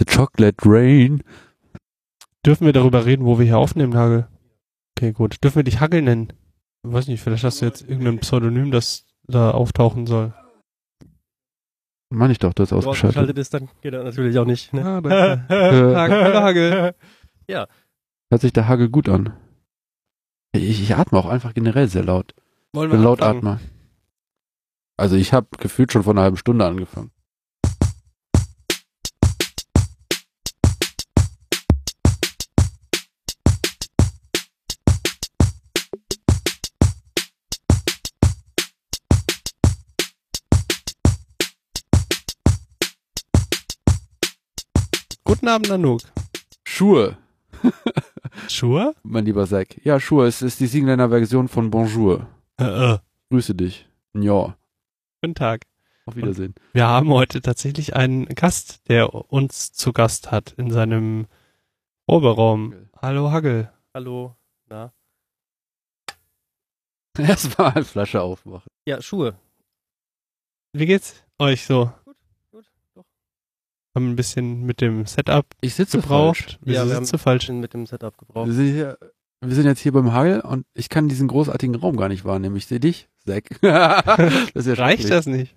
The Chocolate Rain. Dürfen wir darüber reden, wo wir hier aufnehmen, Hagel? Okay, gut. Dürfen wir dich Hagel nennen? Ich weiß nicht, vielleicht hast du jetzt irgendein Pseudonym, das da auftauchen soll. Meine ich doch, das ist ausgeschaltet. ausgeschaltet ist, dann geht er natürlich auch nicht. Ne? Ah, danke. Hagel, Hagel. Hört sich der Hagel gut an. Ich, ich atme auch einfach generell sehr laut. Wollen Ich bin wir laut? Atmer. Also ich habe gefühlt schon vor einer halben Stunde angefangen. Guten Abend, Nanook. Schuhe, Schuhe? mein lieber Zack. Ja, Schuhe, es ist die Singländer Version von Bonjour. Äh, äh. Grüße dich. Ja, Guten Tag. auf Wiedersehen. Wir haben heute tatsächlich einen Gast, der uns zu Gast hat in seinem Proberaum. Hallo Hagel. Hallo. Na? Erstmal Flasche aufmachen. Ja, Schuhe. Wie geht's euch so? Haben ein bisschen mit dem Setup Ich sitze gebraucht. falsch. Wieso Ja, wir sitzt du falsch? Mit dem Setup gebraucht. Wir sind, hier, wir sind jetzt hier beim Hagel und ich kann diesen großartigen Raum gar nicht wahrnehmen. Ich sehe dich, Zack. das ist ja Reicht das nicht?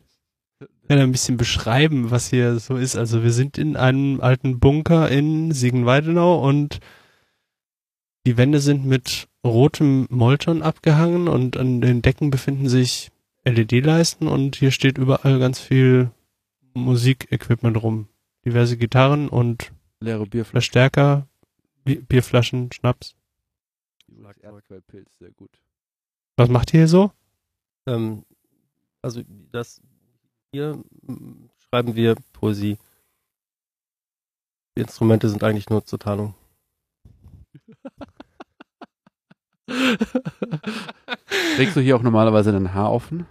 Ich kann ein bisschen beschreiben, was hier so ist. Also wir sind in einem alten Bunker in Siegen-Weidenau und die Wände sind mit rotem Molton abgehangen und an den Decken befinden sich LED-Leisten und hier steht überall ganz viel Musikequipment rum. Diverse Gitarren und Leere Bierflasche. Verstärker, Bi- Bierflaschen, Schnaps. Erdquellpilz, sehr gut. Was macht ihr hier so? Ähm, also das hier schreiben wir Poesie. Die Instrumente sind eigentlich nur zur Tarnung. Trägst du hier auch normalerweise dein Haar offen?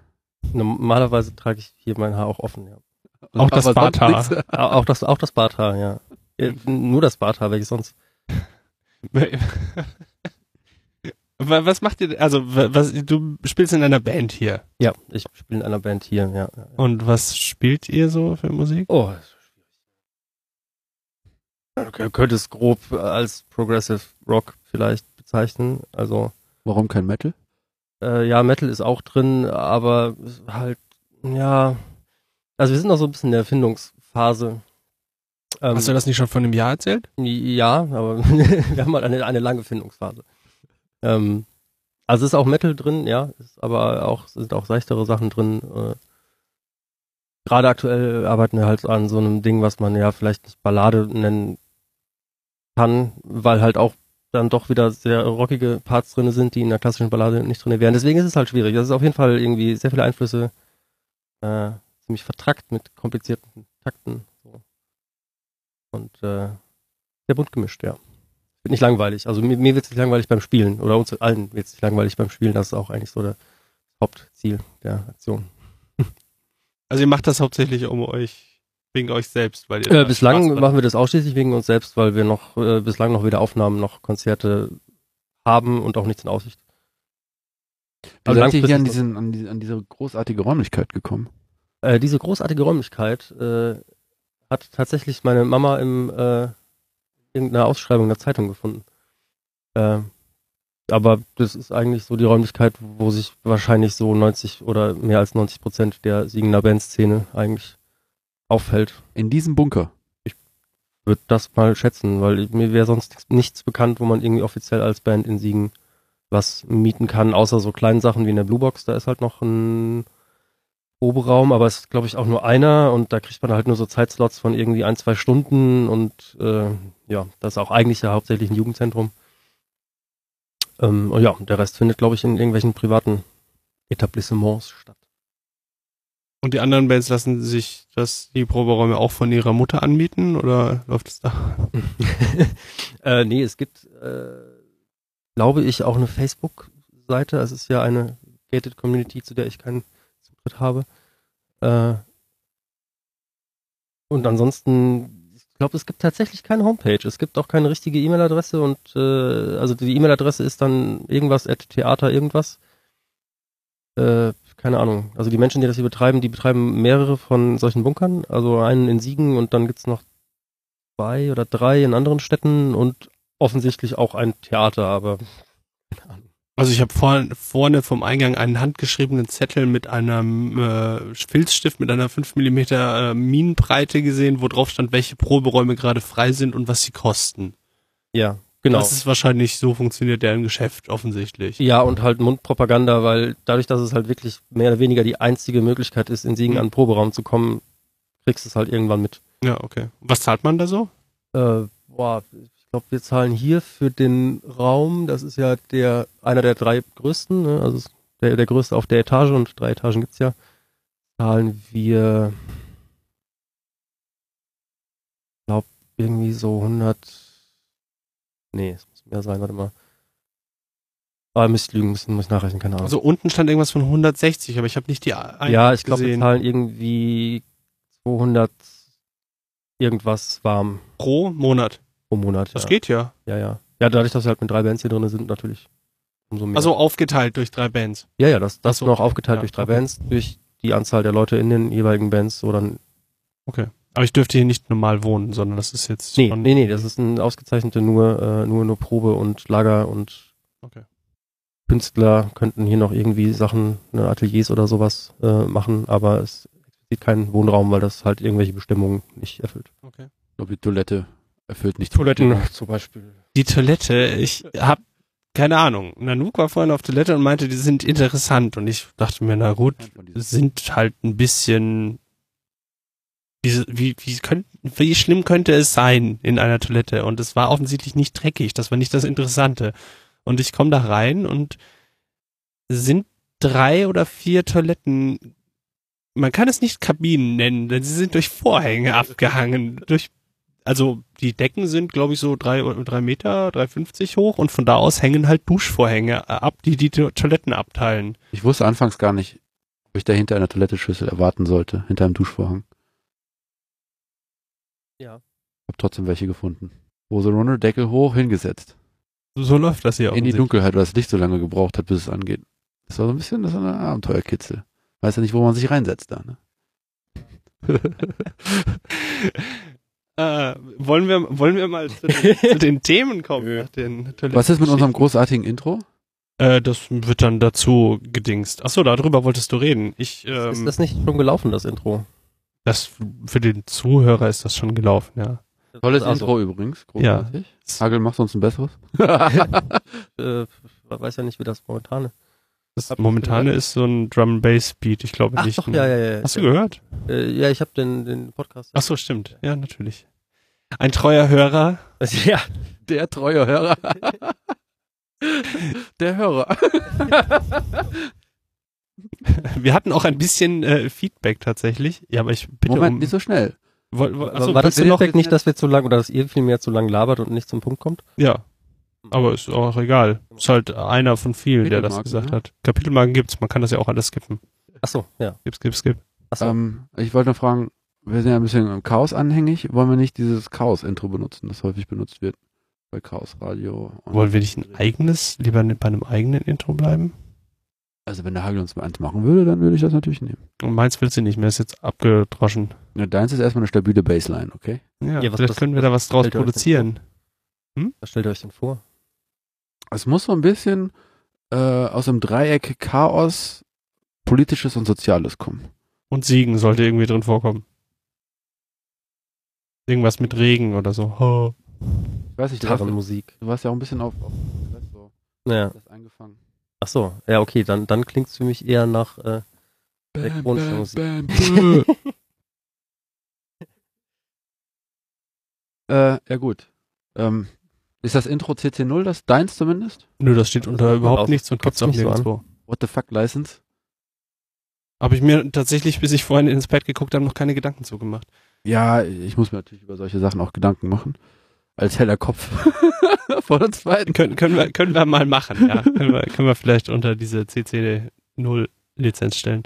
Normalerweise trage ich hier mein Haar auch offen, ja. Auch das Barthaar. Auch das, auch das Barthaar, ja. ja. Nur das Barthaar, welches sonst? Wa- Was macht ihr, also wa- was, du spielst in einer Band hier. Ja, ich spiele in einer Band hier, ja. Und was spielt ihr so für Musik? Oh, das ist schwierig. Du könnte es grob als Progressive Rock vielleicht bezeichnen. Also, Warum kein Metal? äh, ja, Metal ist auch drin, aber halt, ja. Also wir sind noch so ein bisschen in der Erfindungsphase. Ähm, Hast du das nicht schon vor einem Jahr erzählt? Ja, aber wir haben halt eine, eine lange Findungsphase. Ähm, also ist auch Metal drin, ja, ist aber auch sind auch seichtere Sachen drin. Äh, Gerade aktuell arbeiten wir halt an so einem Ding, was man ja vielleicht nicht Ballade nennen kann, weil halt auch dann doch wieder sehr rockige Parts drin sind, die in der klassischen Ballade nicht drin wären. Deswegen ist es halt schwierig. Das ist auf jeden Fall irgendwie sehr viele Einflüsse, äh, ziemlich vertrackt mit komplizierten Takten. So. Und äh, sehr bunt gemischt, ja. Wird nicht langweilig. Also mir, mir wird es nicht langweilig beim Spielen. Oder uns allen wird es nicht langweilig beim Spielen. Das ist auch eigentlich so das Hauptziel der Aktion. Also ihr macht das hauptsächlich um euch, wegen euch selbst, weil ihr Äh, bislang machen wir das ausschließlich wegen uns selbst, weil wir noch äh, bislang noch weder Aufnahmen noch Konzerte haben und auch nichts in Aussicht. Wie Also seid ihr hier an, diesen, an, die, an diese großartige Räumlichkeit gekommen? Äh, diese großartige Räumlichkeit äh, hat tatsächlich meine Mama im äh, irgendeiner Ausschreibung in der Zeitung gefunden. Äh, aber das ist eigentlich so die Räumlichkeit, wo sich wahrscheinlich so 90 oder mehr als 90 Prozent der Siegener Bandszene eigentlich aufhält. In diesem Bunker. Würde das mal schätzen, weil mir wäre sonst nichts, bekannt, wo man irgendwie offiziell als Band in Siegen was mieten kann, außer so kleinen Sachen wie in der Bluebox. Da ist halt noch ein Proberaum, aber es ist, glaube ich, auch nur einer und da kriegt man halt nur so Zeitslots von irgendwie ein, zwei Stunden und äh, ja, das ist auch eigentlich ja hauptsächlich ein Jugendzentrum. Ähm, und ja, der Rest findet, glaube ich, in irgendwelchen privaten Etablissements statt. Und die anderen Bands lassen sich das, die Proberäume auch von ihrer Mutter anmieten oder läuft es da? äh, nee, es gibt, äh, glaube ich, auch eine Facebook-Seite. Es ist ja eine gated Community, zu der ich keinen Zutritt habe. Äh, und ansonsten, ich glaube, es gibt tatsächlich keine Homepage. Es gibt auch keine richtige E-Mail-Adresse und äh, also die E-Mail-Adresse ist dann irgendwas at Theater irgendwas. Äh, keine Ahnung. Also die Menschen, die das hier betreiben, die betreiben mehrere von solchen Bunkern. Also einen in Siegen und dann gibt's noch zwei oder drei in anderen Städten und offensichtlich auch ein Theater, aber Also ich habe vor, vorne vom Eingang einen handgeschriebenen Zettel mit einem äh, Filzstift mit einer 5 mm äh, Minenbreite gesehen, wo drauf stand, welche Proberäume gerade frei sind und was sie kosten. ja, genau. Das ist wahrscheinlich so funktioniert deren Geschäft offensichtlich. Ja, und halt Mundpropaganda, weil dadurch, dass es halt wirklich mehr oder weniger die einzige Möglichkeit ist, in Siegen Mhm. an den Proberaum zu kommen, kriegst du es halt irgendwann mit. Ja, okay. Was zahlt man da so? Äh, boah, glaube, wir zahlen hier für den Raum, das ist ja der einer der drei größten, ne? also der, der größte auf der Etage und drei Etagen gibt's ja, zahlen wir, glaube irgendwie so 100, nee, es muss mehr sein, warte mal. Ah, müsst lügen, muss, muss ich nachrechnen, keine Ahnung. Also unten stand irgendwas von 160, aber ich habe nicht die ja, ich glaube, wir zahlen irgendwie 200 irgendwas warm pro Monat. Pro Monat. Das ja. geht ja. Ja, ja. Ja, dadurch, dass wir halt mit drei Bands hier drin sind, natürlich umso mehr. Also aufgeteilt durch drei Bands. ja, ja, das, das so. noch aufgeteilt Ja, durch drei okay. Bands, durch die Anzahl der Leute in den jeweiligen Bands, so dann. Okay. Aber ich dürfte hier nicht normal wohnen, sondern das ist jetzt Nee, nee, nee, das ist ein ausgezeichnete nur, äh, nur, nur Probe und Lager und Okay. Künstler könnten hier noch irgendwie Sachen, ne, Ateliers oder sowas äh, machen, aber es explizit kein Wohnraum, weil das halt irgendwelche Bestimmungen nicht erfüllt. okay. Ich glaube, die Toilette erfüllt nicht. Toiletten zum Beispiel. Die Toilette, ich hab keine Ahnung. Nanook war vorhin auf Toilette und meinte, die sind interessant und ich dachte mir, na gut, sind halt ein bisschen wie, wie, wie, könnt, wie schlimm könnte es sein in einer Toilette? Und es war offensichtlich nicht dreckig, das war nicht das Interessante. Und ich komme da rein und es sind drei oder vier Toiletten, man kann es nicht Kabinen nennen, denn sie sind durch Vorhänge abgehangen. Durch, also die Decken sind, glaube ich, so drei, drei Meter, 3,50 hoch und von da aus hängen halt Duschvorhänge ab, die die To- Toiletten abteilen. Ich wusste anfangs gar nicht, ob ich da hinter einer Toilettenschüssel erwarten sollte, hinter einem Duschvorhang. Ja. Hab trotzdem welche gefunden. Hose runter, Deckel hoch, hingesetzt. So läuft das hier In die. Dunkelheit, weil das Licht so lange gebraucht hat, bis es angeht. Das war so ein bisschen, das war eine Abenteuerkitzel. Weiß ja nicht, wo man sich reinsetzt da, ne? Äh, wollen wir, wollen wir mal zu den, zu den Themen kommen? Den Was ist mit unserem großartigen Intro? Äh, das wird dann dazu gedingst. Achso, darüber wolltest du reden. Ich, ähm, ist das nicht schon gelaufen, das Intro? das, für den Zuhörer ist das schon gelaufen, ja. Tolles Also, Intro übrigens, großartig. Hagel, machst du uns ein besseres? Äh, weiß ja nicht, wie das momentan ist. Das momentane gehört? ist so ein Drum and Bass Beat, ich glaube Ach nicht. doch, ja, ja, ja. Hast du gehört? Äh, ja, ich habe den, den Podcast. Ach so, stimmt. Ja, natürlich. Ein treuer Hörer. Ja, Der treue Hörer. Der Hörer. Wir hatten auch ein bisschen äh, Feedback tatsächlich. Ja, aber ich bitte Moment, um. nicht so schnell. Woll- woll- achso, war das bitte noch? Feedback nicht, dass wir zu lang oder dass ihr viel mehr zu lang labert und nicht zum Punkt kommt? Ja, aber ist auch egal. Ist halt einer von vielen, der das gesagt ne? hat. Kapitelmarken gibt's, man kann das ja auch alles skippen. Ach so, ja. Gibt's, gibt's, gibt's. Ach so. Ähm, ich wollte noch fragen, wir sind ja ein bisschen im Chaos anhängig. Wollen wir nicht dieses Chaos-Intro benutzen, das häufig benutzt wird? Bei Chaos Radio. Wollen wir nicht ein eigenes, lieber bei einem eigenen Intro bleiben? Also wenn der Hagel uns mal eins machen würde, dann würde ich das natürlich nehmen. Und meins willst du nicht mehr, ist jetzt abgedroschen. Ja, deins ist erstmal eine stabile Baseline, okay? Ja, Ja, was- vielleicht was- können wir da was draus produzieren. Was stellt ihr euch denn vor? Es muss so ein bisschen äh, aus dem Dreieck Chaos, Politisches und Soziales kommen. Und Siegen sollte irgendwie drin vorkommen. Irgendwas mit Regen oder so. Ho. Ich weiß nicht, du warst, Gitarrenmusik. du warst ja auch ein bisschen auf, auf so Ja. das eingefangen. Ach so, ja, okay, dann, dann klingt es für mich eher nach, äh, Elektronische Musik. bam, bam. äh, ja gut. Ähm, ist das Intro CC0, das deins zumindest? Nö, das steht unter überhaupt nichts und gibt's auch nirgendwo. What the fuck License? Habe ich mir tatsächlich, bis ich vorhin ins Bett geguckt habe, noch keine Gedanken zugemacht. Ja, ich muss mir natürlich über solche Sachen auch Gedanken machen. Als heller Kopf vor der zweiten. Können, können, wir, können wir mal machen, ja. können, wir, können wir vielleicht unter diese CC0 Lizenz stellen.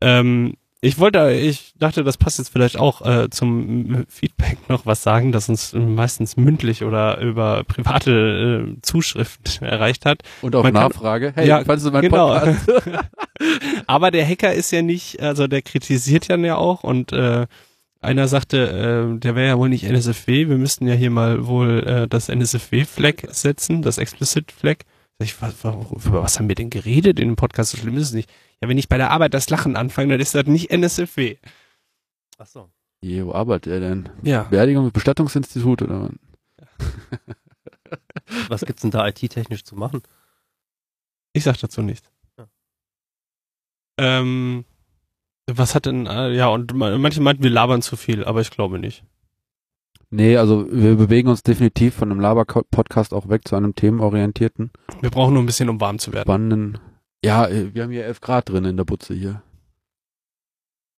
Ähm, ich wollte, ich dachte, das passt jetzt vielleicht auch äh, zum Feedback noch was sagen, das uns meistens mündlich oder über private äh, Zuschriften erreicht hat. Und auf Man kann- Nachfrage. Hey, Ja, fandest du meinen genau. Podcast? Aber der Hacker ist ja nicht, also der kritisiert ja ja auch und äh, einer sagte, äh, der wäre ja wohl nicht NSFW, wir müssten ja hier mal wohl äh, das NSFW-Flag setzen, das Explicit-Flag. Ich, was, über was haben wir denn geredet in dem Podcast? So schlimm ist es nicht. Ja, wenn ich bei der Arbeit das Lachen anfange, dann ist das nicht NSFW. Ach so. Je, wo arbeitet er denn? Ja. Beerdigung, Bestattungsinstitut oder was? Was gibt's denn da IT-technisch zu machen? Ich sag dazu nichts. Ja. Ähm, was hat denn, äh, ja, und ma- manche meinten, wir labern zu viel, aber ich glaube nicht. Nee, also wir bewegen uns definitiv von einem Laber-Podcast auch weg zu einem themenorientierten, Wir brauchen nur ein bisschen, um warm zu werden. spannenden. Ja, äh, wir haben hier 11 Grad drin in der Butze hier.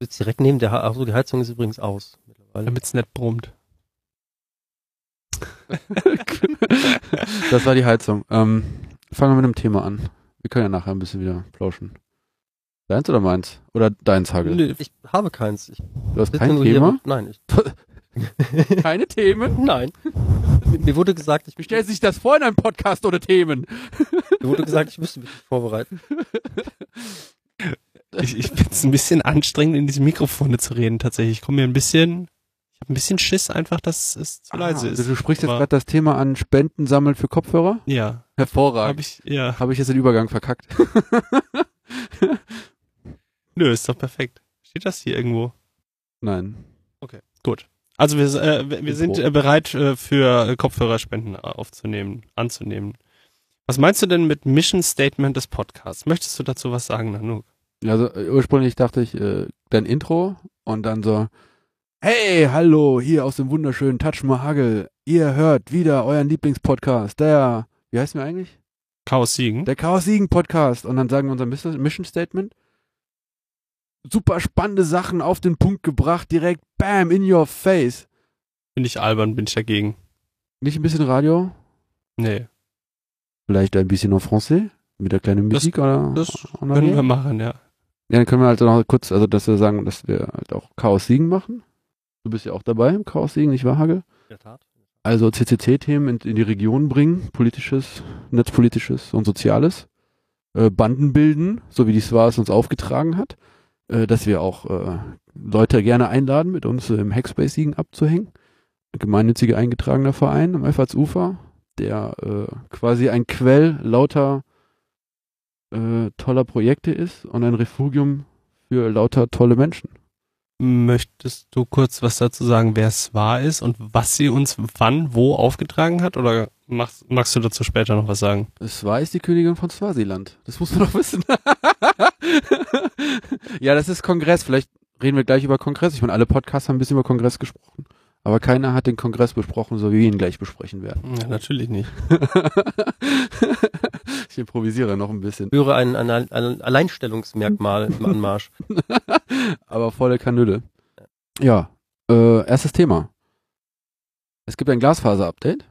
Sitzt direkt neben der, so, die Heizung ist übrigens aus mittlerweile. Damit's nicht brummt. das war die Heizung. Ähm, fangen wir mit einem Thema an. Wir können ja nachher ein bisschen wieder plauschen. Deins oder meins? Oder deins, Hagel? Nee, Ich habe keins. Ich Du hast kein hier Thema? und- Nein, ich, Keine Themen? nein. Mir- wurde gesagt, ich Wie stellt sich das vor in einem Podcast ohne Themen? mir wurde gesagt, ich müsste mich nicht vorbereiten. ich, ich finde es ein bisschen anstrengend, in diese Mikrofone zu reden, tatsächlich. Ich komme mir ein bisschen, ich habe ein bisschen Schiss einfach, dass es zu leise Ah, ist. Du sprichst jetzt gerade das Thema an Spenden sammeln für Kopfhörer? Ja, Hervorragend. habe ich, ja. Habe ich jetzt den Übergang verkackt? Nö, ist doch perfekt. Steht das hier irgendwo? Nein. Gut. Also wir, äh, wir sind äh, bereit äh, für äh, Kopfhörerspenden aufzunehmen, anzunehmen. Was meinst du denn mit Mission Statement des Podcasts? Möchtest du dazu was sagen, Nanook? Also äh, ursprünglich dachte ich, äh, dein Intro und dann so, hey, hallo, hier aus dem wunderschönen Touch Hagel. Ihr hört wieder euren Lieblingspodcast, der, wie heißt mir eigentlich? Chaos Siegen? Der Chaos Siegen Podcast. Und dann sagen wir unser Miss- Mission Statement. Super spannende Sachen auf den Punkt gebracht, direkt bam, in your face. Finde ich albern, bin ich dagegen. Nicht ein bisschen Radio? Nee, Vielleicht ein bisschen en français? Mit der kleinen Das- Musik oder? das en können wir machen, ja. Ja, dann können wir halt noch kurz, also dass wir sagen, dass wir halt auch Chaos Siegen machen. Du bist ja auch dabei im Chaos Siegen, nicht wahr, Hagel? In der Tat. Also CCC-Themen in, in die Region bringen, politisches, netzpolitisches und soziales. Äh, Banden bilden, so wie die SWAS uns aufgetragen hat. Äh, dass wir auch äh, Leute gerne einladen, mit uns im Hackspace Siegen abzuhängen. Ein gemeinnütziger eingetragener Verein am Ufer, der äh, quasi ein Quell lauter äh, toller Projekte ist und ein Refugium für lauter tolle Menschen. Möchtest du kurz was dazu sagen, wer es wahr ist und was sie uns wann, wo aufgetragen hat? Oder machst, magst du dazu später noch was sagen? Es war ist die Königin von Swasiland. Das muss man doch wissen. ja, das ist Kongress. Vielleicht reden wir gleich über Kongress. Ich meine, alle Podcasts haben ein bisschen über Kongress gesprochen. Aber keiner hat den Kongress besprochen, so wie wir ihn gleich besprechen werden. Ja, natürlich nicht. ich improvisiere noch ein bisschen. Ich höre ein, ein, ein Alleinstellungsmerkmal im Anmarsch. Aber volle Kanüle. Ja, äh, erstes Thema. Es gibt ein Glasfaser-Update.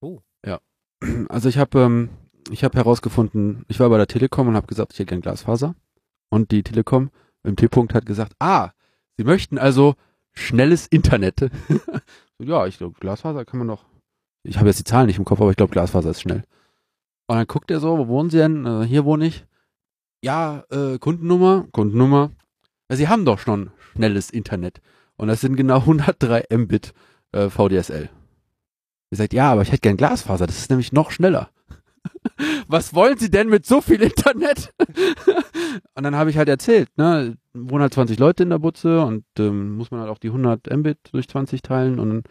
Oh. Ja. Also ich habe ähm, ich habe herausgefunden, ich war bei der Telekom und habe gesagt, ich hätte gern Glasfaser. Und die Telekom im T-Punkt hat gesagt, ah, sie möchten also schnelles Internet. ja, ich glaube, Glasfaser kann man noch. Ich habe jetzt die Zahlen nicht im Kopf, aber ich glaube, Glasfaser ist schnell. Und dann guckt er so, wo wohnen Sie denn? Äh, hier wohne ich. Ja, äh, Kundennummer, Kundennummer. Ja, Sie haben doch schon schnelles Internet. Und das sind genau 103 Mbit äh, VDSL. Ihr sagt, ja, aber ich hätte gern Glasfaser, das ist nämlich noch schneller. Was wollen Sie denn mit so viel Internet? und dann habe ich halt erzählt, ne, wohnen halt 20 Leute in der Butze und ähm, muss man halt auch die 100 Mbit durch 20 teilen und dann,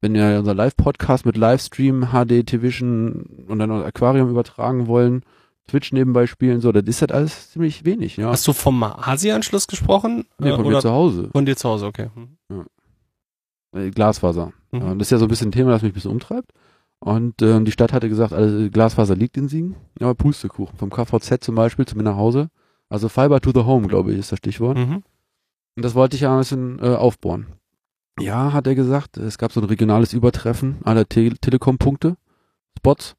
wenn wir unser Live-Podcast mit Livestream, HD, Television und dann noch Aquarium übertragen wollen, Twitch nebenbei spielen, so, das ist halt alles ziemlich wenig, ja. Hast du vom ASI-Anschluss gesprochen? Nee, Äh, von oder mir zu Hause. von dir zu Hause, okay. Hm. Äh, Glasfaser. Mhm. Ja, das ist ja so ein bisschen ein Thema, das mich ein bisschen umtreibt. Und ähm, die Stadt hatte gesagt, also Glasfaser liegt in Siegen. Ja, aber Pustekuchen. Vom KVZ zum Beispiel zu mir nach Hause. Also Fiber to the Home, glaube ich, ist das Stichwort. Mhm. Und das wollte ich ja ein bisschen äh, aufbohren. Ja, hat er gesagt, es gab so ein regionales Übertreffen aller Te Telekom-Punkte, Spots.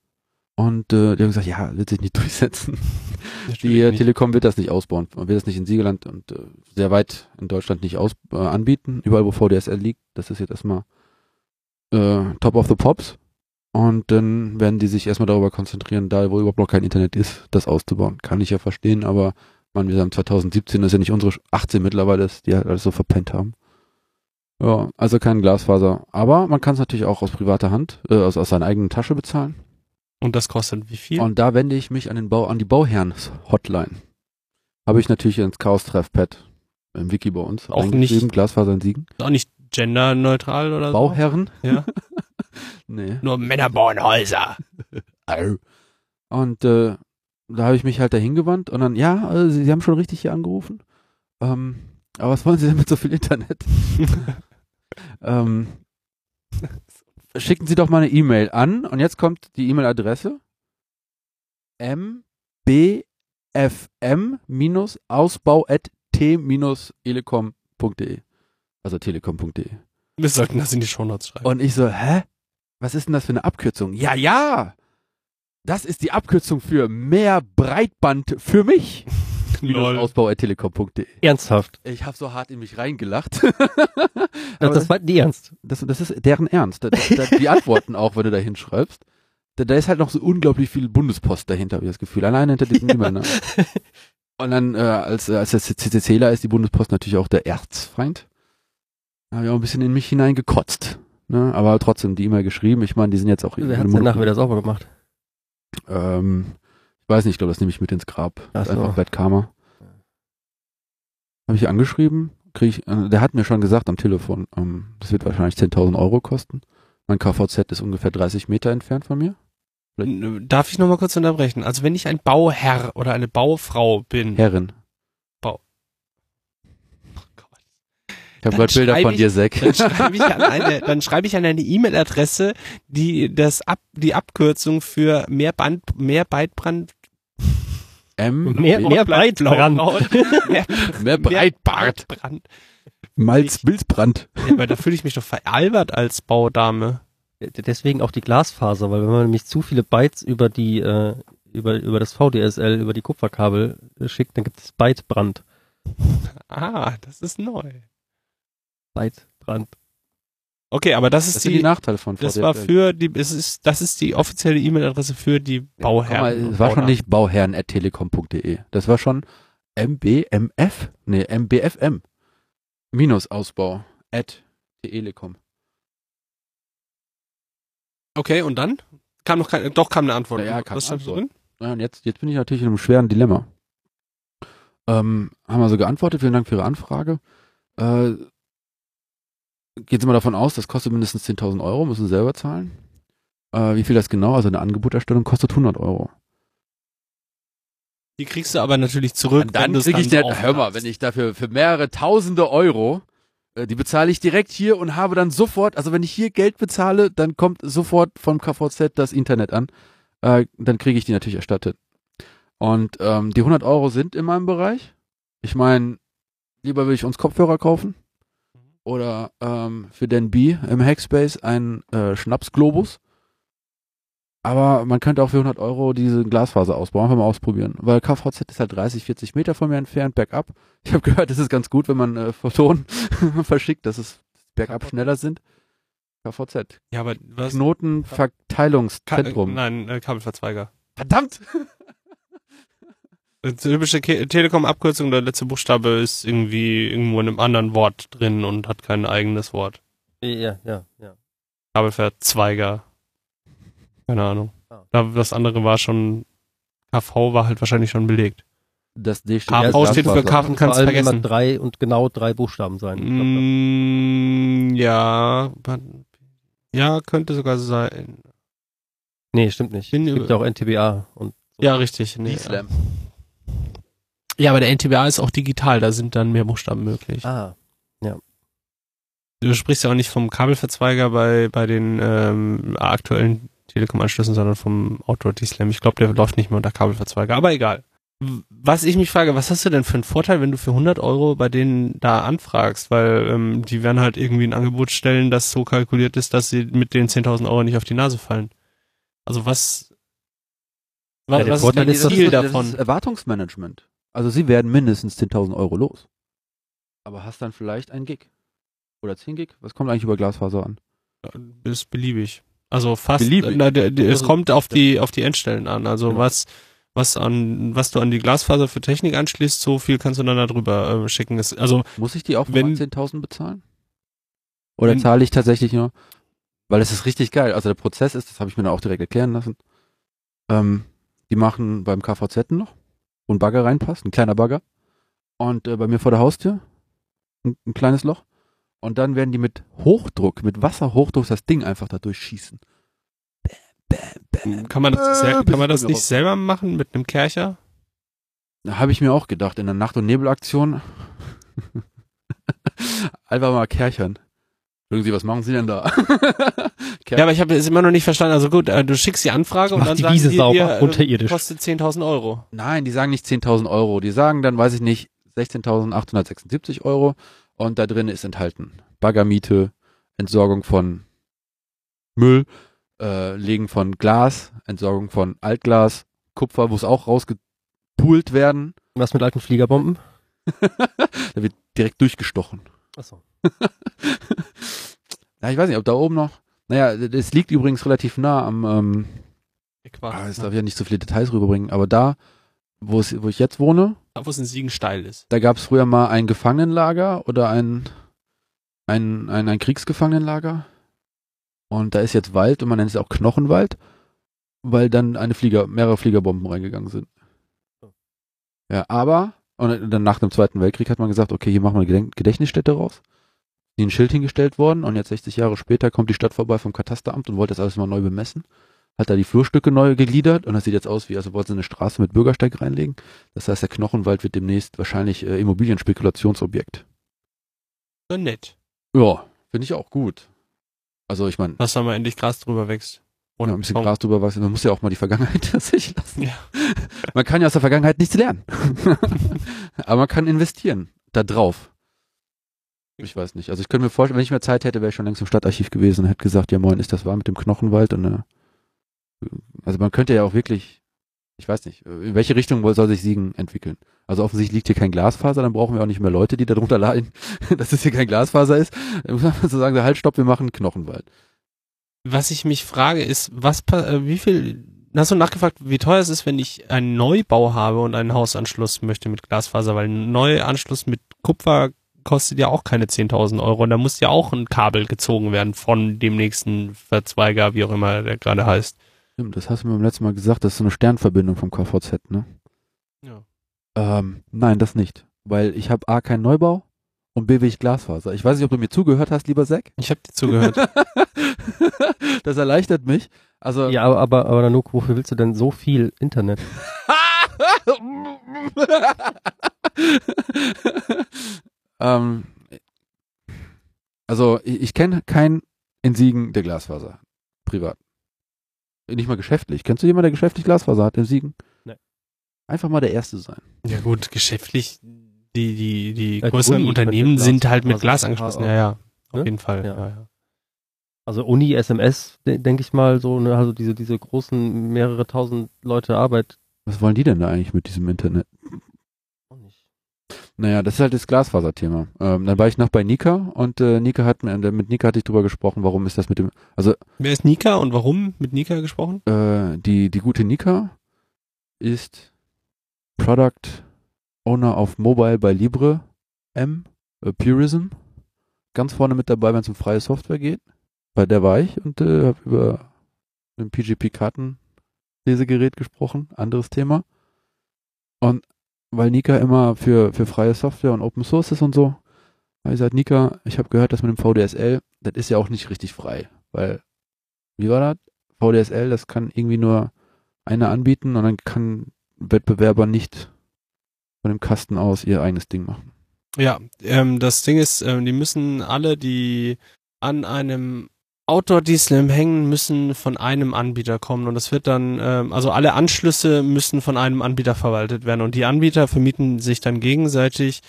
Und äh, die haben gesagt, ja, wird sich nicht durchsetzen. Die äh, nicht. Telekom wird das nicht ausbauen, wird das nicht in Siegerland und äh, sehr weit in Deutschland nicht aus, äh, anbieten. Überall, wo VDSL liegt, das ist jetzt erstmal äh, Top of the Pops. Und dann werden die sich erstmal darüber konzentrieren, da wo überhaupt noch kein Internet ist, das auszubauen. Kann ich ja verstehen, aber man, wir haben 2017, das ist ja nicht unsere 18 mittlerweile, die halt alles so verpennt haben. Ja, also kein Glasfaser. Aber man kann es natürlich auch aus privater Hand, äh, aus, aus seiner eigenen Tasche bezahlen. Und das kostet wie viel? Und da wende ich mich an den Bau, an die Bauherren-Hotline. Habe ich natürlich ins Chaos-Treffpad im Wiki bei uns Auch nicht- Glasfaser in Siegen. Auch nicht genderneutral oder Bauherren? so? Ja. Nee. Nur Männer bauen Häuser. Und äh, da habe ich mich halt dahin gewandt und dann, ja, äh, Sie, Sie haben schon richtig hier angerufen. Ähm, aber was wollen Sie denn mit so viel Internet? ähm, schicken Sie doch mal eine E-Mail an und jetzt kommt die E-Mail-Adresse mbfm-ausbau.t-elecom.de also telekom.de Wir sollten das in die Shownotes schreiben. und ich so, hä? Was ist denn das für eine Abkürzung? Ja, ja! Das ist die Abkürzung für mehr Breitband für mich. Ausbau.telekom.de. Ernsthaft. Ich habe so hart in mich reingelacht. Das, das meint die ernst. das, das ist deren Ernst. Da, da, die antworten auch, wenn du da hinschreibst. Da, da ist halt noch so unglaublich viel Bundespost dahinter, habe ich das Gefühl. Allein hinter diesem E-Mail. Ne? Und dann, äh, als, äh, als der CCCler ist die Bundespost natürlich auch der Erzfeind. Da habe ich auch ein bisschen in mich hineingekotzt. Ne? Aber trotzdem die E-Mail geschrieben. Ich meine, die sind jetzt auch Wer hat denn nachher wieder sauber gemacht? Ähm, weiß nicht, ich glaube, das nehme ich mit ins Grab. Das ist so. Einfach Bad Karma. Habe ich angeschrieben, krieg ich, äh, der hat mir schon gesagt am Telefon, ähm, das wird wahrscheinlich 10.000 Euro kosten. Mein KVZ ist ungefähr 30 Meter entfernt von mir. Darf ich noch mal kurz unterbrechen? Also wenn ich ein Bauherr oder eine Baufrau bin, Herrin. Bau. Oh Gott. Ich habe gerade Bilder von ich- dir, Zack. dann schreibe ich an eine, dann schreibe ich an eine E-Mail-Adresse, die das ab, die Abkürzung für mehr Band, mehr Beitbrand, M. Mehr, mehr Breitbrand. mehr, mehr Breitbart. Breitbrand. Malz, Bilzbrand. Ja, aber da fühle ich mich doch veralbert als Baudame. Deswegen auch die Glasfaser, weil wenn man nämlich zu viele Bytes über die äh, über über das VDSL über die Kupferkabel äh, schickt, dann gibt es Bytebrand. Ah, das ist neu. Bytebrand. Okay, aber das ist Das sind die die, Nachteile von das VDSL. war für die, es ist, das ist die offizielle E-Mail-Adresse für die Ja, Bauherren. mal, und es war schon nicht bauherren.telekom.de. Das war schon mbmf, nee, mbfm. Minus Ausbau at telekom. Okay, und dann? Kam noch keine, doch kam eine Antwort. Ja, ja, kam Was Antwort. drin? Ja, und jetzt, jetzt bin ich natürlich in einem schweren Dilemma. Ähm, haben wir so geantwortet, vielen Dank für Ihre Anfrage. Äh, geht Sie mal davon aus, das kostet mindestens 10.000 Euro, müssen Sie selber zahlen. Äh, wie viel das genau, also eine Angeboterstellung kostet 100 Euro. Die kriegst du aber natürlich zurück. Und dann kriege ich, so der, hör mal, wenn ich dafür für mehrere Tausende Euro, äh, die bezahle ich direkt hier und habe dann sofort, also wenn ich hier Geld bezahle, dann kommt sofort vom KVZ das Internet an, äh, dann kriege ich die natürlich erstattet. Und ähm, die 100 Euro sind in meinem Bereich. Ich meine, lieber will ich uns Kopfhörer kaufen oder ähm, für den B im Hackspace ein äh, Schnapsglobus. Aber man könnte auch für 100 Euro diese Glasfaser ausbauen, einfach mal ausprobieren. Weil KVZ ist halt 30, 40 Meter von mir entfernt, bergab. Ich habe gehört, es ist ganz gut, wenn man äh, Photonen verschickt, dass es bergab schneller sind. KVZ. Ja, aber was? Ka Knotenverteilungszentrum. nein, äh, Kabelverzweiger. Verdammt! Die typische Telekom-Abkürzung, der letzte Buchstabe ist irgendwie irgendwo in einem anderen Wort drin und hat kein eigenes Wort. Ja, ja, ja. Kabelverzweiger. Keine Ahnung. Ah. Da, das andere war schon, KV war halt wahrscheinlich schon belegt. Das D steht KV für steht für. Karten, kannst Vor allem immer vergessen. drei und genau drei Buchstaben sein. Mm, ja, ja, könnte sogar sein. nee, stimmt nicht. Bin es gibt ja auch NTBA und so. Ja, richtig. Nee, ja, aber der NTBA ist auch digital, da sind dann mehr Buchstaben möglich. Ah, Du sprichst ja auch nicht vom Kabelverzweiger bei, bei den ähm, aktuellen Telekom-Anschlüssen, sondern vom Outdoor D-Slam. Ich glaube, der läuft nicht mehr unter Kabelverzweiger, aber egal. Was ich mich frage, was hast du denn für einen Vorteil, wenn du für 100 Euro bei denen da anfragst? Weil ähm, die werden halt irgendwie ein Angebot stellen, das so kalkuliert ist, dass sie mit den 10.000 Euro nicht auf die Nase fallen. Also was, was, Ja, der was Vorteil ist ist, dein Ziel das, davon? Das ist Erwartungsmanagement. Also sie werden mindestens 10.000 Euro los. Aber hast dann vielleicht ein Gig. Oder 10 Gig? Was kommt eigentlich über Glasfaser an? ist beliebig. Also fast, Beliebig? Na, der, der, es Also, kommt auf die, auf die Endstellen an. Also Genau. was, was an, was du an die Glasfaser für Technik anschließt, so viel kannst du dann da drüber äh, schicken. Es, also, Muss ich die auch Wenn- mal 10.000 bezahlen? Oder zahle ich tatsächlich nur, weil es ist richtig geil. Also der Prozess ist, das habe ich mir dann auch direkt erklären lassen. Ähm, die machen beim KVZ ein Loch, wo ein Bagger reinpasst, ein kleiner Bagger. Und äh, bei mir vor der Haustür ein, ein kleines Loch. Und dann werden die mit Hochdruck, mit Wasserhochdruck das Ding einfach da durchschießen. Bam, bam, bam. Kann man das, Äh, kann man das nicht selber machen mit einem Kercher? Da habe ich mir auch gedacht, in der Nacht- und Nebelaktion einfach mal kerchern. Sagen Sie, was machen Sie denn da? Ja, aber ich habe es immer noch nicht verstanden. Also gut, äh, du schickst die Anfrage und dann die sagen Wiese die sauber, dir, äh, unterirdisch. kostet 10.000 Euro. Nein, die sagen nicht 10.000 Euro. Die sagen dann, weiß ich nicht, 16.876 Euro. Und da drin ist enthalten Baggermiete, Entsorgung von Müll, äh, Legen von Glas, Entsorgung von Altglas, Kupfer muss auch rausgepult werden. Was mit alten Fliegerbomben? da wird direkt durchgestochen. Achso. Ja, ich weiß nicht, ob da oben noch. Naja, es liegt übrigens relativ nah am. Ähm, ah, jetzt darf ich ja nicht so viele Details rüberbringen, aber da, wo, es, wo ich jetzt wohne, Da, wo es in Siegen steil ist. da gab es früher mal ein Gefangenenlager oder ein, ein, ein, ein Kriegsgefangenenlager. Und da ist jetzt Wald und man nennt es auch Knochenwald, weil dann eine Flieger, mehrere Fliegerbomben reingegangen sind. Ja, aber, und dann nach dem Zweiten Weltkrieg hat man gesagt, okay, hier machen wir eine Gedächtnisstätte raus. Die ein Schild hingestellt worden und jetzt 60 Jahre später kommt die Stadt vorbei vom Katasteramt und wollte das alles mal neu bemessen. Hat da die Flurstücke neu gegliedert und das sieht jetzt aus wie, also wollten sie eine Straße mit Bürgersteig reinlegen. Das heißt, der Knochenwald wird demnächst wahrscheinlich äh, Immobilienspekulationsobjekt. So nett. Ja, finde ich auch gut. Also ich meine, Dass da mal endlich Gras drüber wächst. ja, ein bisschen Baum. Gras drüber wachsen, man muss ja auch mal die Vergangenheit sich lassen. Ja. Man kann ja aus der Vergangenheit nichts lernen. Aber man kann investieren da drauf. Ich weiß nicht. Also ich könnte mir vorstellen, wenn ich mehr Zeit hätte, wäre ich schon längst im Stadtarchiv gewesen und hätte gesagt, ja moin, ist das wahr mit dem Knochenwald? Und, äh, also man könnte ja auch wirklich, ich weiß nicht, in welche Richtung soll sich Siegen entwickeln? Also offensichtlich liegt hier kein Glasfaser, dann brauchen wir auch nicht mehr Leute, die darunter leiden, dass es hier kein Glasfaser ist. Dann muss man so sagen, halt, stopp, wir machen Knochenwald. Was ich mich frage, ist, was, äh, wie viel, hast du nachgefragt, wie teuer es ist, wenn ich einen Neubau habe und einen Hausanschluss möchte mit Glasfaser, weil ein Neuanschluss mit Kupfer kostet ja auch keine 10.000 Euro und da muss ja auch ein Kabel gezogen werden von dem nächsten Verzweiger, wie auch immer der gerade heißt. Stimmt, das hast du mir beim letzten Mal gesagt, das ist so eine Sternverbindung vom KVZ, ne? Ja. Ähm, nein, das nicht. Weil ich habe A, keinen Neubau und B, will ich Glasfaser. Ich weiß nicht, ob du mir zugehört hast, lieber Zack. Ich habe dir zugehört. das erleichtert mich. Also, Ja, aber, aber, aber Nanook, wofür willst du denn so viel Internet? ähm, also, ich, ich kenne keinen in Siegen, der Glasfaser. hat. Privat. Nicht mal geschäftlich. Kennst du jemanden, der geschäftlich Glasfaser hat in Siegen? Nee. Einfach mal der Erste sein. ja gut, geschäftlich, die, die, die Ja, die größeren Uni Unternehmen sind halt mit Glas- Glas angeschlossen. Ja, ja, auf Ne? jeden Fall. Ja. Ja. Ja, Also Uni, SMS, de denke ich mal, so, ne, also diese, diese großen, mehrere tausend Leute Arbeit. Was wollen die denn da eigentlich mit diesem Internet? Naja, das ist halt das Glasfaser-Thema. Ähm, dann war ich noch bei Nika und äh, Nika hat mir, mit Nika hatte ich drüber gesprochen, warum ist das mit dem, also Wer ist Nika und warum mit Nika gesprochen? äh, die, die gute Nika ist Product Owner auf Mobile bei Libre M, äh, Purism. Ganz vorne mit dabei, wenn es um freie Software geht. Bei der war ich und äh, habe über ein PGP-Kartenlesegerät gesprochen, anderes Thema. Und weil Nika immer für, für freie Software und Open Source ist und so, habe ich gesagt, Nika, ich habe gehört, dass mit dem VDSL, das ist ja auch nicht richtig frei. Weil, wie war das? VDSL, das kann irgendwie nur einer anbieten und dann kann Wettbewerber nicht von dem Kasten aus ihr eigenes Ding machen. Ja, ähm, das Ding ist, ähm, die müssen alle, die an einem Outdoor-D-Slam hängen, müssen von einem Anbieter kommen und das wird dann, ähm, also alle Anschlüsse müssen von einem Anbieter verwaltet werden und die Anbieter vermieten sich dann gegenseitig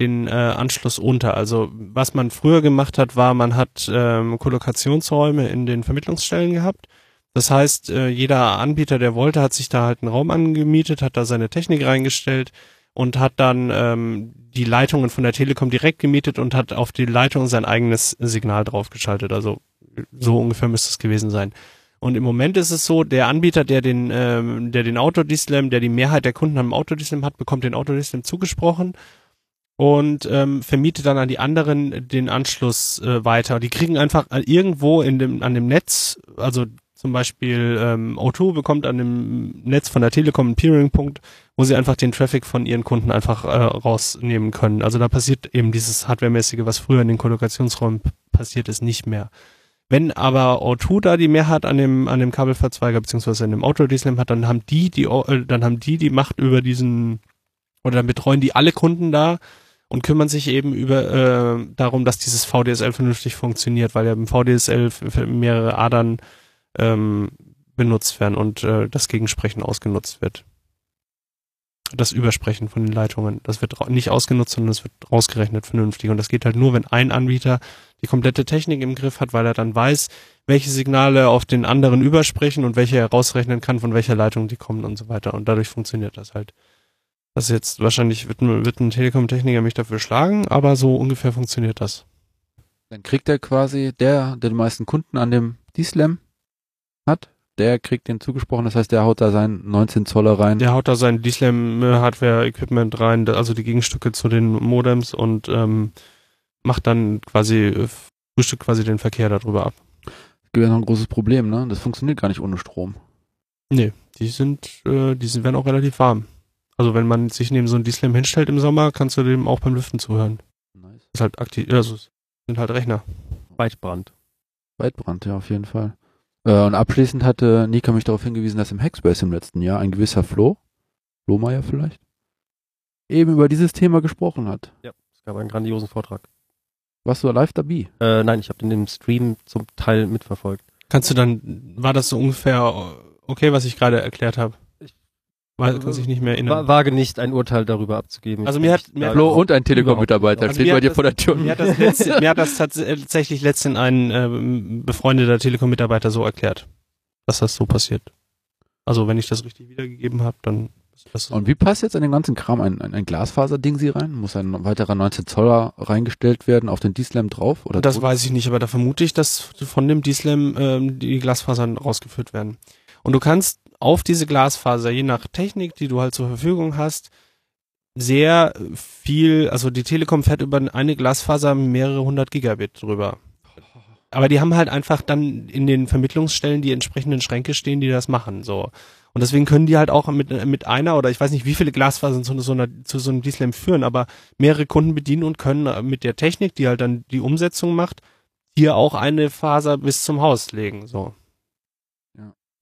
den äh, Anschluss unter. Also was man früher gemacht hat, war, man hat ähm, Kollokationsräume in den Vermittlungsstellen gehabt. Das heißt, äh, jeder Anbieter, der wollte, hat sich da halt einen Raum angemietet, hat da seine Technik reingestellt und hat dann ähm, die Leitungen von der Telekom direkt gemietet und hat auf die Leitung sein eigenes Signal draufgeschaltet. Also so ungefähr müsste es gewesen sein. Und im Moment ist es so, der Anbieter, der den, ähm, der den Autodislam, der die Mehrheit der Kunden am Autodislam hat, bekommt den Autodislam zugesprochen. und ähm, vermietet dann an die anderen den Anschluss äh, weiter. Die kriegen einfach irgendwo in dem an dem Netz, also zum Beispiel ähm, O2 bekommt an dem Netz von der Telekom einen Peering-Punkt, wo sie einfach den Traffic von ihren Kunden einfach äh, rausnehmen können. Also da passiert eben dieses Hardware-mäßige, was früher in den Kollokationsräumen passiert ist, nicht mehr. Wenn aber O2 da die Mehrheit an dem an dem Kabelverzweiger beziehungsweise in dem Auto DSLAM hat, dann haben die die äh, dann haben die die Macht über diesen oder dann betreuen die alle Kunden da und kümmern sich eben über äh, darum, dass dieses VDSL vernünftig funktioniert, weil ja im VDSL mehrere Adern ähm, benutzt werden und äh, das Gegensprechen ausgenutzt wird. Das Übersprechen von den Leitungen, das wird nicht ausgenutzt, sondern es wird rausgerechnet vernünftig. Und das geht halt nur, wenn ein Anbieter die komplette Technik im Griff hat, weil er dann weiß, welche Signale auf den anderen übersprechen und welche er rausrechnen kann, von welcher Leitung die kommen und so weiter. Und dadurch funktioniert das halt. Das jetzt wahrscheinlich wird, wird ein Telekom-Techniker mich dafür schlagen, aber so ungefähr funktioniert das. Dann kriegt er quasi der, der die meisten Kunden an dem D-Slam hat, der kriegt den zugesprochen, das heißt, der haut da sein 19 Zoller rein. Der haut da sein D-Slam-Hardware-Equipment rein, also die Gegenstücke zu den Modems und ähm, macht dann quasi, frühstückt quasi den Verkehr darüber ab. Das gibt ja noch ein großes Problem, ne? Das funktioniert gar nicht ohne Strom. Nee, die sind, äh, die sind, werden auch relativ warm. Also wenn man sich neben so ein D-Slam hinstellt im Sommer, kannst du dem auch beim Lüften zuhören. Nice. Das ist halt aktiv, also sind halt Rechner. Weitbrand. Weitbrand, ja, auf jeden Fall. Äh, und abschließend hatte Nika mich darauf hingewiesen, dass im Hackspace im letzten Jahr ein gewisser Flo, Lohmeier vielleicht, eben über dieses Thema gesprochen hat. Ja, es gab einen grandiosen Vortrag. Warst du live dabei? Äh, nein, ich habe den im Stream zum Teil mitverfolgt. Kannst du dann, war das so ungefähr okay, was ich gerade erklärt habe? Weil kann sich nicht mehr erinnern. Wage nicht ein Urteil darüber abzugeben. Also mir hat mir Flo und ein Telekom-Mitarbeiter also steht bei dir das, vor der Tür. Mir hat das, letzte, mir hat das tatsächlich letztens ein äh, befreundeter Telekom-Mitarbeiter so erklärt, dass das so passiert. Also wenn ich das richtig wiedergegeben habe, dann ist das so. Und wie passt jetzt an den ganzen Kram ein, ein, ein Glasfaser-Ding sie rein? Muss ein weiterer 19 Zoller reingestellt werden auf den D-Slam drauf? Oder das tot? weiß ich nicht, aber da vermute ich, dass von dem D-Slam ähm, die Glasfasern rausgeführt werden. Und du kannst auf diese Glasfaser, je nach Technik, die du halt zur Verfügung hast, sehr viel, also die Telekom fährt über eine Glasfaser mehrere hundert Gigabit drüber. Aber die haben halt einfach dann in den Vermittlungsstellen die entsprechenden Schränke stehen, die das machen, so. Und deswegen können die halt auch mit, mit einer oder ich weiß nicht, wie viele Glasfasern zu so, einer, zu so einem D-Slam führen, aber mehrere Kunden bedienen und können mit der Technik, die halt dann die Umsetzung macht, hier auch eine Faser bis zum Haus legen, so.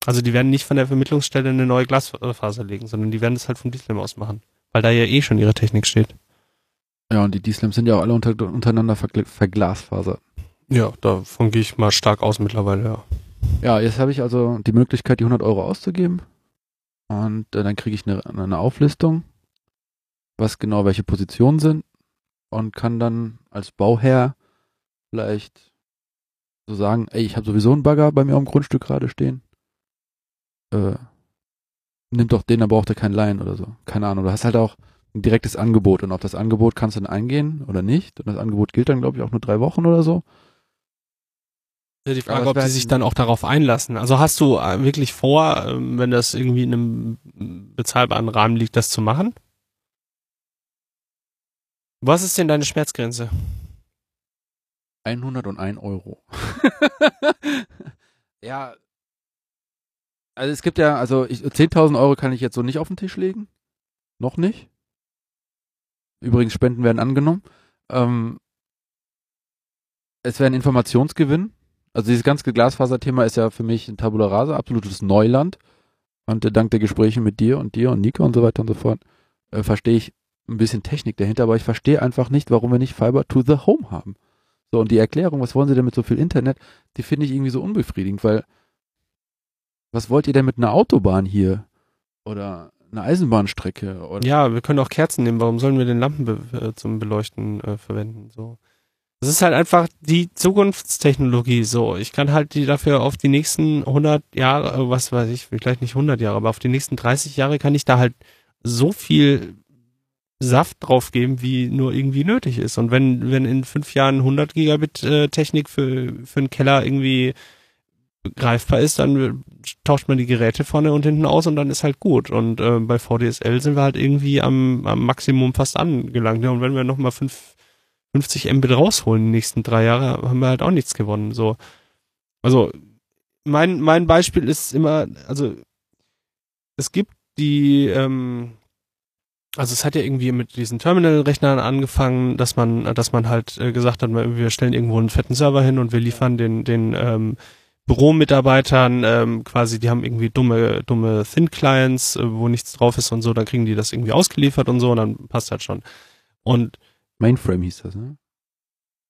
Also die werden nicht von der Vermittlungsstelle eine neue Glasfaser legen, sondern die werden das halt vom D-Slam aus machen. Weil da ja eh schon ihre Technik steht. Ja, und die D-Slams sind ja auch alle unter, untereinander verglasfasert. Ja, davon gehe ich mal stark aus mittlerweile, ja. Ja, jetzt habe ich also die Möglichkeit, die 100 Euro auszugeben. Und äh, dann kriege ich eine, eine Auflistung, was genau welche Positionen sind. Und kann dann als Bauherr vielleicht so sagen, ey, ich habe sowieso einen Bagger bei mir am Grundstück gerade stehen äh, nimm doch den, dann braucht er keinen Laien oder so. Keine Ahnung. Du hast halt auch ein direktes Angebot und auf das Angebot kannst du dann eingehen oder nicht. Und das Angebot gilt dann, glaube ich, auch nur drei Wochen oder so. Ja, die Frage, ob sie sich dann auch darauf einlassen. Also hast du äh, wirklich vor, ähm, wenn das irgendwie in einem bezahlbaren Rahmen liegt, das zu machen? Was ist denn deine Schmerzgrenze? 101 Euro. ja, also es gibt ja, also 10.000 Euro kann ich jetzt so nicht auf den Tisch legen. Noch nicht. Übrigens, Spenden werden angenommen. Ähm, es wäre ein Informationsgewinn. Also dieses ganze Glasfaser-Thema ist ja für mich ein Tabula Rasa, absolutes Neuland. Und dank der Gespräche mit dir und dir und Nico und so weiter und so fort, äh, verstehe ich ein bisschen Technik dahinter, aber ich verstehe einfach nicht, warum wir nicht Fiber to the Home haben. So, und die Erklärung, was wollen sie denn mit so viel Internet, die finde ich irgendwie so unbefriedigend, weil was wollt ihr denn mit einer Autobahn hier? Oder eine Eisenbahnstrecke? Oder? Ja, wir können auch Kerzen nehmen. Warum sollen wir den Lampen be äh, zum Beleuchten äh, verwenden? So. Das ist halt einfach die Zukunftstechnologie. So, ich kann halt die dafür auf die nächsten 100 Jahre, äh, was weiß ich, vielleicht nicht 100 Jahre, aber auf die nächsten 30 Jahre kann ich da halt so viel Saft draufgeben, wie nur irgendwie nötig ist. Und wenn, wenn in fünf Jahren 100 Gigabit äh, Technik für, für einen Keller irgendwie greifbar ist, dann tauscht man die Geräte vorne und hinten aus und dann ist halt gut. Und äh, bei VDSL sind wir halt irgendwie am, am Maximum fast angelangt. Ja, und wenn wir nochmal 50 Mbit rausholen die nächsten drei Jahre, haben wir halt auch nichts gewonnen. So. Also mein, mein Beispiel ist immer, also es gibt die, ähm, also es hat ja irgendwie mit diesen Terminal-Rechnern angefangen, dass man, dass man halt äh, gesagt hat, wir stellen irgendwo einen fetten Server hin und wir liefern den, den ähm, Büromitarbeitern ähm, quasi, die haben irgendwie dumme, dumme Thin-Clients, äh, wo nichts drauf ist und so, dann kriegen die das irgendwie ausgeliefert und so und dann passt halt schon. Und Mainframe hieß das, ne?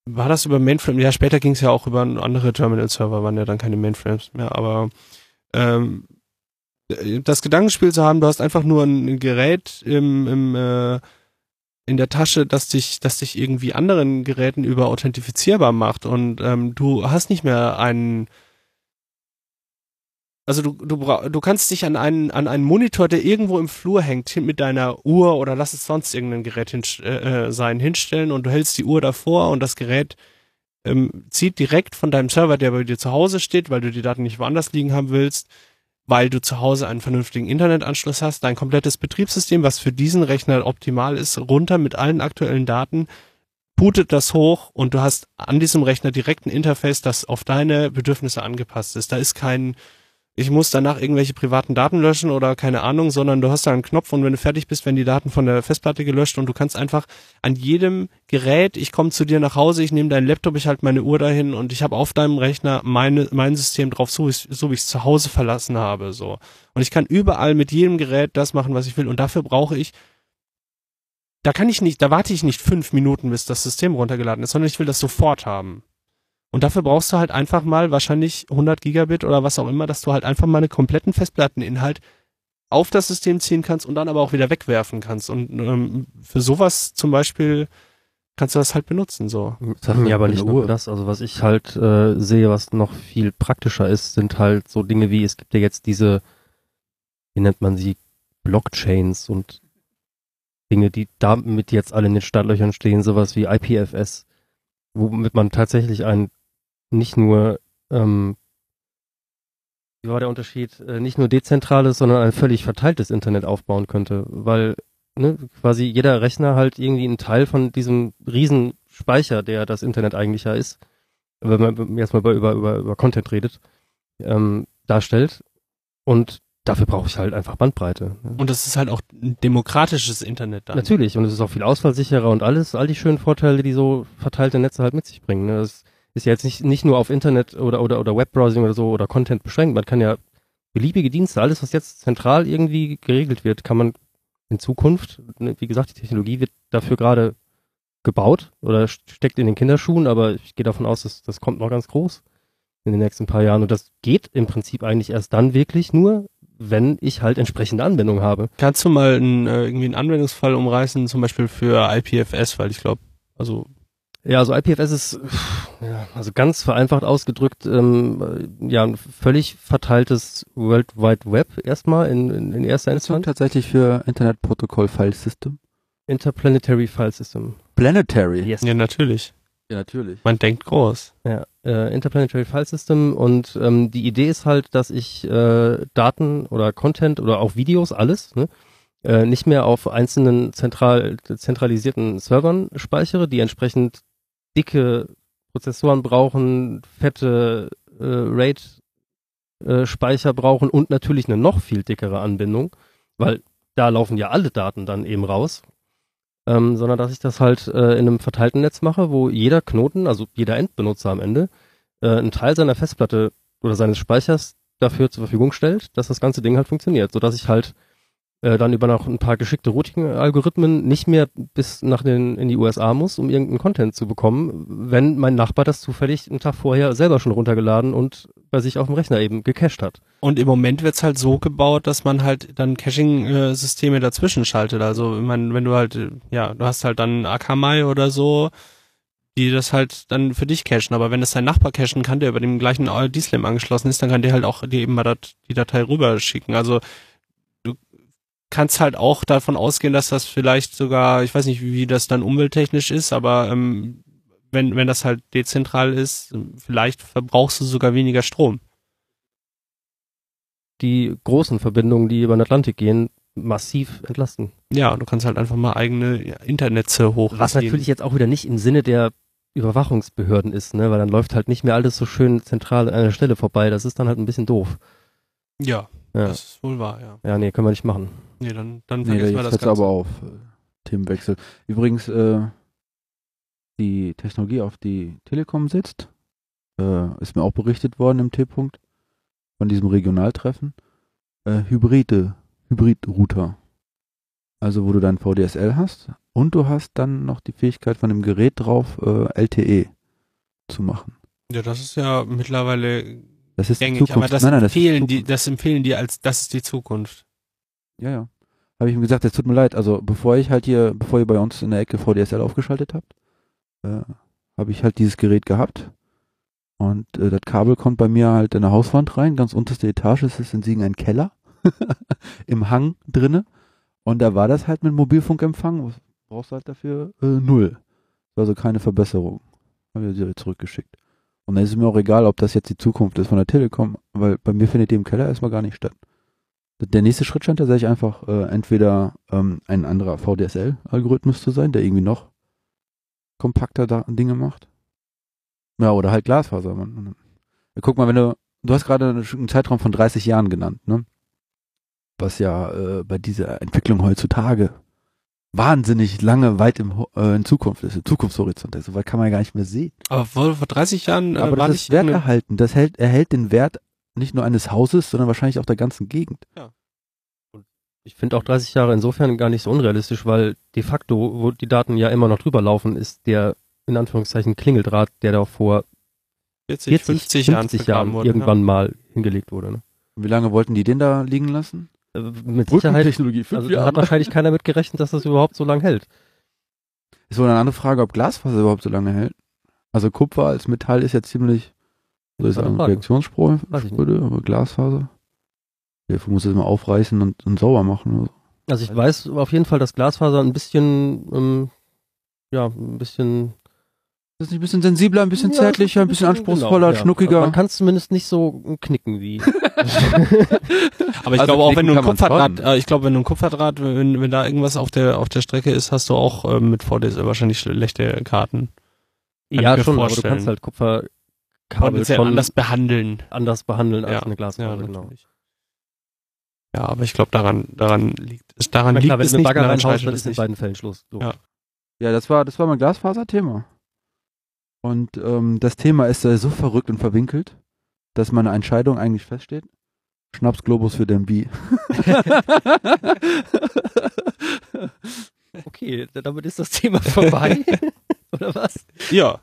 War das über Mainframe? Ja, später ging es ja auch über andere Terminal-Server, waren ja dann keine Mainframes mehr, aber ähm, das Gedankenspiel zu haben, du hast einfach nur ein Gerät im, im äh, in der Tasche, das dich, das dich irgendwie anderen Geräten über authentifizierbar macht und ähm, du hast nicht mehr einen also du, du, du kannst dich an einen, an einen Monitor, der irgendwo im Flur hängt, mit deiner Uhr oder lass es sonst irgendein Gerät hin, äh, äh, sein, hinstellen und du hältst die Uhr davor und das Gerät ähm, zieht direkt von deinem Server, der bei dir zu Hause steht, weil du die Daten nicht woanders liegen haben willst, weil du zu Hause einen vernünftigen Internetanschluss hast, dein komplettes Betriebssystem, was für diesen Rechner optimal ist, runter mit allen aktuellen Daten, bootet das hoch und du hast an diesem Rechner direkt ein Interface, das auf deine Bedürfnisse angepasst ist. Da ist kein ich muss danach irgendwelche privaten Daten löschen oder keine Ahnung, sondern du hast da einen Knopf und wenn du fertig bist, werden die Daten von der Festplatte gelöscht und du kannst einfach an jedem Gerät, ich komme zu dir nach Hause, ich nehme deinen Laptop, ich halte meine Uhr dahin und ich habe auf deinem Rechner meine, mein System drauf, so, wie ich es zu Hause verlassen habe, so. Und ich kann überall mit jedem Gerät das machen, was ich will und dafür brauche ich da kann ich nicht, da warte ich nicht fünf Minuten, bis das System runtergeladen ist, sondern ich will das sofort haben. Und dafür brauchst du halt einfach mal wahrscheinlich 100 Gigabit oder was auch immer, dass du halt einfach mal einen kompletten Festplatteninhalt auf das System ziehen kannst und dann aber auch wieder wegwerfen kannst. Und ähm, für sowas zum Beispiel kannst du das halt benutzen. So. Ja, aber nicht nur das. Also was ich halt äh, sehe, was noch viel praktischer ist, sind halt so Dinge wie, es gibt ja jetzt diese, wie nennt man sie, Blockchains und Dinge, die damit jetzt alle in den Startlöchern stehen, sowas wie IPFS, womit man tatsächlich ein nicht nur, ähm, wie war der Unterschied, äh, nicht nur dezentrales, sondern ein völlig verteiltes Internet aufbauen könnte, weil ne, quasi jeder Rechner halt irgendwie einen Teil von diesem riesen Speicher, der das Internet eigentlich ja ist, wenn man jetzt mal über, über, über Content redet, ähm, darstellt. Und dafür brauche ich halt einfach Bandbreite. Ne? Und das ist halt auch ein demokratisches Internet dann. Natürlich, und es ist auch viel ausfallsicherer und alles, all die schönen Vorteile, die so verteilte Netze halt mit sich bringen. Ne? Das ist ja jetzt nicht, nicht nur auf Internet oder, oder, oder Webbrowsing oder so oder Content beschränkt. Man kann ja beliebige Dienste, alles, was jetzt zentral irgendwie geregelt wird, kann man in Zukunft, ne, wie gesagt, die Technologie wird dafür gerade gebaut oder steckt in den Kinderschuhen, aber ich gehe davon aus, dass das kommt noch ganz groß in den nächsten paar Jahren. Und das geht im Prinzip eigentlich erst dann wirklich nur, wenn ich halt entsprechende Anwendungen habe. Kannst du mal einen, äh, irgendwie einen Anwendungsfall umreißen, zum Beispiel für IPFS, weil ich glaube, also ja, also IPFS ist ja, also ganz vereinfacht ausgedrückt ähm, ja ein völlig verteiltes World Wide Web erstmal in, in, in erster Instanz. tatsächlich für Internet Protocol File System. Interplanetary File System. Planetary. Yes. Ja, natürlich. Ja, natürlich. Man denkt groß. Ja, äh, Interplanetary File System und ähm, die Idee ist halt, dass ich äh, Daten oder Content oder auch Videos, alles, ne, äh, nicht mehr auf einzelnen zentral, zentralisierten Servern speichere, die entsprechend dicke Prozessoren brauchen, fette äh, RAID-Speicher äh, brauchen und natürlich eine noch viel dickere Anbindung, weil da laufen ja alle Daten dann eben raus. Ähm, sondern dass ich das halt äh, in einem verteilten Netz mache, wo jeder Knoten, also jeder Endbenutzer am Ende, äh, einen Teil seiner Festplatte oder seines Speichers dafür zur Verfügung stellt, dass das ganze Ding halt funktioniert, sodass ich halt äh, dann über noch ein paar geschickte Routing-Algorithmen nicht mehr bis nach den in die USA muss, um irgendeinen Content zu bekommen, wenn mein Nachbar das zufällig einen Tag vorher selber schon runtergeladen und bei sich auf dem Rechner eben gecached hat. Und im Moment wird's halt so gebaut, dass man halt dann Caching-Systeme dazwischen schaltet. Also ich meine, wenn du halt, ja, du hast halt dann Akamai oder so, die das halt dann für dich cachen. Aber wenn es dein Nachbar cachen kann, der über dem gleichen D-Slam angeschlossen ist, dann kann der halt auch dir eben mal dat, die Datei rüberschicken. Also kannst halt auch davon ausgehen, dass das vielleicht sogar, ich weiß nicht, wie das dann umwelttechnisch ist, aber ähm, wenn, wenn das halt dezentral ist, vielleicht verbrauchst du sogar weniger Strom. die großen Verbindungen, die über den Atlantik gehen, massiv entlasten. Ja, du kannst halt einfach mal eigene Internetze hoch. Was natürlich jetzt auch wieder nicht im Sinne der Überwachungsbehörden ist, ne, weil dann läuft halt nicht mehr alles so schön zentral an einer Stelle vorbei. Das ist dann halt ein bisschen doof. Ja, Ja, das ist wohl wahr, ja. ja nee, können wir nicht machen. Nee, dann, dann Nee, vergessen wir jetzt das Ganze. aber auf. äh, Themenwechsel. Übrigens, äh, die Technologie, auf die Telekom sitzt, äh, ist mir auch berichtet worden im T-Punkt von diesem Regionaltreffen. Äh, Hybride, Hybrid-Router. Also wo du dein VDSL hast und du hast dann noch die Fähigkeit von dem Gerät drauf, äh, LTE zu machen. Ja, das ist ja mittlerweile Das ist die gängig, Zukunft. aber das nein, nein, das empfehlen die die, das empfehlen die als, das ist die Zukunft. Ja, ja. Habe ich ihm gesagt, es tut mir leid. Also bevor ich halt hier, bevor ihr bei uns in der Ecke VDSL aufgeschaltet habt, äh, habe ich halt dieses Gerät gehabt. Und äh, das Kabel kommt bei mir halt in der Hauswand rein, ganz unterste Etage, es ist in Siegen ein Keller, im Hang drinne. Und da war das halt mit Mobilfunkempfang, was brauchst du halt dafür? Äh, null. Also keine Verbesserung. Habe ich sie zurückgeschickt. Und dann ist es mir auch egal, ob das jetzt die Zukunft ist von der Telekom, weil bei mir findet die im Keller erstmal gar nicht statt. Der nächste Schritt scheint tatsächlich einfach äh, entweder ähm, ein anderer VDSL-Algorithmus zu sein, der irgendwie noch kompakter da Dinge macht. Ja, oder halt Glasfaser. Man, guck mal, wenn du, du hast gerade einen, einen Zeitraum von 30 Jahren genannt, ne? Was ja äh, bei dieser Entwicklung heutzutage wahnsinnig lange weit im, Ho- äh, in Zukunft ist, im Zukunftshorizont ist. So weit kann man ja gar nicht mehr sehen. Aber vor, vor 30 Jahren äh, Aber war das nicht ist Wert eine- erhalten. Das hält, erhält den Wert nicht nur eines Hauses, sondern wahrscheinlich auch der ganzen Gegend. Ich finde auch 30 Jahre insofern gar nicht so unrealistisch, weil de facto, wo die Daten ja immer noch drüber laufen, ist der in Anführungszeichen Klingeldraht, der da vor 40, 40, 50 50 Jahren, wurde, irgendwann mal hingelegt wurde. Ne? Wie lange wollten die den da liegen lassen? Äh, Mit Sicherheit, Brückentechnologie, fünf also da hat wahrscheinlich keiner mit gerechnet, dass das überhaupt so lang hält. Ist wohl eine andere Frage, ob Glasfaser überhaupt so lange hält. Also Kupfer als Metall ist ja ziemlich, soll ich Gute sagen, Frage. reaktionsfroh, Weiß ich nicht. spröde, aber Glasfaser. Du musst es mal aufreißen und, und sauber machen. Oder so. Also ich weiß auf jeden Fall, dass Glasfaser ein bisschen, ähm, ja, ein bisschen das nicht ein bisschen sensibler, ein bisschen Ja, zärtlicher, ein bisschen anspruchsvoller, genau, ja. schnuckiger? Man kann es zumindest nicht so knicken wie. Aber ich Also glaube auch, wenn du ein Kupferdraht, äh, ich glaube, wenn du ein Kupferdraht, wenn, wenn da irgendwas auf der auf der Strecke ist, hast du auch ähm, mit VDSL wahrscheinlich schlechte Karten. Kann ja, schon, aber du kannst halt Kupferkabel schon anders behandeln. anders behandeln als Ja, eine Glasfaser, Ja, genau. Ja, aber ich glaube, daran, daran liegt es, daran klar, liegt wenn es nicht, Bagger reinhaust, dann es ist in beiden Fällen Schluss. So. Ja. Ja, das war, das war mein Glasfaser-Thema. Und ähm, das Thema ist äh, so verrückt und verwinkelt, dass meine Entscheidung eigentlich feststeht. Schnapsglobus für den B. Okay, da- damit ist das Thema vorbei. Oder was? Ja,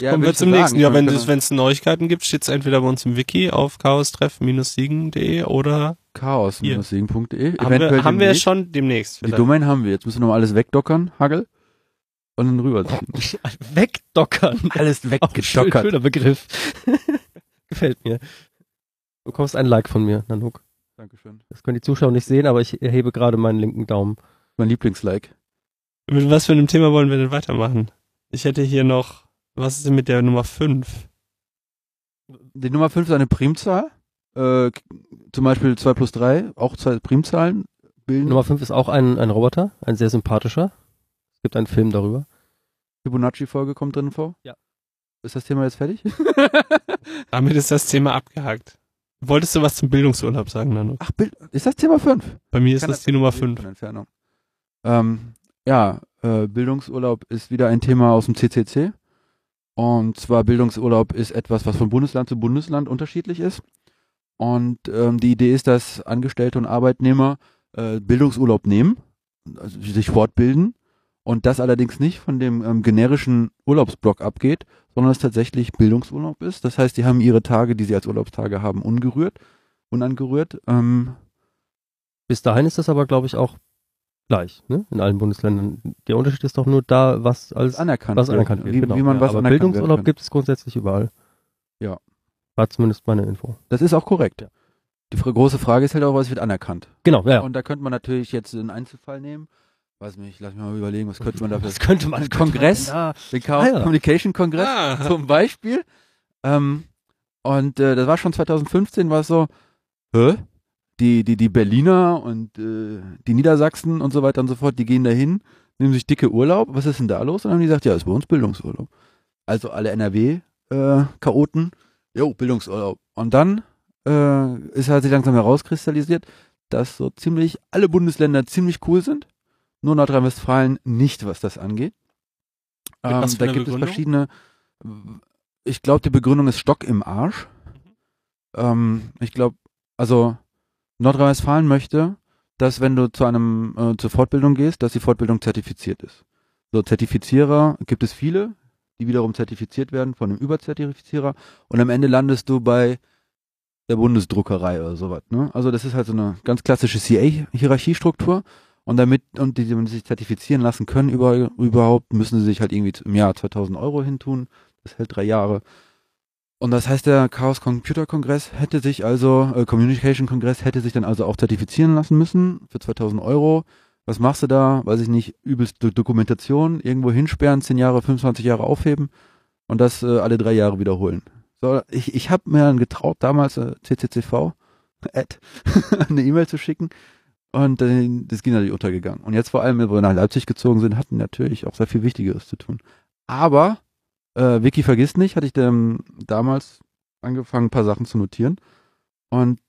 Ja, kommen wir zum so nächsten. sagen. Ja, Ich wenn es wenn es Neuigkeiten gibt, steht es entweder bei uns im Wiki auf chaostreff-siegen.de oder Chaos-siegen.de. haben wir, haben wir es schon demnächst. Die vielleicht. Domain haben wir. Jetzt müssen wir noch alles wegdockern, Hagel. Und dann rüberziehen. Wegdockern. Alles ein schön- schöner Begriff. Gefällt mir. Du bekommst ein Like von mir, Nanook. Dankeschön. Das können die Zuschauer nicht sehen, aber ich erhebe gerade meinen linken Daumen. Mein Lieblingslike. Mit was für einem Thema wollen wir denn weitermachen? Ich hätte hier noch, was ist denn mit der Nummer 5? Die Nummer 5 ist eine Primzahl. Äh, zum Beispiel 2 plus 3, auch zwei Primzahlen bilden. Nummer 5 ist auch ein, ein Roboter, ein sehr sympathischer. Es gibt einen Film darüber. Fibonacci-Folge kommt drin vor. Ja. Ist das Thema jetzt fertig? Damit ist das Thema abgehakt. Wolltest du was zum Bildungsurlaub sagen, Nano? Ach, Bild, ist das Thema 5? Bei mir ist das die Nummer 5. Von Entfernung. Ähm, ja, äh, Bildungsurlaub ist wieder ein Thema aus dem CCC. Und zwar Bildungsurlaub ist etwas, was von Bundesland zu Bundesland unterschiedlich ist. Und ähm, die Idee ist, dass Angestellte und Arbeitnehmer äh, Bildungsurlaub nehmen, also sich fortbilden und das allerdings nicht von dem ähm, generischen Urlaubsblock abgeht, sondern es tatsächlich Bildungsurlaub ist. Das heißt, die haben ihre Tage, die sie als Urlaubstage haben, ungerührt, unangerührt. Ähm, Bis dahin ist das aber, glaube ich, auch gleich, ne? In allen Bundesländern. Der Unterschied ist doch nur da, was als anerkannt was wird. anerkannt wird. Wie, genau. wie man ja, was aber anerkannt Bildungsurlaub gibt es grundsätzlich überall. Ja. War zumindest meine Info. Das ist auch korrekt. Ja. Die große Frage ist halt auch, was wird anerkannt. Genau, ja. Und da könnte man natürlich jetzt einen Einzelfall nehmen. Weiß nicht, lass mich mal überlegen, was könnte man dafür. Das könnte man. Kongress? Ja, Den Chaos Ah, ja. Communication Kongress Ah, zum Beispiel. Ähm, und äh, das war schon 2015, war es so, hä? die, die, die Berliner und äh, die Niedersachsen und so weiter und so fort, die gehen dahin, nehmen sich dicke Urlaub. Was ist denn da los? Und dann haben die gesagt, ja, ist bei uns Bildungsurlaub. Also alle NRW-Chaoten, äh, jo, Bildungsurlaub. Und dann äh, ist halt sich langsam herauskristallisiert, dass so ziemlich alle Bundesländer ziemlich cool sind, nur Nordrhein-Westfalen nicht, was das angeht. Ähm, Was da gibt es Begründung? verschiedene. Ich glaube, die Begründung ist Stock im Arsch. Ähm, ich glaube, also Nordrhein-Westfalen möchte, dass wenn du zu einem äh, zur Fortbildung gehst, dass die Fortbildung zertifiziert ist. So Zertifizierer gibt es viele, die wiederum zertifiziert werden von einem Überzertifizierer und am Ende landest du bei der Bundesdruckerei oder sowas. Ne? Also das ist halt so eine ganz klassische CA-Hierarchiestruktur und damit und die, die sich zertifizieren lassen können über, überhaupt, müssen sie sich halt irgendwie im Jahr 2000 Euro hintun. Das hält drei Jahre. Und das heißt, der Chaos Computer Kongress hätte sich also, äh, Communication Kongress hätte sich dann also auch zertifizieren lassen müssen für 2000 Euro. Was machst du da? Weiß ich nicht, übelst Do Dokumentation, irgendwo hinsperren, 10 Jahre, 25 Jahre aufheben und das äh, alle drei Jahre wiederholen. So, ich, ich habe mir dann getraut, damals äh, CCCV, Ad, eine E-Mail zu schicken und äh, das ging natürlich untergegangen. Und jetzt vor allem, wo wir nach Leipzig gezogen sind, hatten natürlich auch sehr viel Wichtigeres zu tun. Aber äh, Wiki vergisst nicht, hatte ich dann damals angefangen, ein paar Sachen zu notieren. Und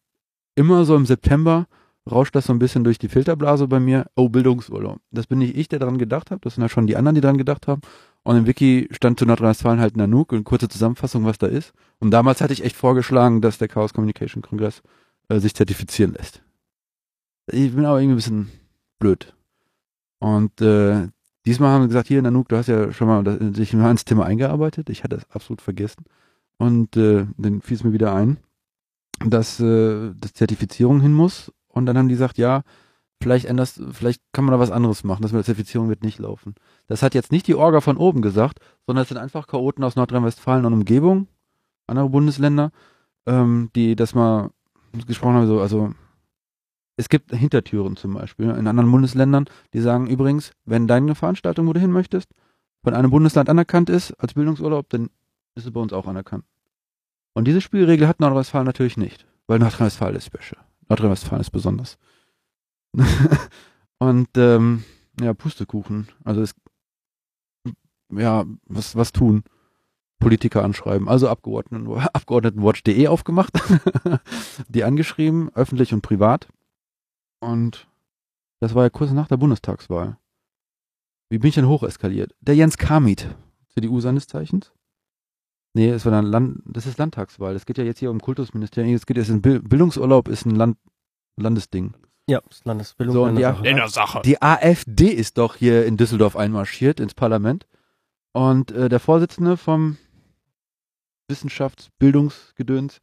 immer so im September rauscht das so ein bisschen durch die Filterblase bei mir. Oh, Bildungsurlaub. Das bin nicht ich, der daran gedacht habe. Das sind ja schon die anderen, die daran gedacht haben. Und im Wiki stand zu Nordrhein-Westfalen halt Nanook und kurze Zusammenfassung, was da ist. Und damals hatte ich echt vorgeschlagen, dass der Chaos Communication Kongress äh, sich zertifizieren lässt. Ich bin aber irgendwie ein bisschen blöd. Und äh, diesmal haben sie gesagt, hier Nanook, du hast ja schon mal das, dich mal ins Thema eingearbeitet. Ich hatte das absolut vergessen. Und äh, dann fiel es mir wieder ein, dass äh, das Zertifizierung hin muss. Und dann haben die gesagt, ja, vielleicht änderst, vielleicht kann man da was anderes machen. Das mit der Zertifizierung wird nicht laufen. Das hat jetzt nicht die Orga von oben gesagt, sondern es sind einfach Chaoten aus Nordrhein-Westfalen und Umgebung, andere Bundesländer, ähm, die das mal gesprochen haben. So, also es gibt Hintertüren zum Beispiel in anderen Bundesländern, die sagen übrigens, wenn deine Veranstaltung, wo du hin möchtest, von einem Bundesland anerkannt ist als Bildungsurlaub, dann ist es bei uns auch anerkannt. Und diese Spielregel hat Nordrhein-Westfalen natürlich nicht, weil Nordrhein-Westfalen ist special. Nordrhein-Westfalen ist besonders. Und ähm, ja, Pustekuchen. Also es ja, was, was tun? Politiker anschreiben. Also Abgeordneten, Abgeordnetenwatch.de aufgemacht, die angeschrieben, öffentlich und privat. Und das war ja kurz nach der Bundestagswahl. Wie bin ich denn hocheskaliert? Der Jens Kamit, CDU seines Zeichens. Nee, es war dann Land, das ist Landtagswahl. Das geht ja jetzt hier um Kultusministerium. Es geht jetzt in Bild, Bildungsurlaub ist ein Land, Landesding. Ja, das Landesbildung. So, die, Landessache. In der Sache. die AfD ist doch hier in Düsseldorf einmarschiert ins Parlament. Und äh, der Vorsitzende vom Wissenschaftsbildungsgedöns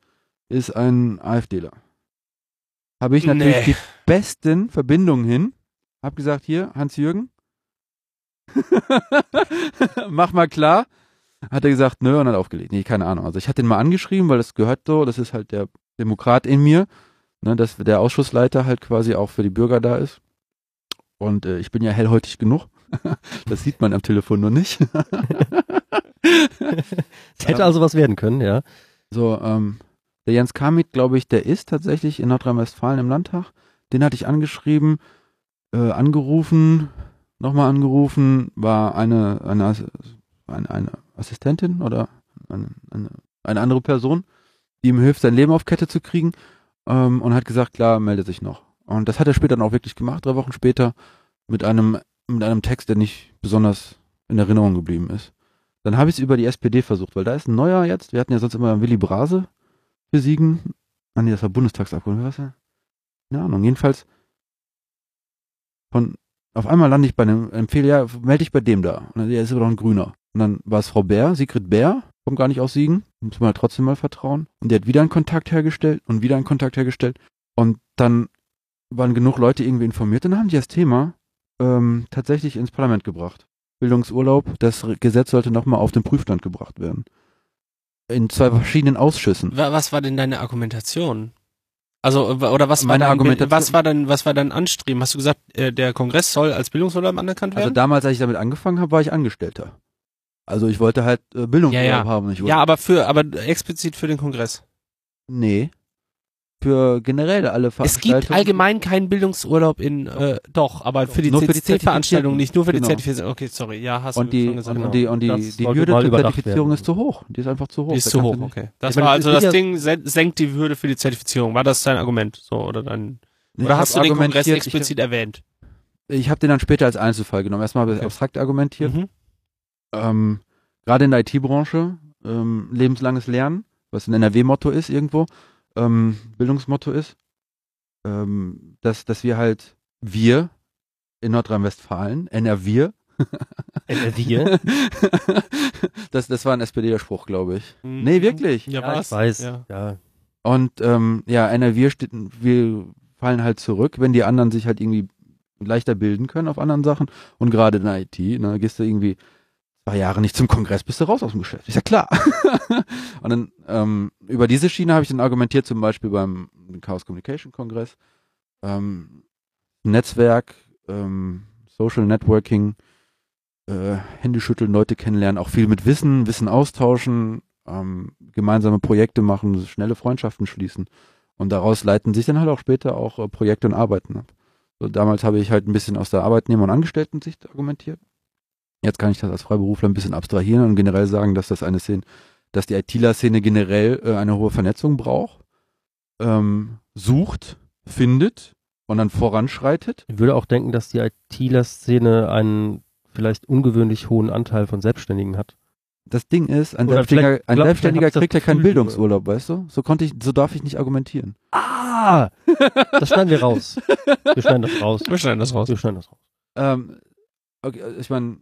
ist ein AfDler. Habe ich natürlich Nee. die besten Verbindungen hin. Hab gesagt, hier, Hans-Jürgen, mach mal klar. Hat er gesagt, nö, und hat aufgelegt. Nee, keine Ahnung. Also ich hatte ihn mal angeschrieben, weil das gehört so, das ist halt der Demokrat in mir, ne, dass der Ausschussleiter halt quasi auch für die Bürger da ist. Und äh, ich bin ja hellhäutig genug. das sieht man am Telefon nur nicht. Es hätte also was werden können, ja. So, ähm, der Jens Kamit, glaube ich, der ist tatsächlich in Nordrhein-Westfalen im Landtag. Den hatte ich angeschrieben, äh, angerufen, nochmal angerufen, war eine, eine, eine, eine Assistentin oder eine, eine, eine andere Person, die ihm hilft, sein Leben auf Kette zu kriegen ähm, und hat gesagt, klar, melde sich noch. Und das hat er später dann auch wirklich gemacht, drei Wochen später, mit einem, mit einem Text, der nicht besonders in Erinnerung geblieben ist. Dann habe ich es über die SPD versucht, weil da ist ein neuer jetzt. Wir hatten ja sonst immer Willy Brase für Siegen. Ah nee, das war Bundestagsabgeordneter. Was? Keine Ahnung. Jedenfalls von auf einmal lande ich bei einem empfehle ja, melde dich bei dem da. Und der ist aber doch ein Grüner. Und dann war es Frau Bär, Sigrid Bär, kommt gar nicht aus Siegen, muss man halt trotzdem mal vertrauen. Und die hat wieder einen Kontakt hergestellt und wieder einen Kontakt hergestellt. Und dann waren genug Leute irgendwie informiert dann haben die das Thema ähm, tatsächlich ins Parlament gebracht. Bildungsurlaub, das Gesetz sollte nochmal auf den Prüfstand gebracht werden. In zwei verschiedenen Ausschüssen. Wa- Was war denn deine Argumentation? Also oder was war Meine dein, Argumentation- was war dann was war dein Anstreben? Hast du gesagt, äh, der Kongress soll als Bildungsurlaub anerkannt Also werden? damals, als ich damit angefangen habe, war ich Angestellter. Also ich wollte halt äh, Bildungsurlaub Ja, ja. haben. ja, aber für aber explizit für den Kongress. Nee. Für generell alle Es Veranstaltungen. gibt allgemein keinen Bildungsurlaub in, äh, doch, aber für die Nur für die CCC-Veranstaltungen, nicht nur für die Genau. Zertifizierung. Okay, sorry, ja, hast und du die, schon gesagt. und, genau. die, und die, Das die Hürde zur überdacht Zertifizierung werden. ist zu hoch. Die ist einfach zu hoch. Die ist Da zu hoch, du okay. Das Ich war es also das Ding sen- senkt die Hürde für die Zertifizierung. War das dein Argument? So, oder dein, Ich oder hab hast du den Kongress explizit erwähnt? Ich, ich habe den dann später als Einzelfall genommen. Erstmal ich Okay. abstrakt argumentiert. Mhm. Ähm, Gerade in der IT-Branche, ähm, lebenslanges Lernen, was ein NRW-Motto ist irgendwo, ähm, Bildungsmotto ist, ähm, dass, dass wir halt, wir in Nordrhein-Westfalen, NRW, NRW? das, das war ein SPD-Spruch, glaube ich. Mhm. Nee, wirklich. Ja, Ja, was? ich weiß. Ja. Ja. Und ähm, ja, NRW steht, wir fallen halt zurück, wenn die anderen sich halt irgendwie leichter bilden können auf anderen Sachen. Und gerade in der IT, ne, gehst du irgendwie zwei Jahre nicht zum Kongress, bist du raus aus dem Geschäft. Ist ja klar. und dann ähm, über diese Schiene habe ich dann argumentiert, zum Beispiel beim Chaos Communication Kongress. Ähm, Netzwerk, ähm, Social Networking, äh, Hände schütteln, Leute kennenlernen, auch viel mit Wissen, Wissen austauschen, ähm, gemeinsame Projekte machen, schnelle Freundschaften schließen. Und daraus leiten sich dann halt auch später auch äh, Projekte und Arbeiten ab. So, damals habe ich halt ein bisschen aus der Arbeitnehmer- und Angestellten-Sicht argumentiert. Jetzt kann ich das als Freiberufler ein bisschen abstrahieren und generell sagen, dass das eine Szene, dass die ITler-Szene generell äh, eine hohe Vernetzung braucht, ähm, sucht, findet und dann voranschreitet. Ich würde auch denken, dass die ITler-Szene einen vielleicht ungewöhnlich hohen Anteil von Selbstständigen hat. Das Ding ist, ein Oder Selbstständiger, ein glaub, Selbstständiger kriegt ja keinen Gefühl, Bildungsurlaub, weißt du? So konnte ich, so darf ich nicht argumentieren. Ah! Das schneiden wir raus. Wir schneiden das raus. Wir schneiden das raus. Wir schneiden das raus. Ähm, okay, ich meine,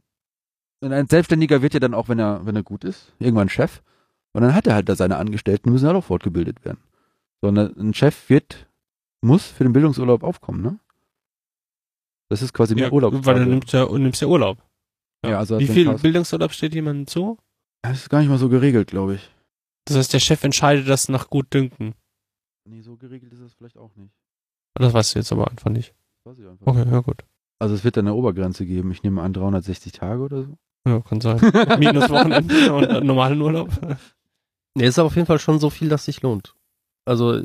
ein Selbstständiger wird ja dann auch, wenn er, wenn er gut ist, irgendwann Chef. Und dann hat er halt da seine Angestellten, müssen halt auch fortgebildet werden. Sondern ein Chef wird, muss für den Bildungsurlaub aufkommen, ne? Das ist quasi mehr Ja, Urlaub. weil du nimmst ja, nimmst ja Urlaub. Ja, also Wie viel Chaos- Bildungsurlaub steht jemandem zu? Das ist gar nicht mal so geregelt, glaube ich. Das heißt, der Chef entscheidet das nach Gutdünken. Nee, so geregelt ist es vielleicht auch nicht. Das weißt du jetzt aber einfach nicht. Das weiß ich einfach Okay, nicht. ja gut. Also es wird dann eine Obergrenze geben. Ich nehme an 360 Tage oder so. Ja, kann sein. Minus Wochenende und äh, normalen Urlaub. Nee, ist aber auf jeden Fall schon so viel, dass sich lohnt. Also,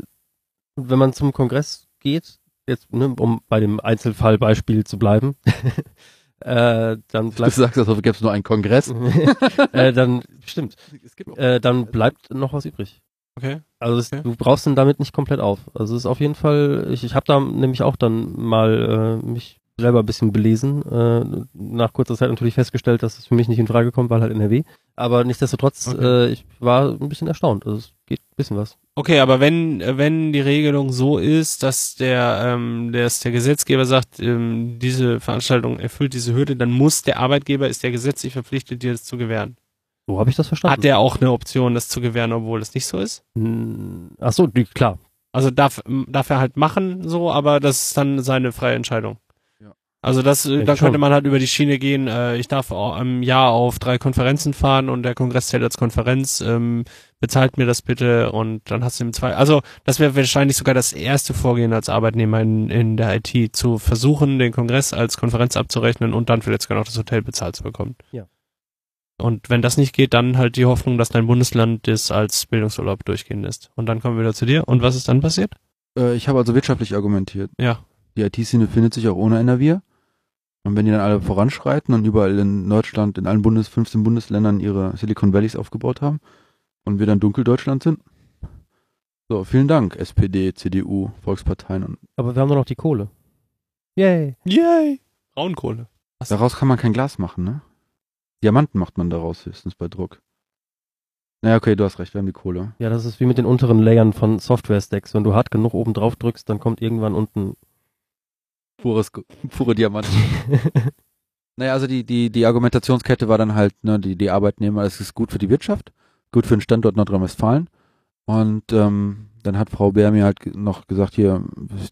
wenn man zum Kongress geht, jetzt, ne, um bei dem Einzelfallbeispiel zu bleiben, äh, dann Du bleibt, sagst, als gäbe es nur einen Kongress. äh, dann, stimmt, Es gibt äh, dann bleibt noch was übrig. Okay. Also es, Okay. du brauchst ihn damit nicht komplett auf. Also es ist auf jeden Fall, ich, ich habe da nämlich auch dann mal äh, mich selber ein bisschen belesen. Äh, nach kurzer Zeit natürlich festgestellt, dass es für mich nicht in Frage kommt, weil halt NRW. Aber nichtsdestotrotz, Okay. äh, ich war ein bisschen erstaunt. Also es geht ein bisschen was. Okay, aber wenn, wenn die Regelung so ist, dass der, ähm, dass der Gesetzgeber sagt, ähm, diese Veranstaltung erfüllt diese Hürde, dann muss der Arbeitgeber, ist der gesetzlich verpflichtet, dir das zu gewähren. So habe ich das verstanden. Hat der auch eine Option, das zu gewähren, obwohl es nicht so ist? Hm, Ach so, klar. Also darf, darf er halt machen, so, aber das ist dann seine freie Entscheidung. Also das, äh, da könnte man halt über die Schiene gehen, äh, ich darf auch im Jahr auf drei Konferenzen fahren und der Kongress zählt als Konferenz, ähm, bezahlt mir das bitte und dann hast du im zwei, also das wäre wahrscheinlich sogar das erste Vorgehen als Arbeitnehmer in, in der IT, zu versuchen, den Kongress als Konferenz abzurechnen und dann vielleicht sogar noch das Hotel bezahlt zu bekommen. Ja. Und wenn das nicht geht, dann halt die Hoffnung, dass dein Bundesland das als Bildungsurlaub durchgehen lässt. Und dann kommen wir wieder zu dir. Und was ist dann passiert? Äh, ich habe also wirtschaftlich argumentiert. Ja. Die IT-Szene findet sich auch ohne NRW. Und wenn die dann alle voranschreiten und überall in Deutschland, in allen Bundes, 15 Bundesländern ihre Silicon Valleys aufgebaut haben und wir dann Dunkeldeutschland sind. So, vielen Dank, SPD, CDU, Volksparteien und Aber wir haben doch noch die Kohle. Yay. Yay! Braunkohle. daraus kann man kein Glas machen, ne? Diamanten macht man daraus höchstens bei Druck. Naja, okay, du hast recht, wir haben die Kohle. Ja, das ist wie mit den unteren Layern von Software-Stacks. Wenn du hart genug oben drauf drückst, dann kommt irgendwann unten. Pures, pure Diamanten. Naja, also die, die, die Argumentationskette war dann halt, ne, die, die Arbeitnehmer, es ist gut für die Wirtschaft, gut für den Standort Nordrhein-Westfalen. Und ähm, dann hat Frau Bär mir halt noch gesagt, hier,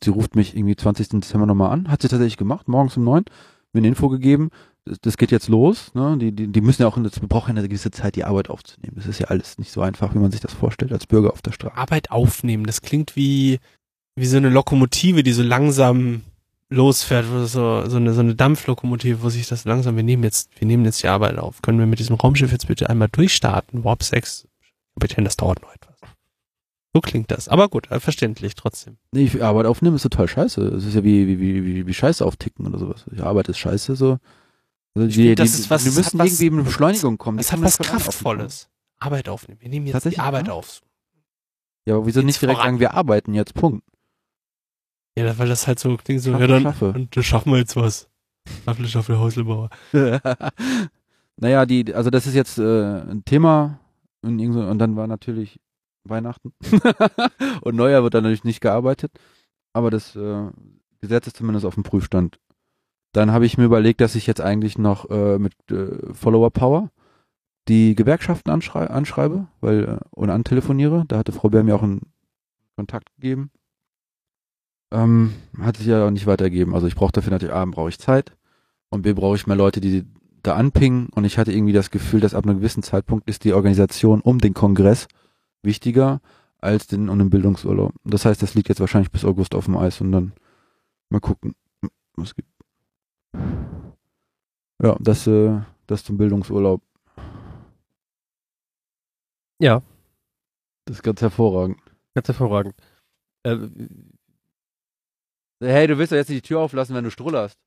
sie ruft mich irgendwie 20. Dezember nochmal an. Hat sie tatsächlich gemacht, morgens um neun, mir eine Info gegeben, das, das geht jetzt los. Ne? Die, die, die müssen ja auch, in- das braucht ja eine gewisse Zeit, die Arbeit aufzunehmen. Das ist ja alles nicht so einfach, wie man sich das vorstellt, als Bürger auf der Straße. Arbeit aufnehmen, das klingt wie, wie so eine Lokomotive, die so langsam losfährt, wo so, so eine, so eine Dampflokomotive, wo sich das langsam, wir nehmen jetzt, wir nehmen jetzt die Arbeit auf. Können wir mit diesem Raumschiff jetzt bitte einmal durchstarten? Warp 6. Kapitän, das dauert noch etwas. So klingt das. Aber gut, äh, verständlich trotzdem. Nee, ich, Arbeit aufnehmen ist total scheiße. Es ist ja wie, wie, wie, wie, wie Scheiße aufticken oder sowas. Die Arbeit ist scheiße, so. Also die, das die, ist was- wir das müssen was- irgendwie eine Beschleunigung kommen. Die hat was nicht Kraftvolles. Arbeit aufnehmen. Wir nehmen jetzt die Arbeit ja? auf. Ja, aber wieso Geht's nicht direkt voran. sagen, wir arbeiten jetzt, Punkt. Ja, weil das halt so klingt so, Schaffe, ja dann, schaffe. und dann schaffen wir jetzt was. Schaffle, schaffle, Häuslebauer. naja, die, also das ist jetzt äh, ein Thema und, und dann war natürlich Weihnachten und Neujahr wird dann natürlich nicht gearbeitet, aber das äh, Gesetz ist zumindest auf dem Prüfstand. Dann habe ich mir überlegt, dass ich jetzt eigentlich noch äh, mit äh, Follower Power die Gewerkschaften anschrei anschreibe, weil äh, und antelefoniere. Da hatte Frau Bär mir auch einen Kontakt gegeben. Ähm, hat sich ja auch nicht weitergegeben. Also ich brauche dafür natürlich A, brauche ich Zeit und B, brauche ich mehr Leute, die da anpingen und ich hatte irgendwie das Gefühl, dass ab einem gewissen Zeitpunkt ist die Organisation um den Kongress wichtiger als den um den Bildungsurlaub. Das heißt, das liegt jetzt wahrscheinlich bis August auf dem Eis und dann mal gucken, was es gibt. Ja, das, äh, das zum Bildungsurlaub. Ja, Das ist ganz hervorragend. ganz hervorragend. Äh, Hey, du willst doch jetzt nicht die Tür auflassen, wenn du strullerst.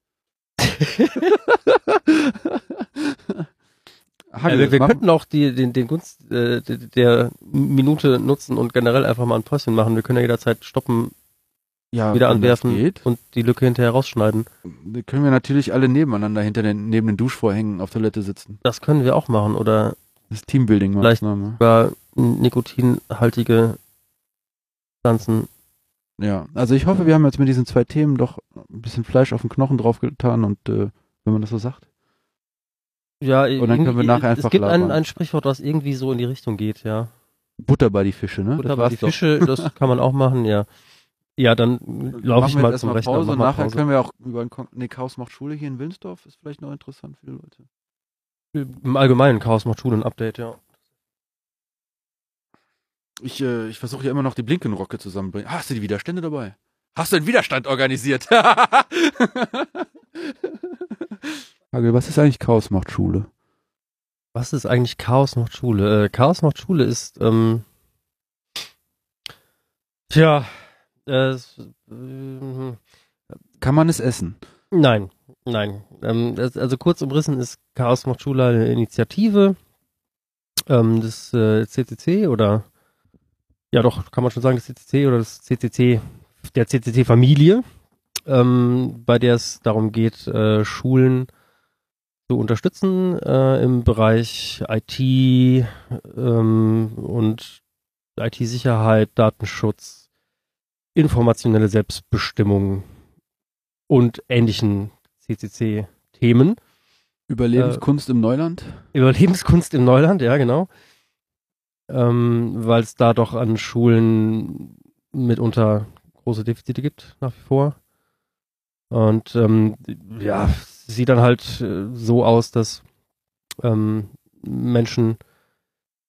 äh, wir wir könnten auch die, den, den Gunst äh, der- Minute nutzen und generell einfach mal ein Päuschen machen. Wir können ja jederzeit stoppen, ja, wieder anwerfen und die Lücke hinterher rausschneiden. dann können wir natürlich alle nebeneinander hinter den, neben den Duschvorhängen auf Toilette sitzen. Das können wir auch machen. Oder Das ist Teambuilding-Maßnahme. sogar nikotinhaltige Pflanzen. Ja, also ich hoffe, wir haben jetzt mit diesen zwei Themen doch ein bisschen Fleisch auf den Knochen draufgetan und äh, wenn man das so sagt. Ja, Und dann können wir nachher einfach Es gibt ein, ein Sprichwort, was irgendwie so in die Richtung geht, ja. Butter bei die Fische, ne? Oder Das war's die doch. Fische, das kann man auch machen, ja. Ja, dann laufe ich mal zum Rechner. Pause und nachher Pause. können wir auch über ein Kon nee, Chaos macht Schule hier in Wilnsdorf, ist vielleicht noch interessant für die Leute. Im Allgemeinen Chaos macht Schule ein Update, ja. Ich, äh, ich versuche ja immer noch die Blinkenrocke zusammenbringen. Hast du die Widerstände dabei? Hast du einen Widerstand organisiert? Hagel, was ist eigentlich Chaos macht Schule? Was ist eigentlich Chaos macht Schule? Äh, Chaos macht Schule ist, ähm, tja, äh, äh, Kann man es essen? nein, nein. Ähm, das, also kurz umrissen ist Chaos macht Schule eine Initiative ähm, des äh, CCC oder ja doch, kann man schon sagen, das CCC oder das CCC, der CCC-Familie, ähm, bei der es darum geht, äh, Schulen zu unterstützen äh, im Bereich IT ähm, und IT-Sicherheit, Datenschutz, informationelle Selbstbestimmung und ähnlichen CCC-Themen. Überlebenskunst im Neuland? Überlebenskunst im Neuland, ja, genau. Ähm, Weil es da doch an Schulen mitunter große Defizite gibt, nach wie vor. Und ähm, ja, sieht dann halt äh, so aus, dass ähm, Menschen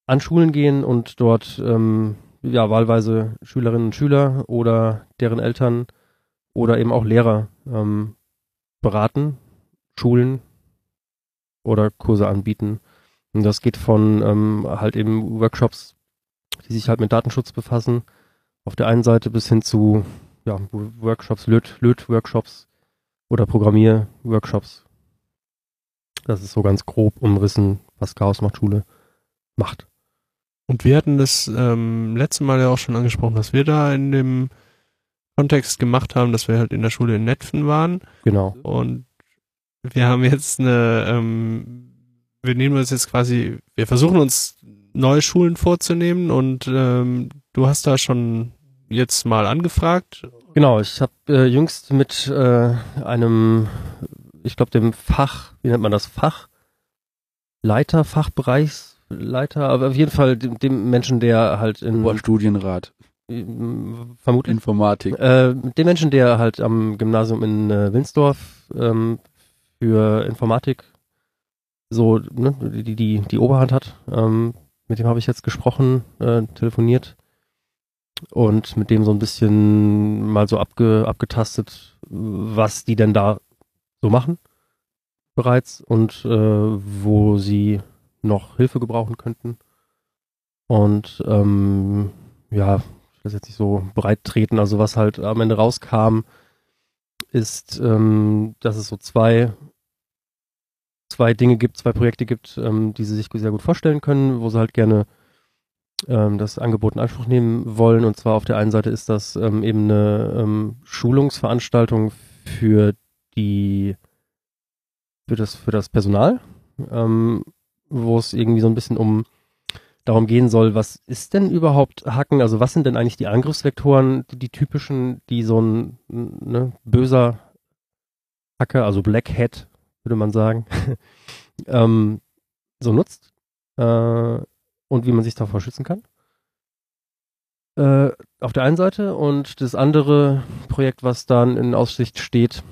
an Schulen gehen und dort ähm, ja wahlweise Schülerinnen und Schüler oder deren Eltern oder eben auch Lehrer ähm, beraten, schulen oder Kurse anbieten. Und das geht von ähm, halt eben Workshops, die sich halt mit Datenschutz befassen, auf der einen Seite bis hin zu ja, Workshops, Löt, Löt-Workshops oder Programmier-Workshops. Das ist so ganz grob umrissen, was Chaos macht Schule macht. Und wir hatten das ähm, letzte Mal ja auch schon angesprochen, dass wir da in dem Kontext gemacht haben, dass wir halt in der Schule in Netfen waren Genau. und wir haben jetzt eine, ähm, wir nehmen uns jetzt quasi, wir versuchen uns neue Schulen vorzunehmen und ähm, du hast da schon jetzt mal angefragt. Genau, ich habe äh, jüngst mit äh, einem, ich glaube dem Fach, wie nennt man das, Fachleiter, Fachbereichsleiter, aber auf jeden Fall dem, dem Menschen, der halt in Oberstudienrat, äh, vermutlich Informatik. äh, dem Menschen, der halt am Gymnasium in äh, Winsdorf ähm, für Informatik so ne, die, die, die Oberhand hat. Ähm, mit dem habe ich jetzt gesprochen, äh, telefoniert und mit dem so ein bisschen mal so abge, abgetastet, was die denn da so machen bereits und äh, wo sie noch Hilfe gebrauchen könnten. Und ähm, ja, das jetzt nicht so breit treten. Also was halt am Ende rauskam, ist, ähm, dass es so zwei zwei Dinge gibt, zwei Projekte gibt, ähm, die sie sich sehr gut vorstellen können, wo sie halt gerne ähm, das Angebot in Anspruch nehmen wollen. Und zwar auf der einen Seite ist das ähm, eben eine ähm, Schulungsveranstaltung für die für das für das Personal, ähm, wo es irgendwie so ein bisschen um darum gehen soll, was ist denn überhaupt Hacken? Also was sind denn eigentlich die Angriffsvektoren, die, die typischen, die so ein ne, böser Hacker, also Black Hat, würde man sagen, ähm, so nutzt äh, und wie man sich davor schützen kann. Äh, auf der einen Seite und das andere Projekt, was dann in Aussicht steht,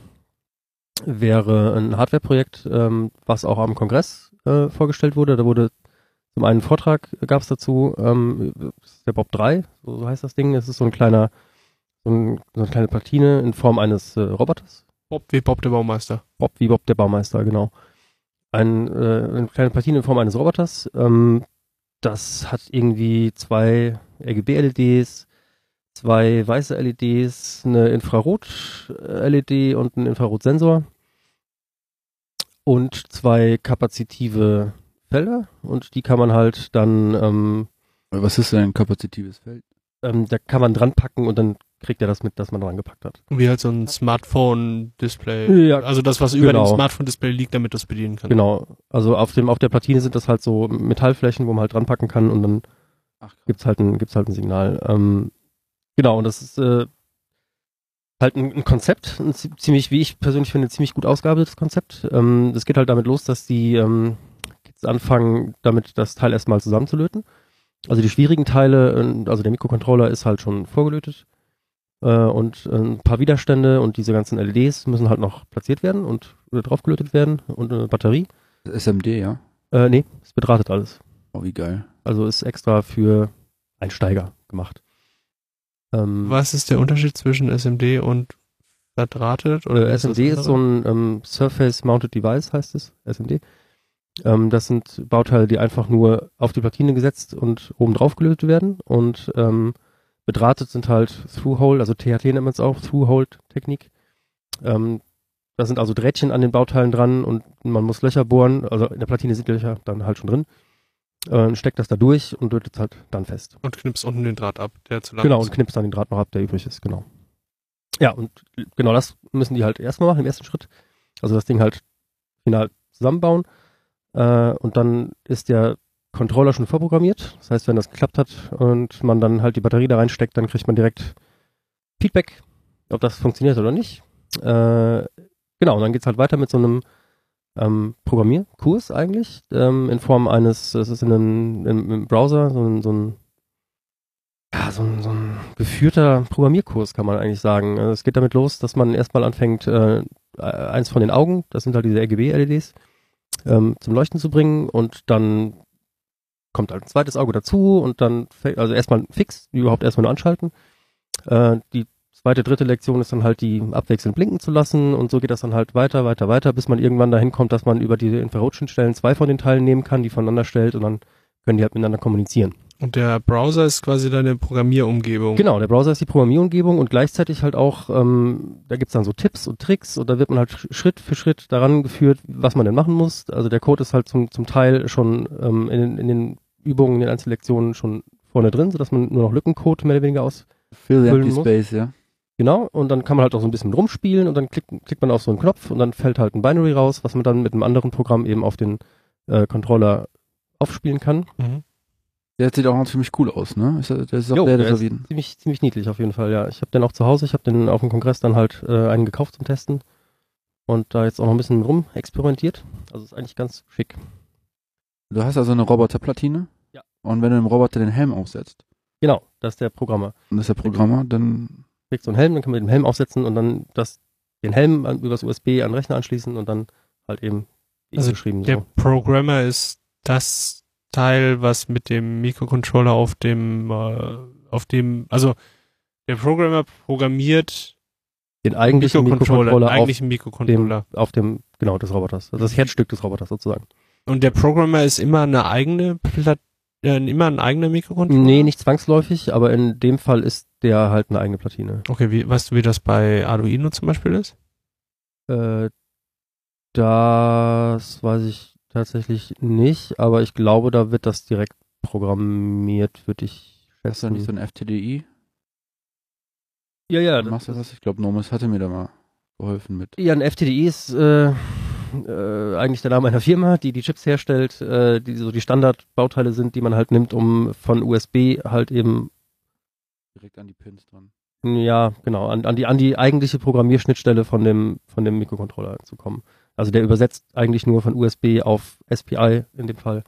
wäre ein Hardware-Projekt, ähm, was auch am Kongress äh, vorgestellt wurde. Da wurde zum einen Vortrag gab es dazu, ähm, der Bob 3, so, heißt das Ding. Es ist so ein kleiner, so, ein, so eine kleine Platine in Form eines äh, Roboters. Bob wie Bob der Baumeister. Bob wie Bob der Baumeister, genau. Ein, äh, eine kleine Platine in Form eines Roboters. Ähm, das hat irgendwie zwei RGB-LEDs, zwei weiße LEDs, eine Infrarot-LED und einen Infrarotsensor und zwei kapazitive Felder und die kann man halt dann ähm, Was ist denn ein kapazitives Feld? ähm, da kann man dran packen und dann kriegt er das mit, dass man dran gepackt hat. Wie halt so ein Smartphone-Display. Ja, also das, was über genau. dem Smartphone-Display liegt, damit du es bedienen kannst. Genau. Also auf dem auf der Platine sind das halt so Metallflächen, wo man halt dran packen kann und dann Ach, gibt's halt ein gibt's halt ein Signal. Ähm, genau und das ist äh, halt ein, ein Konzept, ein zi- ziemlich, wie ich persönlich finde, ziemlich gut ausgearbeitetes Konzept. Ähm, das geht halt damit los, dass die ähm, Kids anfangen, damit das Teil erstmal zusammenzulöten. Also die schwierigen Teile, äh, also der Mikrocontroller ist halt schon vorgelötet und äh, ein paar Widerstände und diese ganzen LEDs müssen halt noch platziert werden und äh, draufgelötet werden und eine Batterie. SMD, ja? Äh, nee, es bedrahtet alles. Oh, wie geil. Also ist extra für Einsteiger gemacht. Ähm, Was ist der Unterschied zwischen SMD und verdrahtet? Oder Äh, ist SMD ist so ein ähm, Surface Mounted Device, heißt es, SMD. Ähm, das sind Bauteile, die einfach nur auf die Platine gesetzt und oben drauf gelötet werden. Und ähm, bedrahtet sind halt Through-Hole, also THT nennt man es auch, Through-Hole-Technik. Ähm, da sind also Drähtchen an den Bauteilen dran und man muss Löcher bohren, also in der Platine sind Löcher dann halt schon drin. Äh, steckt das da durch und lötet es halt dann fest. Und knippst unten den Draht ab, der zu lang Genau, ist. und knippst dann den Draht noch ab, der übrig ist, genau. Ja, und genau das müssen die halt erstmal machen, im ersten Schritt. Also das Ding halt final zusammenbauen. Äh, und dann ist der Controller schon vorprogrammiert. Das heißt, wenn das geklappt hat und man dann halt die Batterie da reinsteckt, dann kriegt man direkt Feedback, ob das funktioniert oder nicht. Äh, genau, und dann geht's halt weiter mit so einem ähm, Programmierkurs eigentlich, ähm, in Form eines, das ist in einem, im, im Browser, so ein, so ein ja, so ein, so ein geführter Programmierkurs, kann man eigentlich sagen. Also Es geht damit los, dass man erstmal anfängt, äh, eins von den Augen, das sind halt diese RGB-LEDs, ähm, zum Leuchten zu bringen und dann kommt ein zweites Auge dazu und dann, also erstmal fix, die überhaupt erstmal nur anschalten. Äh, die zweite, dritte Lektion ist dann halt die abwechselnd blinken zu lassen und so geht das dann halt weiter, weiter, weiter, bis man irgendwann dahin kommt, dass man über diese Infrarotschnittstellen zwei von den Teilen nehmen kann, die voneinander stellt und dann können die halt miteinander kommunizieren. Und der Browser ist quasi deine Programmierumgebung. Genau, der Browser ist die Programmierumgebung und gleichzeitig halt auch, ähm, da gibt's dann so Tipps und Tricks und da wird man halt sch- Schritt für Schritt daran geführt, was man denn machen muss. Also der Code ist halt zum, zum Teil schon ähm, in, in den Übungen, in den Einzellektionen schon vorne drin, sodass man nur noch Lückencode mehr oder weniger aus. Fill the Füllen empty muss. space, ja? Genau, und dann kann man halt auch so ein bisschen rumspielen und dann klickt, klickt man auf so einen Knopf und dann fällt halt ein Binary raus, was man dann mit einem anderen Programm eben auf den äh, Controller aufspielen kann. Mhm. Der sieht auch noch ziemlich cool aus, ne? Ist, der- ist auch Jo, der, der der ist ziemlich, ziemlich niedlich auf jeden Fall, ja. Ich habe den auch zu Hause, ich habe den auf dem Kongress dann halt äh, einen gekauft zum Testen und da jetzt auch noch ein bisschen rum experimentiert. Also ist eigentlich ganz schick. Du hast also eine Roboterplatine. Und wenn du dem Roboter den Helm aufsetzt, Genau, das ist der Programmer. und das ist der Programmer, dann Kriegt so einen Helm, dann kann man den Helm aufsetzen und dann das, den Helm an, übers USB an den Rechner anschließen und dann halt eben Also beschrieben Der so. Programmer ist das Teil, was mit dem Mikrocontroller auf dem, äh, auf dem, also der Programmer programmiert Den eigentlichen Mikrocontroller auf eigentlichen Mikrocontroller. dem, auf dem, genau, des Roboters. Also das Herzstück des Roboters sozusagen. Und der Programmer ist immer eine eigene Pla äh, immer ein eigener Mikrocontroller? Nee, nicht zwangsläufig, aber in dem Fall ist der halt eine eigene Platine. Okay, wie, weißt du, wie das bei Arduino zum Beispiel ist? Äh, das weiß ich tatsächlich nicht, aber ich glaube, da wird das direkt programmiert, würde ich Ist da schätzen. nicht so ein FTDI? ja, ja, Machst du das? Ich glaube, Nomis hatte mir da mal geholfen mit. Ja, ein FTDI ist äh, äh, eigentlich der Name einer Firma, die die Chips herstellt, äh, die so die Standardbauteile sind, die man halt nimmt, um von USB halt eben, Direkt an die Pins dran. ja, genau, an, an die an die eigentliche Programmierschnittstelle von dem von dem Mikrocontroller zu kommen. Also der übersetzt eigentlich nur von USB auf SPI in dem Fall.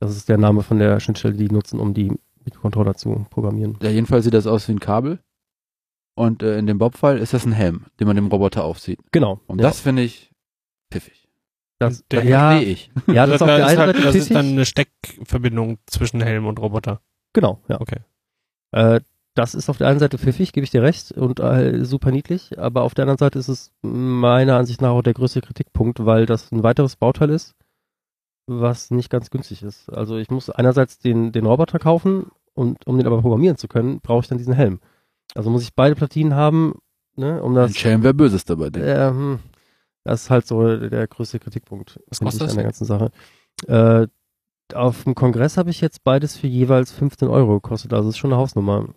Das ist der Name von der Schnittstelle, die die nutzen, um die Mikrocontroller zu programmieren. Ja, jedenfalls sieht das aus wie ein Kabel. Und äh, in dem Bob-Fall ist das ein Helm, den man dem Roboter aufsieht. Genau. Und ja, das finde ich pfiffig. das, der- ja, verstehe ich. ja, das ist auf der ist einen halt, Seite das ist dann eine Steckverbindung zwischen Helm und Roboter. Genau, ja. Okay. Äh, das ist auf der einen Seite pfiffig, gebe ich dir recht, und äh, super niedlich, aber auf der anderen Seite ist es meiner Ansicht nach auch der größte Kritikpunkt, weil das ein weiteres Bauteil ist, was nicht ganz günstig ist. Also ich muss einerseits den, den Roboter kaufen und um den aber programmieren zu können, brauche ich dann diesen Helm. Also muss ich beide Platinen haben, ne, um Ein das. Schelm wäre Böses dabei, denke ich. Äh, hm, das ist halt so der größte Kritikpunkt Was kostet ich, an der ganzen Sache. Äh, auf dem Kongress habe ich jetzt beides für jeweils 15 Euro gekostet, also ist schon eine Hausnummer.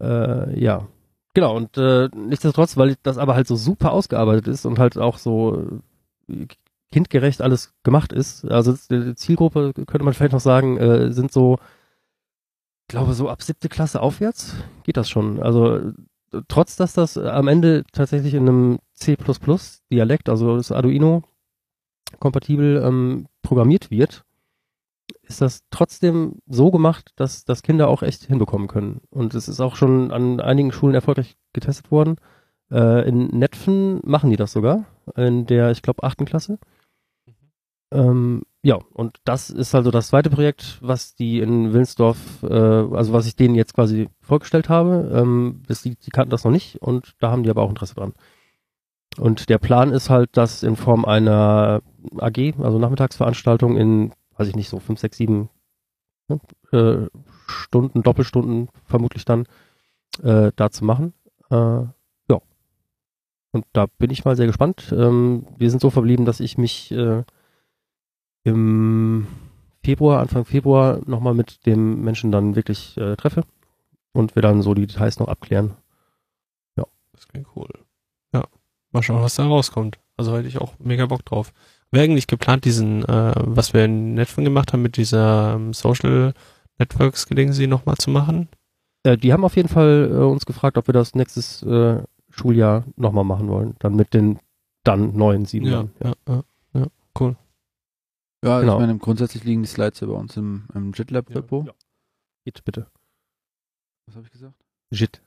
Äh, ja. Genau, und äh, nichtsdestotrotz, weil das aber halt so super ausgearbeitet ist und halt auch so äh, kindgerecht alles gemacht ist, also die Zielgruppe, könnte man vielleicht noch sagen, äh, sind so, ich glaube, so ab siebte Klasse aufwärts geht das schon. Also trotz, dass das am Ende tatsächlich in einem C++-Dialekt, also das Arduino kompatibel ähm, programmiert wird, ist das trotzdem so gemacht, dass das Kinder auch echt hinbekommen können. Und es ist auch schon an einigen Schulen erfolgreich getestet worden. Äh, in Netfen machen die das sogar, in der, ich glaube, achten Klasse. Ähm, ja, und das ist also das zweite Projekt, was die in Willensdorf, äh, also was ich denen jetzt quasi vorgestellt habe. Ähm, das, die, die kannten das noch nicht und da haben die aber auch Interesse dran. Und der Plan ist halt, das in Form einer AG, also Nachmittagsveranstaltung in, weiß ich nicht, so fünf, sechs, sieben ne, äh, Stunden, Doppelstunden vermutlich dann äh, da zu machen. Äh, ja. Und da bin ich mal sehr gespannt. Ähm, wir sind so verblieben, dass ich mich äh, im Februar, Anfang Februar nochmal mit dem Menschen dann wirklich äh, treffe und wir dann so die Details noch abklären. Das klingt cool. Ja. Mal schauen, was da rauskommt. Also hätte ich auch mega Bock drauf. Wäre eigentlich geplant, diesen, äh, was wir in Netflix gemacht haben, mit dieser ähm, Social Networks Geding sie nochmal zu machen? Äh, die haben auf jeden Fall äh, uns gefragt, ob wir das nächstes äh, Schuljahr nochmal machen wollen. Dann mit den dann neuen sieben. Ja, Jahren. ja, ja, ja, cool. Ja, Genau. ich meine, grundsätzlich liegen die Slides ja bei uns im, im JIT-Lab-Repo. Ja. Geht bitte. Was habe ich gesagt? JIT.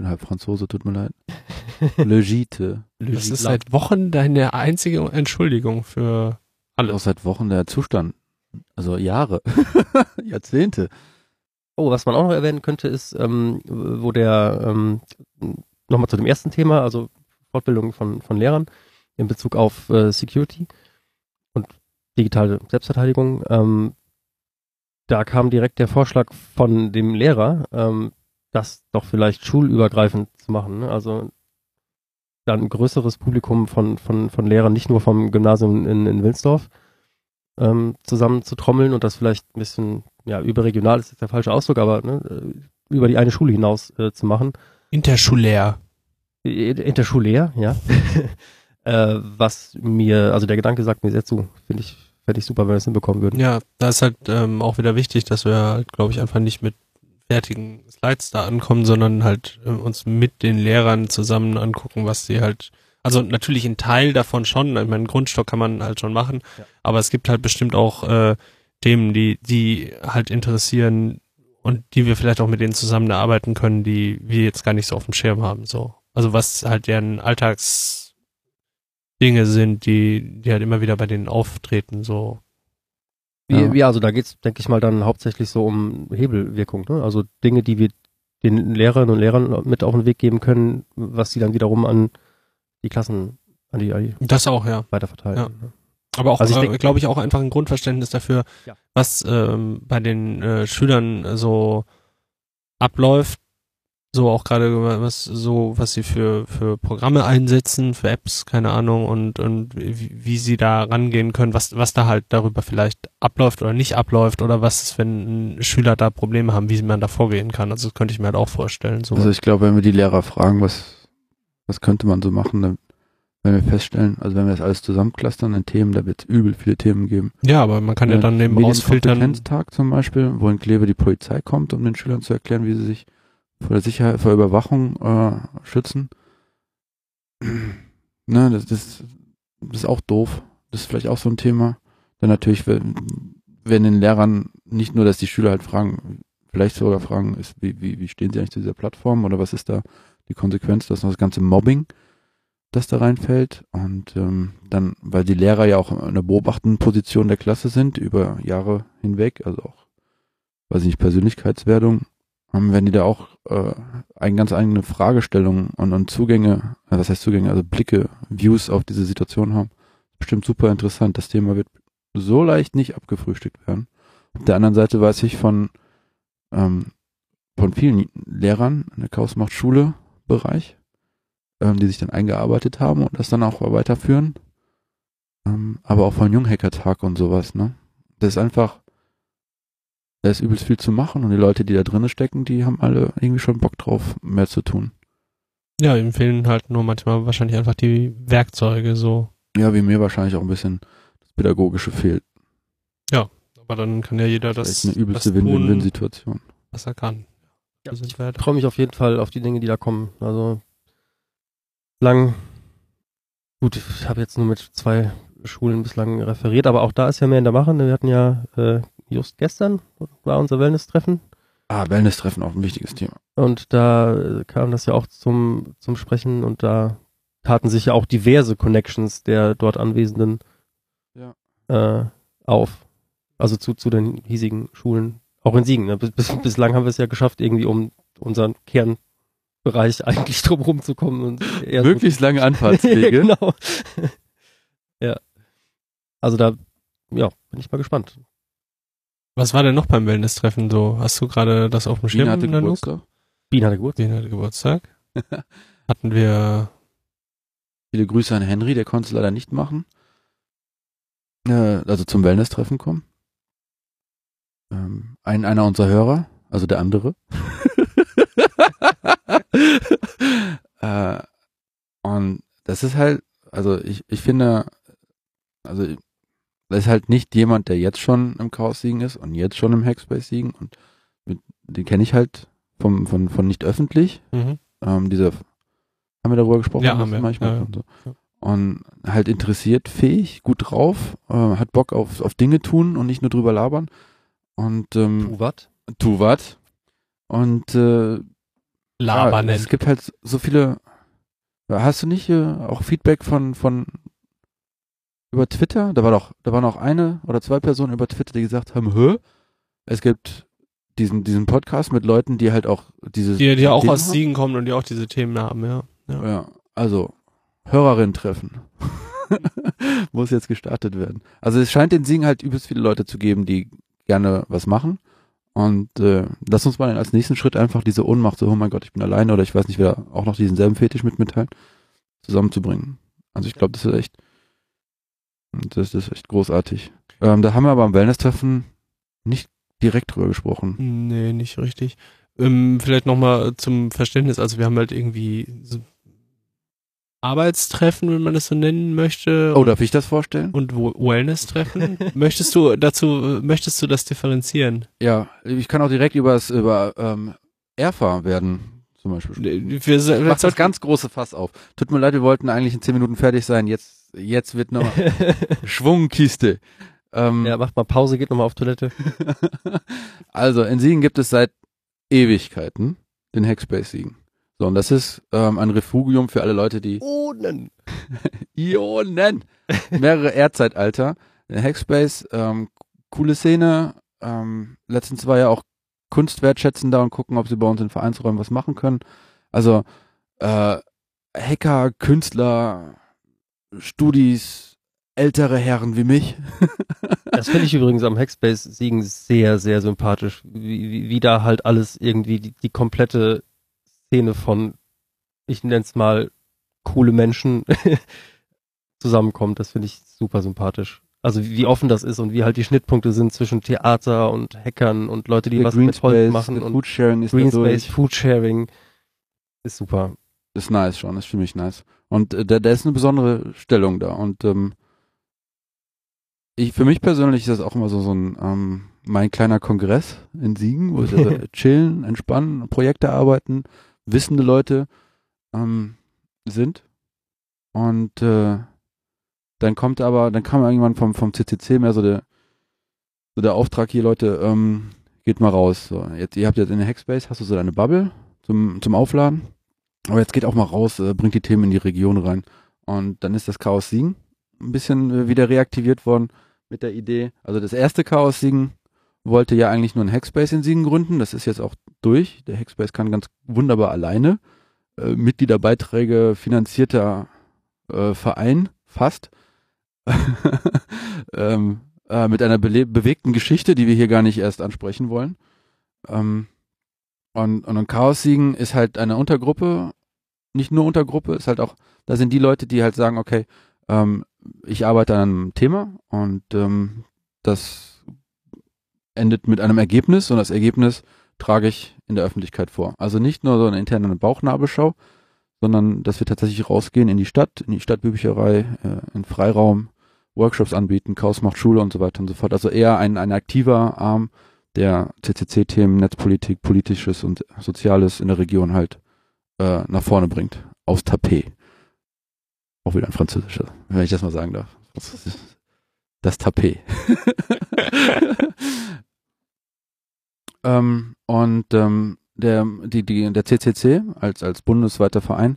Ich bin halb Franzose, tut mir leid. Le Gite. Das ist seit Wochen deine einzige Entschuldigung für Auch alles. seit Wochen der Zustand. Also Jahre. Jahrzehnte. Oh, was man auch noch erwähnen könnte, ist, ähm, wo der, ähm, nochmal zu dem ersten Thema, also Fortbildung von, von Lehrern in Bezug auf äh, Security und digitale Selbstverteidigung. Ähm, da kam direkt der Vorschlag von dem Lehrer, ähm, das doch vielleicht schulübergreifend zu machen. Ne? Also dann ein größeres Publikum von, von, von Lehrern, nicht nur vom Gymnasium in, in Wilnsdorf, ähm, zusammen zu trommeln und das vielleicht ein bisschen, ja, überregional ist jetzt der falsche Ausdruck, aber ne, äh, über die eine Schule hinaus äh, zu machen. Interschulär. Äh, Interschulär, ja. äh, was mir, also der Gedanke sagt mir sehr zu. Finde ich, fände ich super, wenn wir das hinbekommen würden. Ja, da ist halt ähm, auch wieder wichtig, dass wir halt, glaube ich, einfach nicht mit fertigen Slides da ankommen, sondern halt äh, uns mit den Lehrern zusammen angucken, was sie halt, also natürlich ein Teil davon schon, ich meine, einen Grundstock kann man halt schon machen, Ja. aber es gibt halt bestimmt auch äh, Themen, die, die halt interessieren und die wir vielleicht auch mit denen zusammen erarbeiten können, die wir jetzt gar nicht so auf dem Schirm haben, so. Also was halt deren Alltagsdinge sind, die, die halt immer wieder bei denen auftreten, so. Wie, Ja. ja, also da geht's, denke ich mal, dann hauptsächlich so um Hebelwirkung. Ne? Also Dinge, die wir den Lehrerinnen und Lehrern mit auf den Weg geben können, was sie dann wiederum an die Klassen, an die, an die Das auch, ja. weiterverteilen. Ja. ne? Aber auch, Also äh, glaube ich, auch einfach ein Grundverständnis dafür, Ja. was ähm, bei den äh, Schülern so abläuft. So auch gerade was so, was sie für, für Programme einsetzen, für Apps, keine Ahnung, und, und wie, wie sie da rangehen können, was, was da halt darüber vielleicht abläuft oder nicht abläuft oder was ist, wenn Schüler da Probleme haben, wie man da vorgehen kann. Also das könnte ich mir halt auch vorstellen. So. Also ich glaube, wenn wir die Lehrer fragen, was, was könnte man so machen, dann werden wir feststellen, also wenn wir das alles zusammenclustern in Themen, da wird es übel viele Themen geben. ja, aber man kann ja, dann eben rausfiltern. Medienkompetenztag zum Beispiel, wo in Kleve die Polizei kommt, um den Schülern zu erklären, wie sie sich vor der Sicherheit, vor Überwachung äh, schützen. ne, das, das, das ist auch doof. Das ist vielleicht auch so ein Thema. Dann natürlich, wenn, wenn den Lehrern nicht nur, dass die Schüler halt fragen, vielleicht sogar fragen, ist, wie, wie, wie stehen sie eigentlich zu dieser Plattform oder was ist da die Konsequenz, dass noch das ganze Mobbing, das da reinfällt. Und ähm, dann, weil die Lehrer ja auch in einer beobachtenden Position der Klasse sind, über Jahre hinweg, also auch, weiß ich nicht, Persönlichkeitswerdung, ähm, werden die da auch äh, eine ganz eigene Fragestellung und, und Zugänge, äh, was heißt Zugänge, also Blicke, Views auf diese Situation haben. Bestimmt super interessant. Das Thema wird so leicht nicht abgefrühstückt werden. Auf der anderen Seite weiß ich von, ähm, von vielen Lehrern in der Chaos-Macht-Schule-Bereich, ähm, die sich dann eingearbeitet haben und das dann auch weiterführen. Ähm, aber auch von Junghacker-Tag und sowas, ne? Das ist einfach, da ist übelst viel zu machen und die Leute, die da drinnen stecken, die haben alle irgendwie schon Bock drauf, mehr zu tun. Ja, ihm fehlen halt nur manchmal wahrscheinlich einfach die Werkzeuge so. Ja, wie mir wahrscheinlich auch ein bisschen das Pädagogische fehlt. Aber dann kann ja jeder Das das, ist eine übelste Win-Win-Win-Situation. was er kann. Ja, ich halt- freue mich auf jeden Fall auf die Dinge, die da kommen. Also lang, gut, ich habe jetzt nur mit zwei Schulen bislang referiert, aber auch da ist ja mehr in der Mache. Wir hatten ja äh, just gestern war unser Wellness-Treffen Ah, Wellness-Treffen auch ein wichtiges Thema. und da äh, kam das ja auch zum, zum Sprechen und da taten sich ja auch diverse Connections der dort Anwesenden Ja. äh, auf. Also zu, zu den hiesigen Schulen. Auch in Siegen. Ne? Bis, bis, bislang haben wir es ja geschafft, irgendwie um unseren Kernbereich eigentlich drumherum zu kommen. Und Möglichst lange Anfahrtswege. genau. ja. Also da, ja, bin ich mal gespannt. Was war denn noch beim Wellness-Treffen so? Hast du gerade das auf dem Schirm? China hatte Nanook? Geburtstag. Wien hatte Geburtstag. Wien hatte Geburtstag. Hatten wir Viele Grüße an Henry, der konnte es leider nicht machen. Äh, also zum Wellness-Treffen kommen. Ähm, ein, einer unserer Hörer, also der andere. äh, und das ist halt, also ich, ich finde, also ist halt nicht jemand, der jetzt schon im Chaos Siegen ist und jetzt schon im Hackspace Siegen und mit, den kenne ich halt vom, von, von nicht öffentlich. mhm. Ähm, dieser, haben wir darüber gesprochen? Ja, haben wir. Manchmal Ja, ja. und, so. Und halt interessiert, fähig, gut drauf, äh, hat Bock auf, auf Dinge tun und nicht nur drüber labern. Und ähm, Tu wat? tu wat. Und äh, Laber ja, es gibt halt so viele. Hast du nicht äh, auch Feedback von von über Twitter? Da war doch, da waren auch eine oder zwei Personen über Twitter, die gesagt haben, hä? Es gibt diesen diesen Podcast mit Leuten, die halt auch diese Die, die auch Themen aus haben. Siegen kommen und die auch diese Themen haben, ja. ja. Ja, also Hörerin treffen. Muss jetzt gestartet werden. Also es scheint in Siegen halt übelst viele Leute zu geben, die gerne was machen. Und äh, lass uns mal als nächsten Schritt einfach diese Ohnmacht, so, oh mein Gott, ich bin alleine oder ich weiß nicht, wer auch noch diesen selben Fetisch mit mitteilen, zusammenzubringen. Also ich glaube, das ist echt, das ist echt großartig. Ähm, da haben wir aber am Wellness-Treffen nicht direkt drüber gesprochen. Nee, nicht richtig. Ähm, vielleicht nochmal zum Verständnis, also wir haben halt irgendwie so Arbeitstreffen, wenn man das so nennen möchte. Oh, darf ich das vorstellen? und Wellness-Treffen. möchtest du dazu, möchtest du das differenzieren? Ja, ich kann auch direkt übers, über ähm, Erfa werden, zum Beispiel. Wir, Ich mach das ganz große Fass auf. Tut mir leid, wir wollten eigentlich in zehn Minuten fertig sein. Jetzt, jetzt wird noch Schwungkiste. Ähm, ja, macht mal Pause, geht nochmal auf Toilette. also in Siegen gibt es seit Ewigkeiten den Hackspace Siegen. So, und das ist ähm, ein Refugium für alle Leute, die Ohnen. Ionen, mehrere Erdzeitalter. Der Hackspace, ähm, coole Szene. Ähm, letztens war ja auch Kunstwertschätzen da und gucken, ob sie bei uns in Vereinsräumen was machen können. Also äh, Hacker, Künstler, Studis, ältere Herren wie mich. Das finde ich übrigens am Hackspace-Siegen sehr, sehr sympathisch, wie, wie, wie da halt alles irgendwie die, die komplette Szene von, ich nenne es mal, coole Menschen zusammenkommt. Das finde ich super sympathisch. Also wie offen das ist und wie halt die Schnittpunkte sind zwischen Theater und Hackern und Leute, die Der was Green mit Holz machen und Foodsharing ist Green. Space, Foodsharing ist super. Ist nice schon, ist für mich nice. Und äh, da, da ist eine besondere Stellung da. Und ähm, ich, für mich persönlich ist das auch immer so, so ein ähm, mein kleiner Kongress in Siegen, wo wir so chillen, entspannen, Projekte arbeiten, wissende Leute ähm, sind. Und äh, dann kommt aber, dann kam irgendwann vom, vom CCC mehr so der, so der Auftrag hier, Leute, ähm, geht mal raus. So, jetzt, ihr habt jetzt in der Hackspace, hast du so deine Bubble zum, zum Aufladen. Aber jetzt geht auch mal raus, äh, bringt die Themen in die Region rein. Und dann ist das Chaos Siegen ein bisschen äh, wieder reaktiviert worden mit der Idee. Also das erste Chaos Siegen wollte ja eigentlich nur ein Hackspace in Siegen gründen. Das ist jetzt auch durch. Der Hackspace kann ganz wunderbar alleine. Äh, Mitgliederbeiträge finanzierter äh, Verein, fast. ähm, äh, mit einer bewegten Geschichte, die wir hier gar nicht erst ansprechen wollen. Ähm, und, und ein Chaos-Siegen ist halt eine Untergruppe, nicht nur Untergruppe, ist halt auch, da sind die Leute, die halt sagen, okay, ähm, ich arbeite an einem Thema und ähm, das endet mit einem Ergebnis und das Ergebnis trage ich in der Öffentlichkeit vor. Also nicht nur so eine interne Bauchnabelschau, sondern dass wir tatsächlich rausgehen in die Stadt, in die Stadtbücherei, äh, in Freiraum, Workshops anbieten, Chaos macht Schule und so weiter und so fort. Also eher ein, ein aktiver Arm, der CCC-Themen, Netzpolitik, Politisches und Soziales in der Region halt äh, nach vorne bringt. Aufs Tapet. Auch wieder ein französischer, wenn ich das mal sagen darf. Das Tapet. ähm, und ähm, der, die, die, der CCC als, als bundesweiter Verein,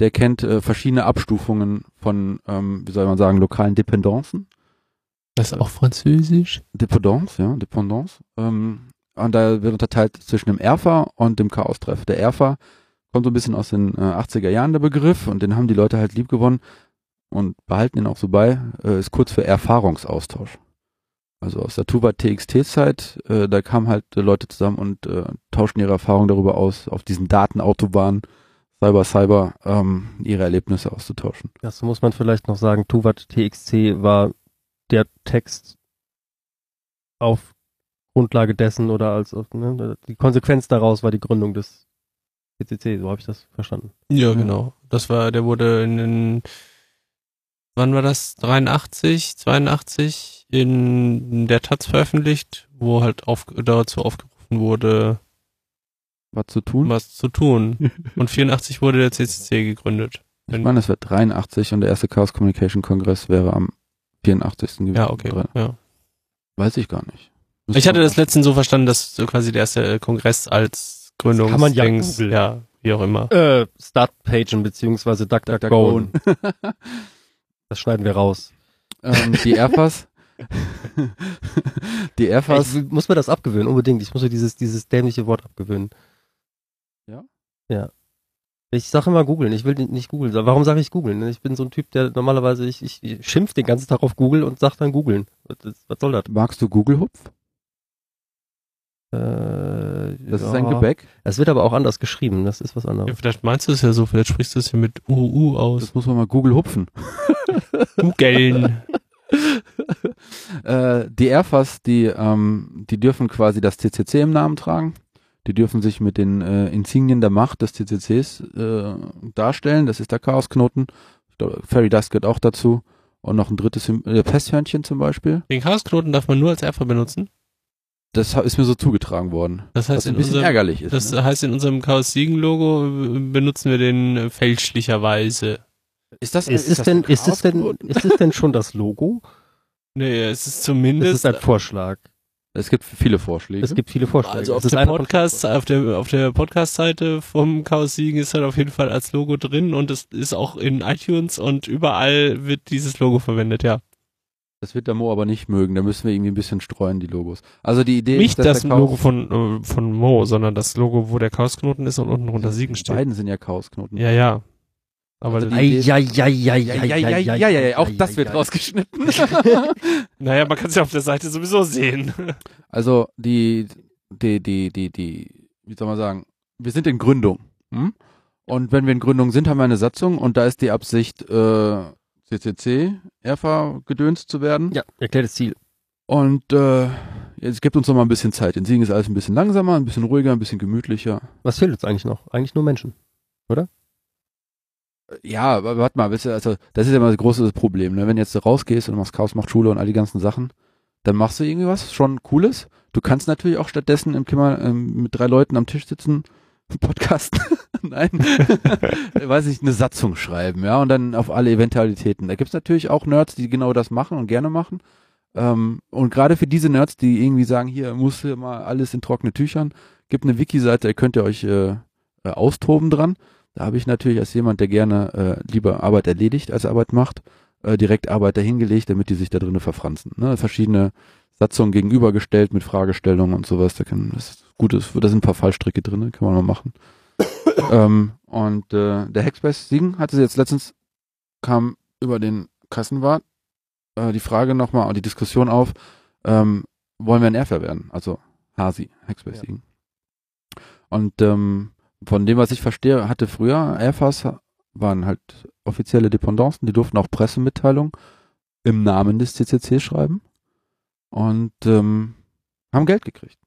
der kennt äh, verschiedene Abstufungen von, ähm, wie soll man sagen, lokalen Dependancen. Das ist auch französisch. Dependance, ja, Dependance. Ähm, und da wird unterteilt zwischen dem Erfa und dem Chaos-Treff. Der Erfa kommt so ein bisschen aus den äh, 80er Jahren, der Begriff, und den haben die Leute halt lieb gewonnen und behalten ihn auch so bei, äh, ist kurz für Erfahrungsaustausch. Also aus der Tuba TXT-Zeit, äh, da kamen halt äh, Leute zusammen und äh, tauschten ihre Erfahrungen darüber aus, auf diesen Datenautobahnen, Cyber, Cyber, ähm, ihre Erlebnisse auszutauschen. Das muss man vielleicht noch sagen. Tuvat TXC war der Text auf Grundlage dessen oder als ne, die Konsequenz daraus war die Gründung des CCC, so habe ich das verstanden. Ja, genau. Das war, der wurde in den, wann war das? 83, 82 in der Taz veröffentlicht, wo halt auf, dazu aufgerufen wurde, Was zu tun? was zu tun. Und 84 wurde der CCC gegründet. Ich meine, es wird 83 und der erste Chaos Communication Kongress wäre am 84. gewesen. Ja, okay. Ja. Weiß ich gar nicht. Müsste Ich hatte das letztens so verstanden, dass so quasi der erste Kongress als Gründungs kann man ja Dings- googeln. ja, wie auch immer. Äh, Startpagen beziehungsweise DuckDuckGo. Das schneiden wir raus. ähm, die Airfas. die Airfas. Ich muss mir das abgewöhnen, unbedingt. Ich muss mir dieses, dieses dämliche Wort abgewöhnen. Ja? Ja. Ich sage immer googeln, ich will nicht googeln. Warum sage ich googeln? Ich bin so ein Typ, der normalerweise, ich, ich, ich schimpf den ganzen Tag auf Google und sag dann googeln. Was, was soll das? Magst du Google Hupf? Äh, Das ja. ist ein Gebäck. Es wird aber auch anders geschrieben, das ist was Ja, anderes. vielleicht meinst du es ja so, vielleicht sprichst du es ja mit UU aus. Das muss man mal Google hupfen. Googeln. äh, die Airfas, die, ähm, die dürfen quasi das CCC im Namen tragen. Die dürfen sich mit den äh, Insignien der Macht des CCCs äh, darstellen. Das ist der Chaosknoten. Ich glaube, Fairy Dust gehört auch dazu. Und noch ein drittes, äh, Pesthörnchen zum Beispiel. Den Chaosknoten darf man nur als Erfa benutzen. Das ist mir so zugetragen worden. Das Was heißt, ein in bisschen unserem, ärgerlich ist. das ne? heißt, in unserem Chaos Siegen Logo äh, benutzen wir den äh, fälschlicherweise. Ist das, Ist es denn, ein ist es denn, ist es denn schon das Logo? Nee, es ist Das zumindest ist ein Vorschlag. Es gibt viele Vorschläge. Es gibt viele Vorschläge. Also Es auf ist der Podcast, auf der auf der Podcast-Seite vom Chaos Siegen ist halt auf jeden Fall als Logo drin und es ist auch in iTunes und überall wird dieses Logo verwendet, ja. Das wird der Mo aber nicht mögen. Da müssen wir irgendwie ein bisschen streuen, die Logos. Also die Idee Nicht ist, dass das Logo von äh, von Mo, sondern das Logo, wo der Chaosknoten ist und unten drunter Siegen steht. Beiden sind ja Chaosknoten. Ja, ja. Aber Also ja, ja, ja, auch das wird rausgeschnitten. naja, man kann es ja auf der Seite sowieso sehen. Also die, die, die, die, die, wie soll man sagen, wir sind in Gründung. Hm? Und wenn wir in Gründung sind, haben wir eine Satzung und da ist die Absicht, äh, CCC, ERFA gedönst zu werden. Ja, erklärtes Ziel. Und äh, jetzt gibt uns noch mal ein bisschen Zeit. In Siegen ist alles ein bisschen langsamer, ein bisschen ruhiger, ein bisschen gemütlicher. Was fehlt uns eigentlich noch? Eigentlich nur Menschen. Ja, aber warte mal, wisst ihr, also das ist ja immer das große Problem, ne? Wenn jetzt du rausgehst und machst Chaos macht Schule und all die ganzen Sachen, dann machst du irgendwie was schon Cooles. Du kannst natürlich auch stattdessen im Kimmer ähm, mit drei Leuten am Tisch sitzen, Podcast, nein, weiß ich, eine Satzung schreiben, ja, und dann auf alle Eventualitäten. Da gibt's natürlich auch Nerds, die genau das machen und gerne machen. Ähm, und gerade für diese Nerds, die irgendwie sagen, hier muss hier mal alles in trockene Tüchern, gibt eine Wiki-Seite, da könnt ihr euch äh, äh, austoben dran. Da habe ich natürlich als jemand, der gerne äh, lieber Arbeit erledigt als Arbeit macht, äh, direkt Arbeit dahingelegt, damit die sich da drinnen verfranzen. Ne? Verschiedene Satzungen gegenübergestellt mit Fragestellungen und sowas. Da kann das ist gut ist, da sind ein paar Fallstricke drin, kann man mal machen. Ähm, und äh, der Hackspace Siegen hatte jetzt letztens kam über den Kassenwart äh, die Frage nochmal und die Diskussion auf, ähm, wollen wir ein Airfair werden? Also Hasi, Hackspace Ja. Siegen. Und ähm, von dem, was ich verstehe, hatte früher Airfas waren halt offizielle Dependancen, die durften auch Pressemitteilungen im Namen des CCC schreiben und ähm, haben Geld gekriegt.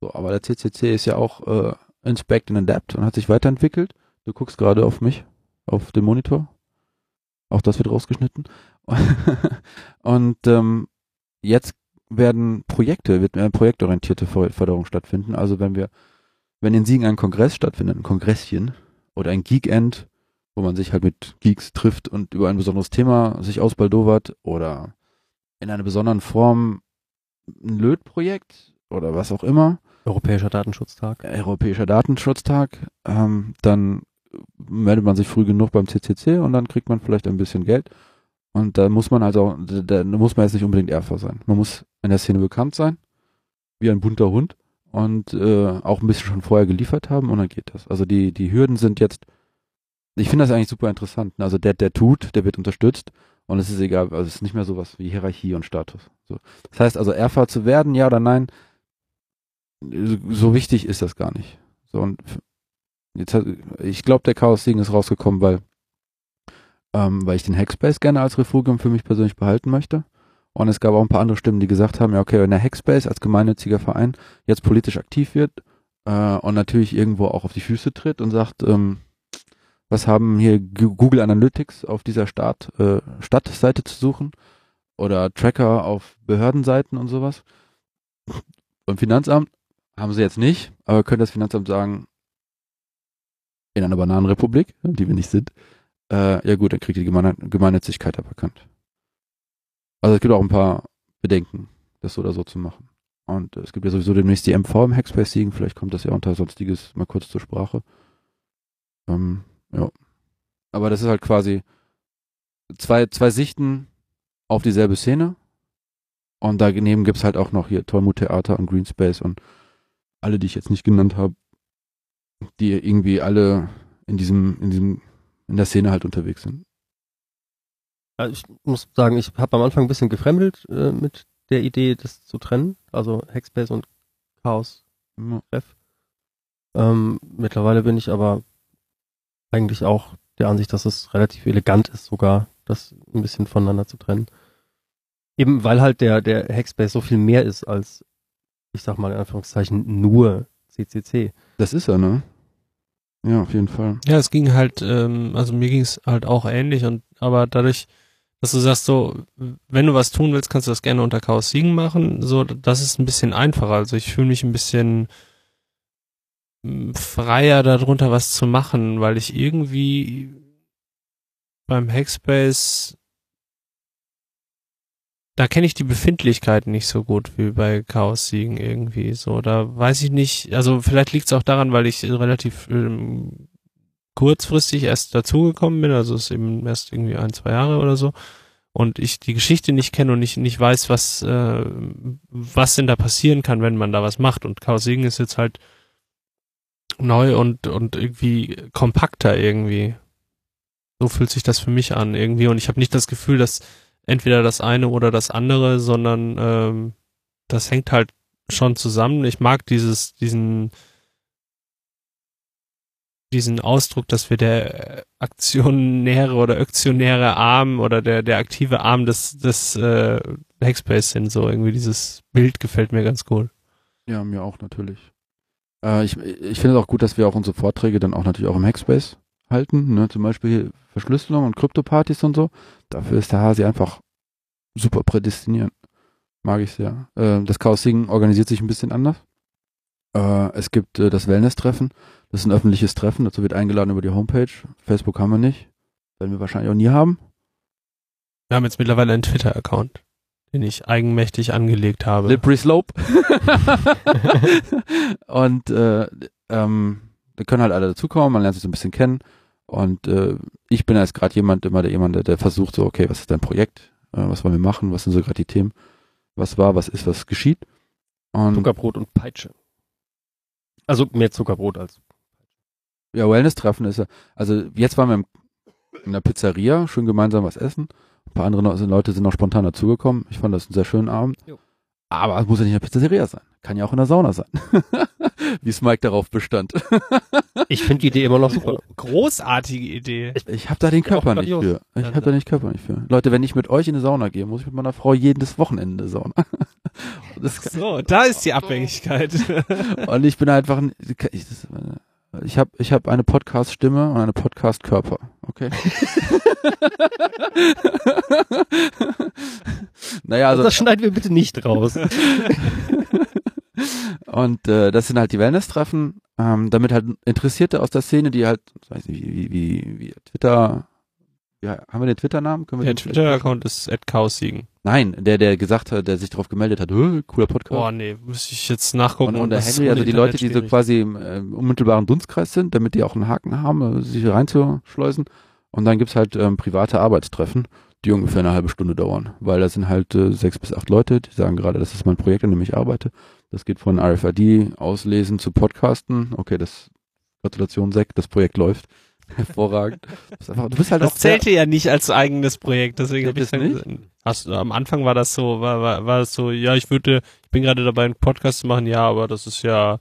So, aber der CCC ist ja auch äh, Inspect and Adapt und hat sich weiterentwickelt. Du guckst gerade auf mich, auf den Monitor. Auch das wird rausgeschnitten. und ähm, jetzt werden Projekte, wird eine projektorientierte För- Förderung stattfinden. Also wenn wir, wenn in Siegen ein Kongress stattfindet, ein Kongresschen oder ein Geekend, wo man sich halt mit Geeks trifft und über ein besonderes Thema sich ausbaldowert oder in einer besonderen Form ein Lötprojekt oder was auch immer, Europäischer Datenschutztag. Europäischer Datenschutztag, ähm, dann meldet man sich früh genug beim CCC und dann kriegt man vielleicht ein bisschen Geld. Und da muss man also, da, muss man jetzt nicht unbedingt Erfer sein. Man muss in der Szene bekannt sein, wie ein bunter Hund und äh, auch ein bisschen schon vorher geliefert haben und dann geht das. Also die, die Hürden sind jetzt, ich finde das eigentlich super interessant. Also der, der tut, der wird unterstützt und es ist egal, also es ist nicht mehr sowas wie Hierarchie und Status. So. Das heißt also, Erfer zu werden, ja oder nein, so wichtig ist das gar nicht. So und jetzt hat, ich glaube, der Chaos Siegen ist rausgekommen, weil ähm, weil ich den Hackspace gerne als Refugium für mich persönlich behalten möchte. Und es gab auch ein paar andere Stimmen, die gesagt haben, ja okay, wenn der Hackspace als gemeinnütziger Verein jetzt politisch aktiv wird äh, und natürlich irgendwo auch auf die Füße tritt und sagt, ähm, was haben hier Google Analytics auf dieser Start, äh, Stadtseite zu suchen oder Tracker auf Behördenseiten und sowas. Beim Finanzamt haben sie jetzt nicht, aber könnte das Finanzamt sagen, in einer Bananenrepublik, die wir nicht sind, äh, ja gut, dann kriegt die Gemeine Gemeinnützigkeit aberkannt. Also es gibt auch ein paar Bedenken, das so oder so zu machen. Und es gibt ja sowieso demnächst die MV im Hackspace Siegen, vielleicht kommt das ja unter sonstiges mal kurz zur Sprache. Ähm, ja. Aber das ist halt quasi zwei, zwei Sichten auf dieselbe Szene. Und daneben gibt's halt auch noch hier Tollmut Theater und Greenspace und alle, die ich jetzt nicht genannt habe, die irgendwie alle in diesem, in diesem, in der Szene halt unterwegs sind. Also ich muss sagen, ich habe am Anfang ein bisschen gefremdelt äh, mit der Idee, das zu trennen. Also Hackspace und Chaos Ja. Treff. Ähm, mittlerweile bin ich aber eigentlich auch der Ansicht, dass es relativ elegant ist, sogar das ein bisschen voneinander zu trennen. Eben weil halt der, der Hackspace so viel mehr ist als, ich sag mal in Anführungszeichen, nur CCC. Das ist er, ne? Ja, auf jeden Fall. Ja, es ging halt, ähm, also mir ging es halt auch ähnlich und aber dadurch, dass du sagst so, wenn du was tun willst, kannst du das gerne unter Chaos Siegen machen. So, das ist ein bisschen einfacher. Also ich fühle mich ein bisschen mm, freier darunter was zu machen, weil ich irgendwie beim Hackspace da kenne ich die Befindlichkeiten nicht so gut wie bei Chaos Siegen irgendwie so. Da weiß ich nicht, also vielleicht liegt es auch daran, weil ich relativ ähm, kurzfristig erst dazugekommen bin, also es ist eben erst irgendwie ein, zwei Jahre oder so. Und ich die Geschichte nicht kenne und nicht, nicht weiß, was, äh, was denn da passieren kann, wenn man da was macht. Und Chaos Siegen ist jetzt halt neu und, und irgendwie kompakter irgendwie. So fühlt sich das für mich an irgendwie und ich habe nicht das Gefühl, dass entweder das eine oder das andere, sondern ähm, das hängt halt schon zusammen. Ich mag dieses, diesen, diesen Ausdruck, dass wir der aktionäre oder aktionäre Arm oder der, der aktive Arm des, des äh, Hackspace sind. So irgendwie dieses Bild gefällt mir ganz gut. Ja, mir auch natürlich. Äh, ich ich finde es auch gut, dass wir auch unsere Vorträge dann auch natürlich auch im Hackspace halten. Ne? Zum Beispiel Verschlüsselung und Kryptopartys und so. Dafür ist der Hasi einfach super prädestiniert. Mag ich sehr. Äh, das Chaos Sing organisiert sich ein bisschen anders. Äh, es gibt äh, das Wellness-Treffen. Das ist ein öffentliches Treffen. Dazu wird eingeladen über die Homepage. Facebook haben wir nicht. Werden wir wahrscheinlich auch nie haben. Wir haben jetzt mittlerweile einen Twitter-Account, den ich eigenmächtig angelegt habe. Slippery Slope. und äh, ähm, da können halt alle dazukommen, man lernt sich so ein bisschen kennen. Und äh, ich bin jetzt gerade jemand, immer der jemand, der, der versucht so, okay, was ist dein Projekt? Äh, was wollen wir machen? Was sind so gerade die Themen? Was war, was ist, was geschieht? Und Zuckerbrot und Peitsche. Also mehr Zuckerbrot als. ja, Wellness-Treffen ist ja, also jetzt waren wir im, in der Pizzeria, schön gemeinsam was essen. Ein paar andere Leute sind noch spontan dazugekommen. Ich fand das einen sehr schönen Abend. Jo. Aber es muss ja nicht in der Pizzeria sein. Kann ja auch in der Sauna sein. Wie es Mike darauf bestand. Ich finde die Idee immer noch super. Großartige Idee. Ich habe da den Körper nicht für. Ich habe da nicht Körper nicht für. Leute, wenn ich mit euch in die Sauna gehe, muss ich mit meiner Frau jedes Wochenende in die Sauna. Das, So, da ist die Abhängigkeit. und ich bin einfach ein, ich, das- ich habe ich hab eine Podcast-Stimme und eine Podcast-Körper. Okay. naja, also das schneiden wir bitte nicht raus. Und äh, das sind halt die Wellness-Treffen, ähm, damit halt Interessierte aus der Szene, die halt, weiß nicht, wie, wie, wie, wie Twitter, ja, haben wir den Twitter-Namen? Können wir Der Twitter-Account ist @chaosiegen. Nein, der, der gesagt hat, der sich darauf gemeldet hat, "Hö, cooler Podcast. Boah, nee, muss ich jetzt nachgucken. und, und der Henry, also die Leute, die so quasi im äh, unmittelbaren Dunstkreis sind, damit die auch einen Haken haben, äh, sich reinzuschleusen. Und dann gibt's halt ähm, private Arbeitstreffen, die ungefähr eine halbe Stunde dauern. Weil da sind halt äh, sechs bis acht Leute, die sagen gerade, das ist mein Projekt, an dem ich arbeite. Das geht von RFID auslesen zu Podcasten. Okay, das Gratulation, Sek, das Projekt läuft. Hervorragend. Du bist, einfach, du bist halt Das auch zählte ja nicht als eigenes Projekt, deswegen habe ich das dann nicht? hast am Anfang war das so, war, war, war das so, ja, ich würde, ich bin gerade dabei, einen Podcast zu machen, ja, aber das ist ja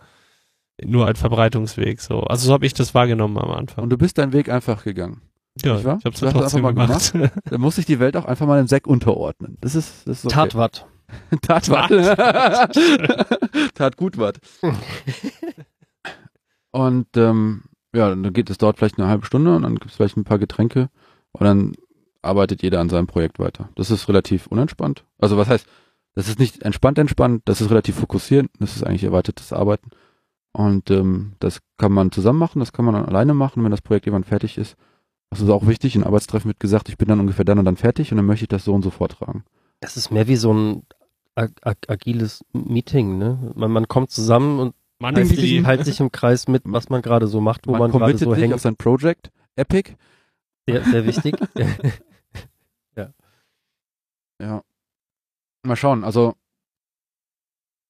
nur ein Verbreitungsweg, so. Also so habe ich das wahrgenommen am Anfang. Und du bist deinen Weg einfach gegangen. ja, ich dann hast das trotzdem einfach mal gemacht. Da muss sich die Welt auch einfach mal dem Sek unterordnen. Das ist, das ist okay. Tatwatt. Tat wat. Tat gut wat. und ähm, ja, dann geht es dort vielleicht eine halbe Stunde und dann gibt es vielleicht ein paar Getränke und dann arbeitet jeder an seinem Projekt weiter. Das ist relativ unentspannt. Also was heißt, das ist nicht entspannt entspannt, das ist relativ fokussiert, das ist eigentlich erweitertes Arbeiten. Und ähm, das kann man zusammen machen, das kann man dann alleine machen, wenn das Projekt irgendwann fertig ist. Das ist auch wichtig, in Arbeitstreffen wird gesagt, ich bin dann ungefähr dann und dann fertig und dann möchte ich das so und so vortragen. Das ist mehr wie so ein ag ag agiles Meeting, ne? Man, man kommt zusammen und Mann, hält die, sich, hält sich im Kreis mit, was man gerade so macht, wo man, gerade committet so hängt. auf sein Project, Epic. Sehr, sehr wichtig. Ja. Mal schauen, also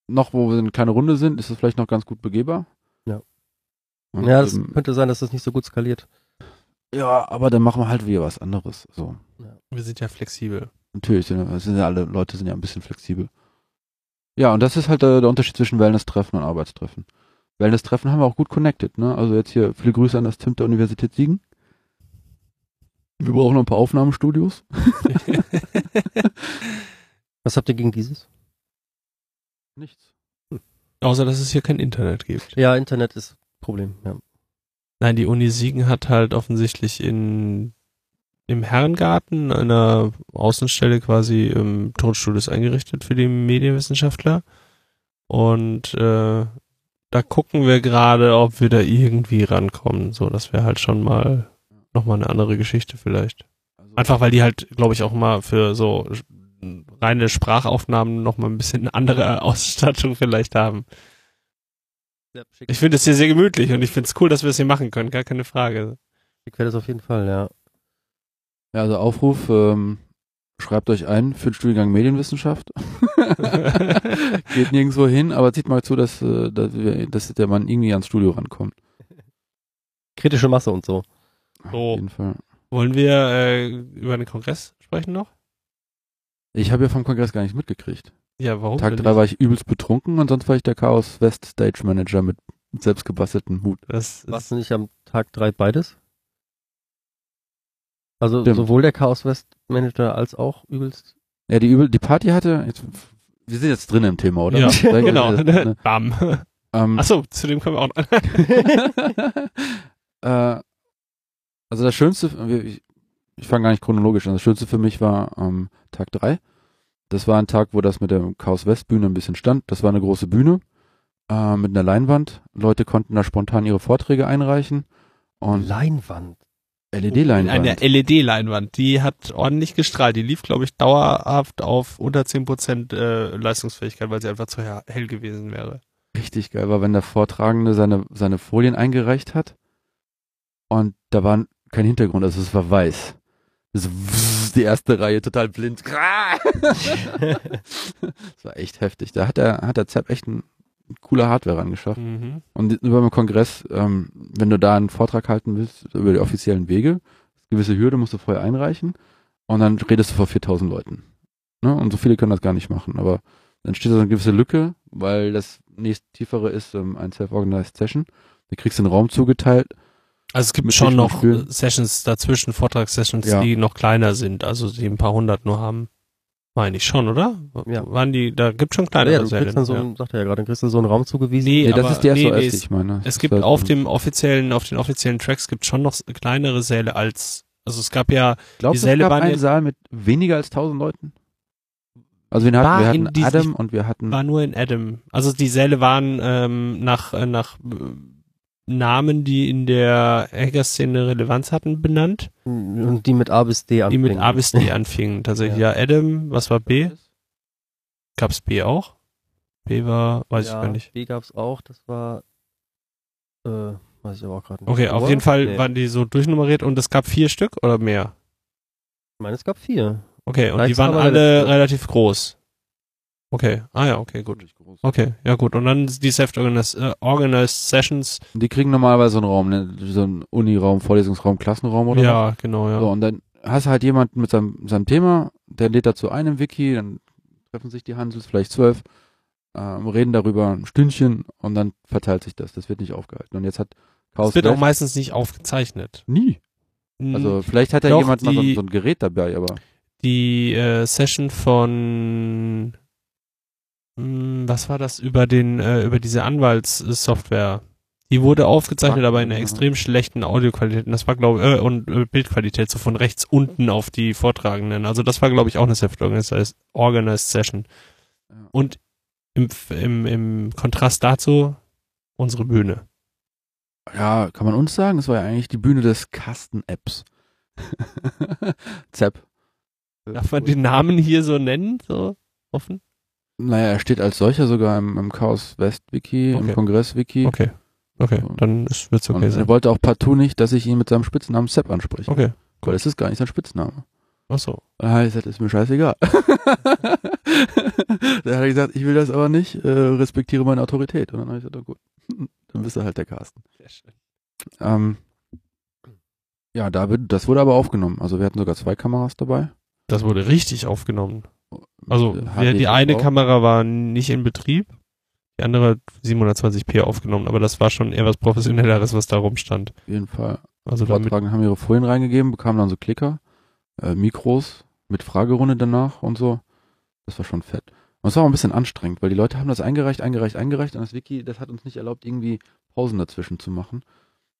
noch, wo wir eine kleine Runde sind, ist es vielleicht noch ganz gut begehbar. Ja. Und, ja, das ähm, könnte sein, dass das nicht so gut skaliert. ja, aber dann machen wir halt wieder was anderes. So. wir sind ja flexibel. Natürlich, sind, ja- sind ja alle Leute sind ja ein bisschen flexibel. Ja, und das ist halt äh, der Unterschied zwischen Wellness-Treffen und Arbeitstreffen. Wellness-Treffen haben wir auch gut connected, ne? Also jetzt hier viele Grüße an das Tim der Universität Siegen. Wir brauchen noch ein paar Aufnahmestudios. Was habt ihr gegen dieses? Nichts. Außer, dass es hier kein Internet gibt. Ja, Internet ist Problem, ja. Nein, die Uni Siegen hat halt offensichtlich in im Herrengarten einer Außenstelle quasi im Tonstudios eingerichtet für die Medienwissenschaftler. Und äh, da gucken wir gerade, ob wir da irgendwie rankommen. So, das wäre halt schon mal nochmal eine andere Geschichte vielleicht. Also, Einfach weil die halt, glaube ich, auch mal für so reine Sprachaufnahmen nochmal ein bisschen eine andere Ausstattung vielleicht haben. Ich finde es hier sehr gemütlich und ich finde es cool, dass wir es hier machen können, gar keine Frage. Ich werde das auf jeden Fall, ja. Ja, also Aufruf, ähm, schreibt euch ein für den Studiengang Medienwissenschaft. Geht nirgendwo hin, aber zieht mal zu, dass, äh, dass, wir, dass der Mann irgendwie ans Studio rankommt. Kritische Masse und so. Auf So. jeden Fall. Wollen wir äh, über den Kongress sprechen noch? Ich habe ja vom Kongress gar nichts mitgekriegt. Ja, warum? Tag denn 3 nicht? war ich übelst betrunken und sonst war ich der Chaos West Stage Manager mit selbstgebasteltem Hut. Das ist, Warst du nicht am Tag 3 beides? Also Stimmt. sowohl der Chaos West Manager als auch übelst. Ja, die übel, die Party hatte, jetzt, wir sind jetzt drin im Thema, oder? Ja, Sag genau. mal, ne? Bam. Ähm, Achso, zu dem können wir auch noch. äh, also das Schönste, ich, ich fange gar nicht chronologisch an, das Schönste für mich war ähm, Tag 3. Das war ein Tag, wo das mit der Chaos West Bühne ein bisschen stand. Das war eine große Bühne äh, mit einer Leinwand. Leute konnten da spontan ihre Vorträge einreichen und Leinwand. LED-Leinwand. Eine LED-Leinwand, die hat ordentlich gestrahlt. Die lief, glaube ich, dauerhaft auf unter 10% äh, Leistungsfähigkeit, weil sie einfach zu he- hell gewesen wäre. richtig geil war, wenn der Vortragende seine, seine Folien eingereicht hat und da war kein Hintergrund, also es war weiß. So, die erste Reihe total blind. das war echt heftig. Da hat der, hat der Zepp echt ein coole Hardware angeschafft. Mhm. Und über den Kongress, ähm, wenn du da einen Vortrag halten willst, über die offiziellen Wege, gewisse Hürde musst du vorher einreichen und dann redest du vor 4000 Leuten. Ne? Und so viele können das gar nicht machen, aber dann steht da so eine gewisse Lücke, weil das nächst tiefere ist ähm, ein Self-Organized Session. Da kriegst du einen Raum zugeteilt. Also es gibt schon noch Sessions dazwischen, Vortragssessions, Ja. die noch kleiner sind, also die ein paar hundert nur haben. Meine ich schon, oder? Ja. Waren die, da gibt schon kleinere ja, du kriegst dann so, ja. einen, sagt er ja gerade, dann kriegst du so einen Raum zugewiesen. Nee, Nee, das ist der nee, SOS, nee, die es- ich meine. Es gibt auf dem offiziellen, auf den offiziellen Tracks gibt schon noch kleinere Säle als, also es gab ja, Glaubst die du, es Säle gab waren einen Saal mit weniger als 1000 Leuten? Also wir hatten, wir hatten dies- Adam und wir hatten war nur in Adam. Also die Säle waren ähm, nach, äh, nach äh, Namen, die in der Hacker-Szene Relevanz hatten, benannt, Und die mit A bis D die anfangen. mit A bis D anfingen. Tatsächlich, ja. Adam, was war B? Gab's B auch? B war, weiß ja, ich gar nicht. B gab's auch, das war, äh, weiß ich aber auch gerade nicht. Okay, auf jeden Fall Nee. waren die so durchnummeriert und es gab vier Stück oder mehr? Ich meine, es gab vier. Okay, und Vielleicht die waren alle relativ groß. Okay, ah ja, okay, gut. Okay, ja gut. Und dann die Self-Organized äh, organized Sessions. Die kriegen normalerweise so einen Raum, ne? so einen Uniraum, Vorlesungsraum, Klassenraum oder was. ja, genau, ja. So, und dann hast du halt jemanden mit seinem, seinem Thema, der lädt dazu ein im Wiki, dann treffen sich die Hansels, vielleicht zwölf, ähm, reden darüber ein Stündchen und dann verteilt sich das. Das wird nicht aufgehalten. Und jetzt hat Chaos Es wird auch meistens nicht aufgezeichnet. nie. Also vielleicht hat Doch, jemand mal so, so ein Gerät dabei, aber die äh, Session von was war das über den äh, über diese Anwaltssoftware? Die wurde aufgezeichnet, aber in einer extrem schlechten Audioqualität. Und das war glaube äh, und äh, Bildqualität so von rechts unten auf die Vortragenden. Also das war glaube ich auch eine Self-Organized Organized Session. Und im, im, im Kontrast dazu unsere Bühne. ja, kann man uns sagen, es war ja eigentlich die Bühne des Kasten-Apps. Zap. Darf man den Namen hier so nennen? So offen? Naja, er steht als solcher sogar im, im Chaos West Wiki, im Okay. Kongress Wiki. Okay. Okay, dann ist, wird's Und okay er sein. wollte auch partout nicht, dass ich ihn mit seinem Spitznamen Sepp anspreche. Okay. Weil es ist gar nicht sein Spitzname. Ach so. Habe ich gesagt, ist mir scheißegal. da hat er gesagt, ich will das aber nicht, äh, respektiere meine Autorität. Und dann habe ich gesagt, oh gut, dann bist du halt der Carsten. Sehr schön. Ähm, ja, da wird, das wurde aber aufgenommen. Also wir hatten sogar zwei Kameras dabei. Das wurde richtig aufgenommen. Also wir, HD die eine TV. Kamera war nicht in Betrieb, die andere hat 720p aufgenommen, aber das war schon eher was Professionelleres, was da rumstand. Auf jeden Fall. Also Vortragenden haben ihre Folien reingegeben, bekamen dann so Klicker, äh, Mikros mit Fragerunde danach und so. Das war schon fett. Und es war auch ein bisschen anstrengend, weil die Leute haben das eingereicht, eingereicht, eingereicht und das Wiki, das hat uns nicht erlaubt, irgendwie Pausen dazwischen zu machen.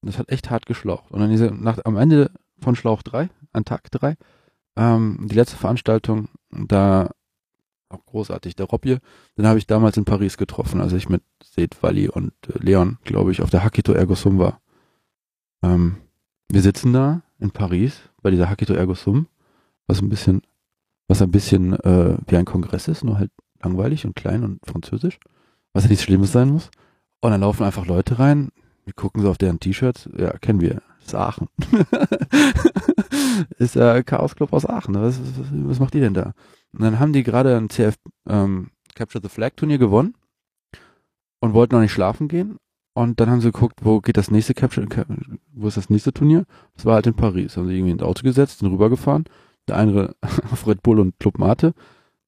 Und das hat echt hart geschlaucht. Und dann diese, nach, am Ende von Schlauch 3, an Tag 3, ähm, die letzte Veranstaltung, da auch großartig, der Robje, den habe ich damals in Paris getroffen, als ich mit Seth, Walli und äh, Leon, glaube ich, auf der Hakito Ergo Sum war. Ähm, wir sitzen da in Paris bei dieser Hakito Ergo Sum, was ein bisschen, was ein bisschen äh, wie ein Kongress ist, nur halt langweilig und klein und französisch, was ja nichts Schlimmes sein muss. Und dann laufen einfach Leute rein, wir gucken so auf deren T-Shirts, ja, kennen wir, ist Aachen. ist der Chaos Club aus Aachen, was, was, was macht die denn da? Und dann haben die gerade ein CF ähm, Capture the Flag Turnier gewonnen und wollten noch nicht schlafen gehen Und dann haben sie geguckt, wo geht das nächste Capture, wo ist das nächste Turnier? Das war halt in Paris. Haben sie irgendwie ins Auto gesetzt, sind rübergefahren. Der eine auf Red Bull und Club Mate.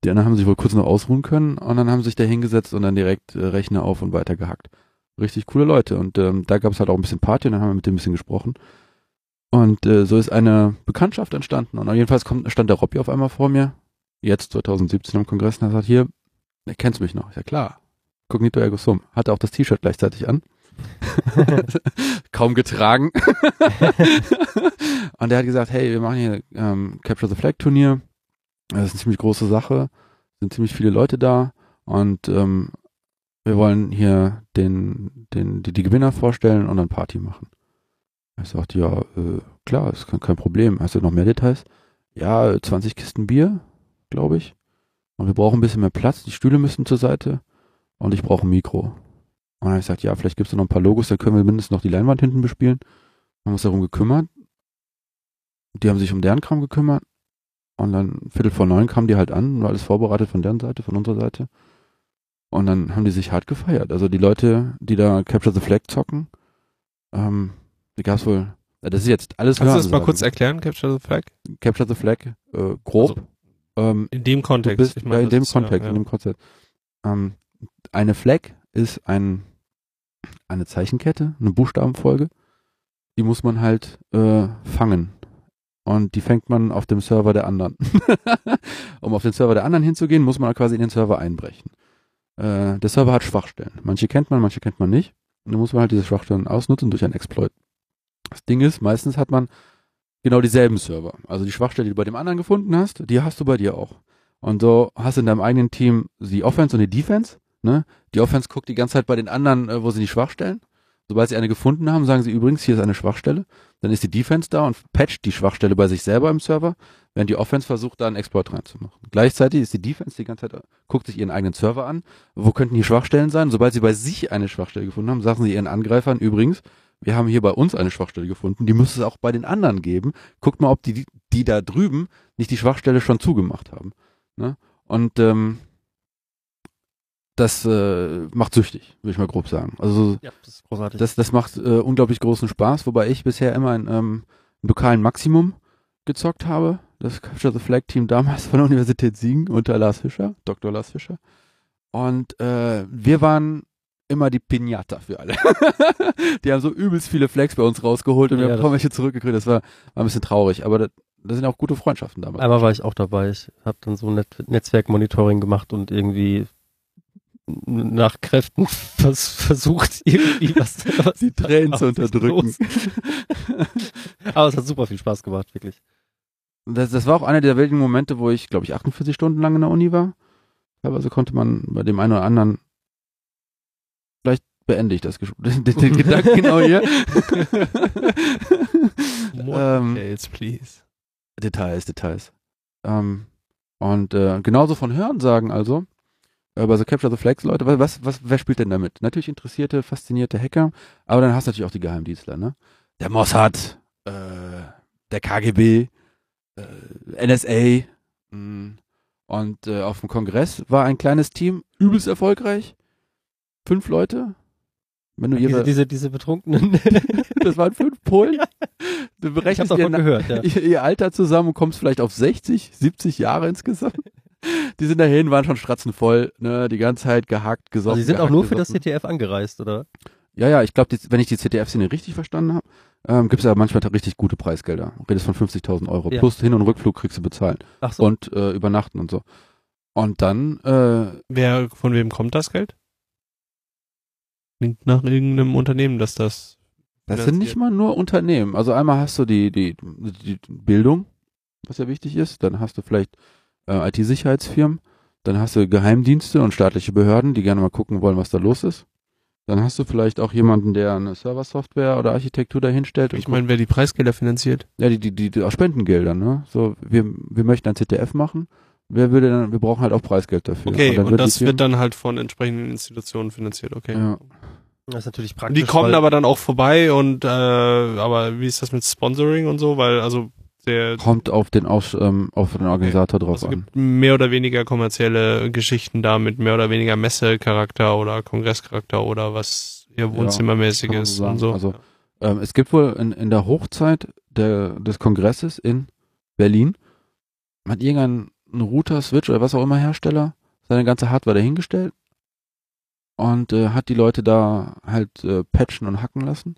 Die anderen haben sich wohl kurz noch ausruhen können und dann haben sie sich da hingesetzt und dann direkt äh, Rechner auf und weiter gehackt. Richtig coole Leute. Und ähm, da gab es halt auch ein bisschen Party und dann haben wir mit dem ein bisschen gesprochen. Und äh, so ist eine Bekanntschaft entstanden. Und jedenfalls kommt, stand der Robby auf einmal vor mir, jetzt 2017 am Kongress, und er sagt, hier, erkennst du mich noch? Ja klar, Cognito Ergo Sum. Hatte auch das T-Shirt gleichzeitig an. Kaum getragen. und er hat gesagt, hey, wir machen hier ähm, Capture the Flag Turnier. Das ist eine ziemlich große Sache. Sind ziemlich viele Leute da. Und ähm, wir wollen hier den, den, die, die Gewinner vorstellen und dann Party machen. Ich sagte, ja, äh, klar, ist kein, kein Problem. Hast du noch mehr Details? Ja, 20 Kisten Bier, glaube ich. Und wir brauchen ein bisschen mehr Platz. Die Stühle müssen zur Seite. Und ich brauche ein Mikro. Und dann habe ich gesagt, ja, vielleicht gibt es noch ein paar Logos, dann können wir mindestens noch die Leinwand hinten bespielen. Haben uns darum gekümmert. Die haben sich um deren Kram gekümmert. Und dann Viertel vor neun kamen die halt an, war alles vorbereitet von deren Seite, von unserer Seite. Und dann haben die sich hart gefeiert. Also die Leute, die da Capture the Flag zocken, ähm, die gab's wohl. Das ist jetzt alles. Kannst du das mal kurz erklären, Capture the Flag? Capture the Flag, äh, grob. Also, ähm, in dem Kontext. Bist, ich mein, ja, in dem Kontext, ja, ja. in dem Kontext. Ähm, eine Flag ist ein, eine Zeichenkette, eine Buchstabenfolge. Die muss man halt äh, fangen. Und die fängt man auf dem Server der anderen. um auf den Server der anderen hinzugehen, muss man quasi in den Server einbrechen. Äh, der Server hat Schwachstellen. Manche kennt man, manche kennt man nicht. Und dann muss man halt diese Schwachstellen ausnutzen durch einen Exploit. Das Ding ist, meistens hat man genau dieselben Server. Also die Schwachstelle, die du bei dem anderen gefunden hast, die hast du bei dir auch. Und so hast du in deinem eigenen Team die Offense und die Defense. Ne? Die Offense guckt die ganze Zeit bei den anderen, äh, wo sie die Schwachstellen. Sobald sie eine gefunden haben, sagen sie übrigens, hier ist eine Schwachstelle. Dann ist die Defense da und patcht die Schwachstelle bei sich selber im Server, während die Offense versucht, da einen Exploit reinzumachen. Gleichzeitig ist die Defense die ganze Zeit, guckt sich ihren eigenen Server an. Wo könnten hier Schwachstellen sein? Sobald sie bei sich eine Schwachstelle gefunden haben, sagen sie ihren Angreifern übrigens, wir haben hier bei uns eine Schwachstelle gefunden, die müsste es auch bei den anderen geben. Guckt mal, ob die, die da drüben nicht die Schwachstelle schon zugemacht haben. Ne? Und ähm, das äh, macht süchtig, würde ich mal grob sagen. Also ja, das, ist großartig. das, das macht äh, unglaublich großen Spaß, wobei ich bisher immer ein, ähm, ein lokalen Maximum gezockt habe. Das Capture the Flag Team damals von der Universität Siegen unter Lars Fischer, Dr. Lars Fischer. Und äh, wir waren immer die Pinata für alle. die haben so übelst viele Flags bei uns rausgeholt und ja, wir haben kaum welche zurückgekriegt. Das war, war ein bisschen traurig, aber das, das sind auch gute Freundschaften damals. Einmal war ich auch dabei. Ich habe dann so Net Netzwerkmonitoring gemacht und irgendwie nach Kräften vers versucht, irgendwie was, was die Tränen zu unterdrücken. Aber es hat super viel Spaß gemacht, wirklich. Das, das war auch einer der wilden Momente, wo ich, glaube ich, 48 Stunden lang in der Uni war. Teilweise konnte man bei dem einen oder anderen beende ich das den, den, Gedanken genau hier. More ähm, details, please. Details, Details. Ähm, und äh, genauso von Hörensagen also, äh, bei so Capture the Flags Leute, was, was, wer spielt denn damit? Natürlich interessierte, faszinierte Hacker, aber dann hast du natürlich auch die Geheimdienstler, ne? Der Mossad, äh, der KGB, äh, NSA, mh. Mm. und äh, auf dem Kongress war ein kleines Team, übelst erfolgreich. Fünf Leute, wenn du ihre, diese, diese, diese betrunkenen. das waren fünf Polen. Du berechnest ihr, gehört, ja. ihr, ihr, Alter zusammen und kommst vielleicht auf 60, 70 Jahre insgesamt. Die sind dahin, waren schon stratzenvoll, ne, die ganze Zeit gehackt, gesoffen. Also die sind auch nur für das CTF angereist, oder? Ja, ja, ich glaube, wenn ich die CTF-Szene richtig verstanden habe, ähm, gibt es ja manchmal richtig gute Preisgelder. Redest von 50.000 Euro. Ja. Plus Hin- und Rückflug kriegst du bezahlen. Ach so. Und äh, übernachten und so. Und dann, äh, Wer, von wem kommt das Geld? Klingt nach irgendeinem Unternehmen, dass das. Das sind nicht mal nur Unternehmen. Also einmal hast du die, die, die Bildung, was ja wichtig ist. Dann hast du vielleicht äh, IT-Sicherheitsfirmen. Dann hast du Geheimdienste und staatliche Behörden, die gerne mal gucken wollen, was da los ist. Dann hast du vielleicht auch jemanden, der eine Serversoftware oder Architektur dahinstellt. Ich meine, wer die Preisgelder finanziert? Ja, die, die, die, die auch Spendengelder, ne? So, wir, wir möchten ein ZDF machen. Wer würde dann, wir brauchen halt auch Preisgeld dafür. Okay, und, und das wird dann halt von entsprechenden Institutionen finanziert, okay. Ja. Das ist natürlich praktisch. Die kommen aber dann auch vorbei und äh, aber wie ist das mit Sponsoring und so? Weil also der kommt auf den Aus, ähm, auf den Organisator okay. drauf also an. Gibt mehr oder weniger kommerzielle Geschichten da mit mehr oder weniger Messecharakter oder Kongresscharakter oder was eher Wohnzimmermäßiges kann man und so. Also ähm, es gibt wohl in, in der Hochzeit der, des Kongresses in Berlin, hat irgendein Router, Switch oder was auch immer Hersteller seine ganze Hardware dahingestellt und äh, hat die Leute da halt äh, patchen und hacken lassen.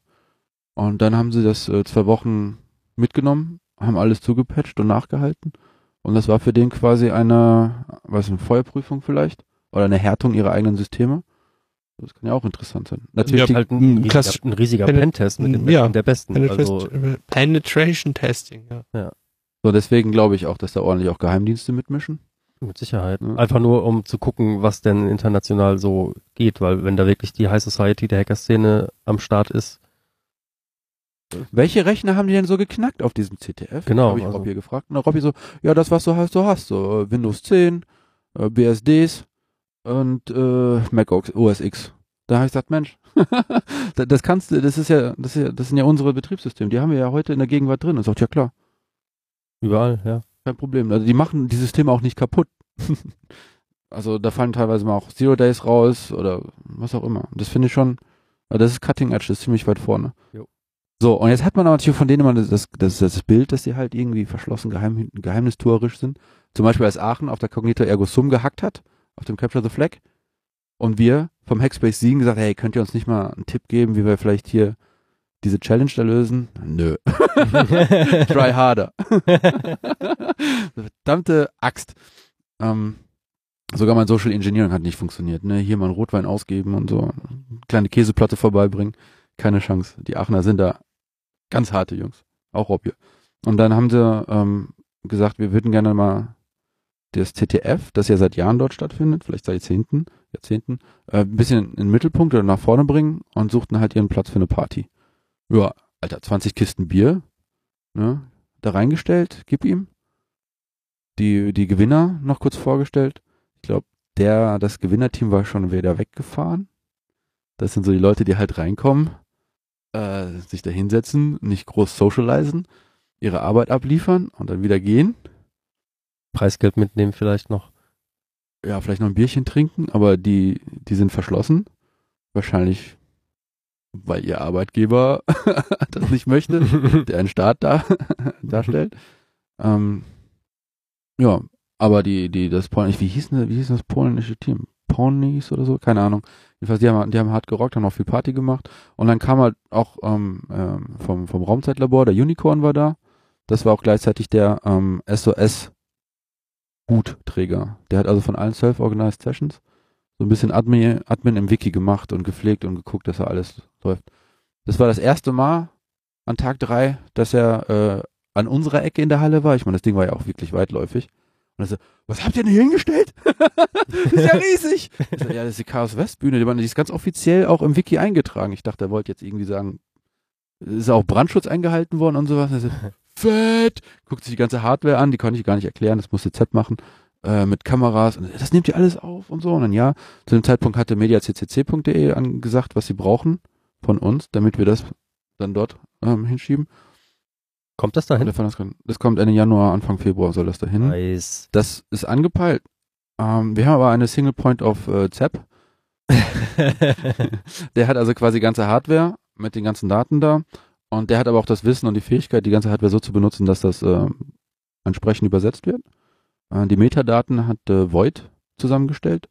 Und dann haben sie das äh, zwei Wochen mitgenommen, haben alles zugepatcht und nachgehalten. Und das war für den quasi eine, was eine Feuerprüfung vielleicht oder eine Härtung ihrer eigenen Systeme. Das kann ja auch interessant sein. Natürlich Ja, halt ein, klassisch- ein riesiger Pentest mit den ja, Besten der Besten. Also, Penetration, Penetration Testing, ja. so deswegen glaube ich auch, dass da ordentlich auch Geheimdienste mitmischen. Mit Sicherheit. Einfach nur, um zu gucken, was denn international so geht, weil wenn da wirklich die High Society der Hacker-Szene am Start ist, Welche Rechner haben die denn so geknackt auf diesem CTF? Genau, Habe ich also- Robby gefragt. Und Robby so, ja, das, was du hast, du hast. So äh, Windows 10, äh, BSDs und äh, Mac OS X. Da habe ich gesagt, Mensch, das, das kannst du, das ist ja, das ist ja, das sind ja unsere Betriebssysteme. Die haben wir ja heute in der Gegenwart drin. Und sagt, ja klar, überall, ja. Kein Problem. Also die machen die Systeme auch nicht kaputt. also da fallen teilweise mal auch Zero Days raus oder was auch immer. Das finde ich schon, also das ist Cutting Edge, das ist ziemlich weit vorne. Jo. So, und jetzt hat man aber natürlich von denen immer das, das, das Bild, dass sie halt irgendwie verschlossen geheim, geheimnistuerisch sind. Zum Beispiel als Aachen auf der Cognito Ergo Sum gehackt hat, auf dem Capture the Flag. Und wir vom Hackspace Siegen gesagt, hey, könnt ihr uns nicht mal einen Tipp geben, wie wir vielleicht hier diese Challenge da lösen? Nö. Try harder. Verdammte Axt. Ähm, sogar mein Social Engineering hat nicht funktioniert. Ne? Hier mal einen Rotwein ausgeben und so. Kleine Käseplatte vorbeibringen. Keine Chance. Die Aachener sind da ganz harte Jungs. Auch Rob hier. Und dann haben sie ähm, gesagt, wir würden gerne mal das TTF, das ja seit Jahren dort stattfindet, vielleicht seit Jahrzehnten, Jahrzehnten, äh, ein bisschen in den Mittelpunkt oder nach vorne bringen und suchten halt ihren Platz für eine Party. Ja, Alter, 20 Kisten Bier, ne, da reingestellt, gib ihm. Die, die Gewinner noch kurz vorgestellt. Ich glaube, der, das Gewinnerteam war schon wieder weggefahren. Das sind so die Leute, die halt reinkommen, äh, sich da hinsetzen, nicht groß socialisen, ihre Arbeit abliefern und dann wieder gehen. Preisgeld mitnehmen vielleicht noch. Ja, vielleicht noch ein Bierchen trinken, aber die, die sind verschlossen. Wahrscheinlich, weil ihr Arbeitgeber das nicht möchte, der einen Staat da darstellt. Ähm, ja, aber die, die, das polnische, wie hieß wie hieß das polnische Team? Ponies oder so? Keine Ahnung. Jedenfalls, die haben, die haben hart gerockt, haben auch viel Party gemacht. Und dann kam halt auch ähm, ähm, vom, vom Raumzeitlabor, der Unicorn war da. Das war auch gleichzeitig der ähm, SOS Hutträger. Der hat also von allen Self-Organized Sessions so ein bisschen Admin, Admin im Wiki gemacht und gepflegt und geguckt, dass er alles läuft. Das war das erste Mal an Tag drei, dass er äh, an unserer Ecke in der Halle war. Ich meine, das Ding war ja auch wirklich weitläufig. Und er so, was habt ihr denn hier hingestellt? das ist ja riesig. Ich so, ja, das ist die Chaos West Bühne. Die ist ganz offiziell auch im Wiki eingetragen. Ich dachte, er wollte jetzt irgendwie sagen, ist auch Brandschutz eingehalten worden und sowas. Und er so, fett. Guckt sich die ganze Hardware an, die konnte ich gar nicht erklären, das musste Z machen. Äh, mit Kameras und das nehmt ihr alles auf und so. Und dann ja, zu dem Zeitpunkt hatte mediaccc.de angesagt, was sie brauchen von uns, damit wir das dann dort ähm, hinschieben. Kommt das dahin? das kommt Ende Januar, Anfang Februar soll das dahin. Nice. Das ist angepeilt. Ähm, wir haben aber eine Single Point of äh, ZAP. Der hat also quasi ganze Hardware mit den ganzen Daten da. Und der hat aber auch das Wissen und die Fähigkeit, die ganze Hardware so zu benutzen, dass das äh, entsprechend übersetzt wird. Äh, die Metadaten hat äh, Void zusammengestellt.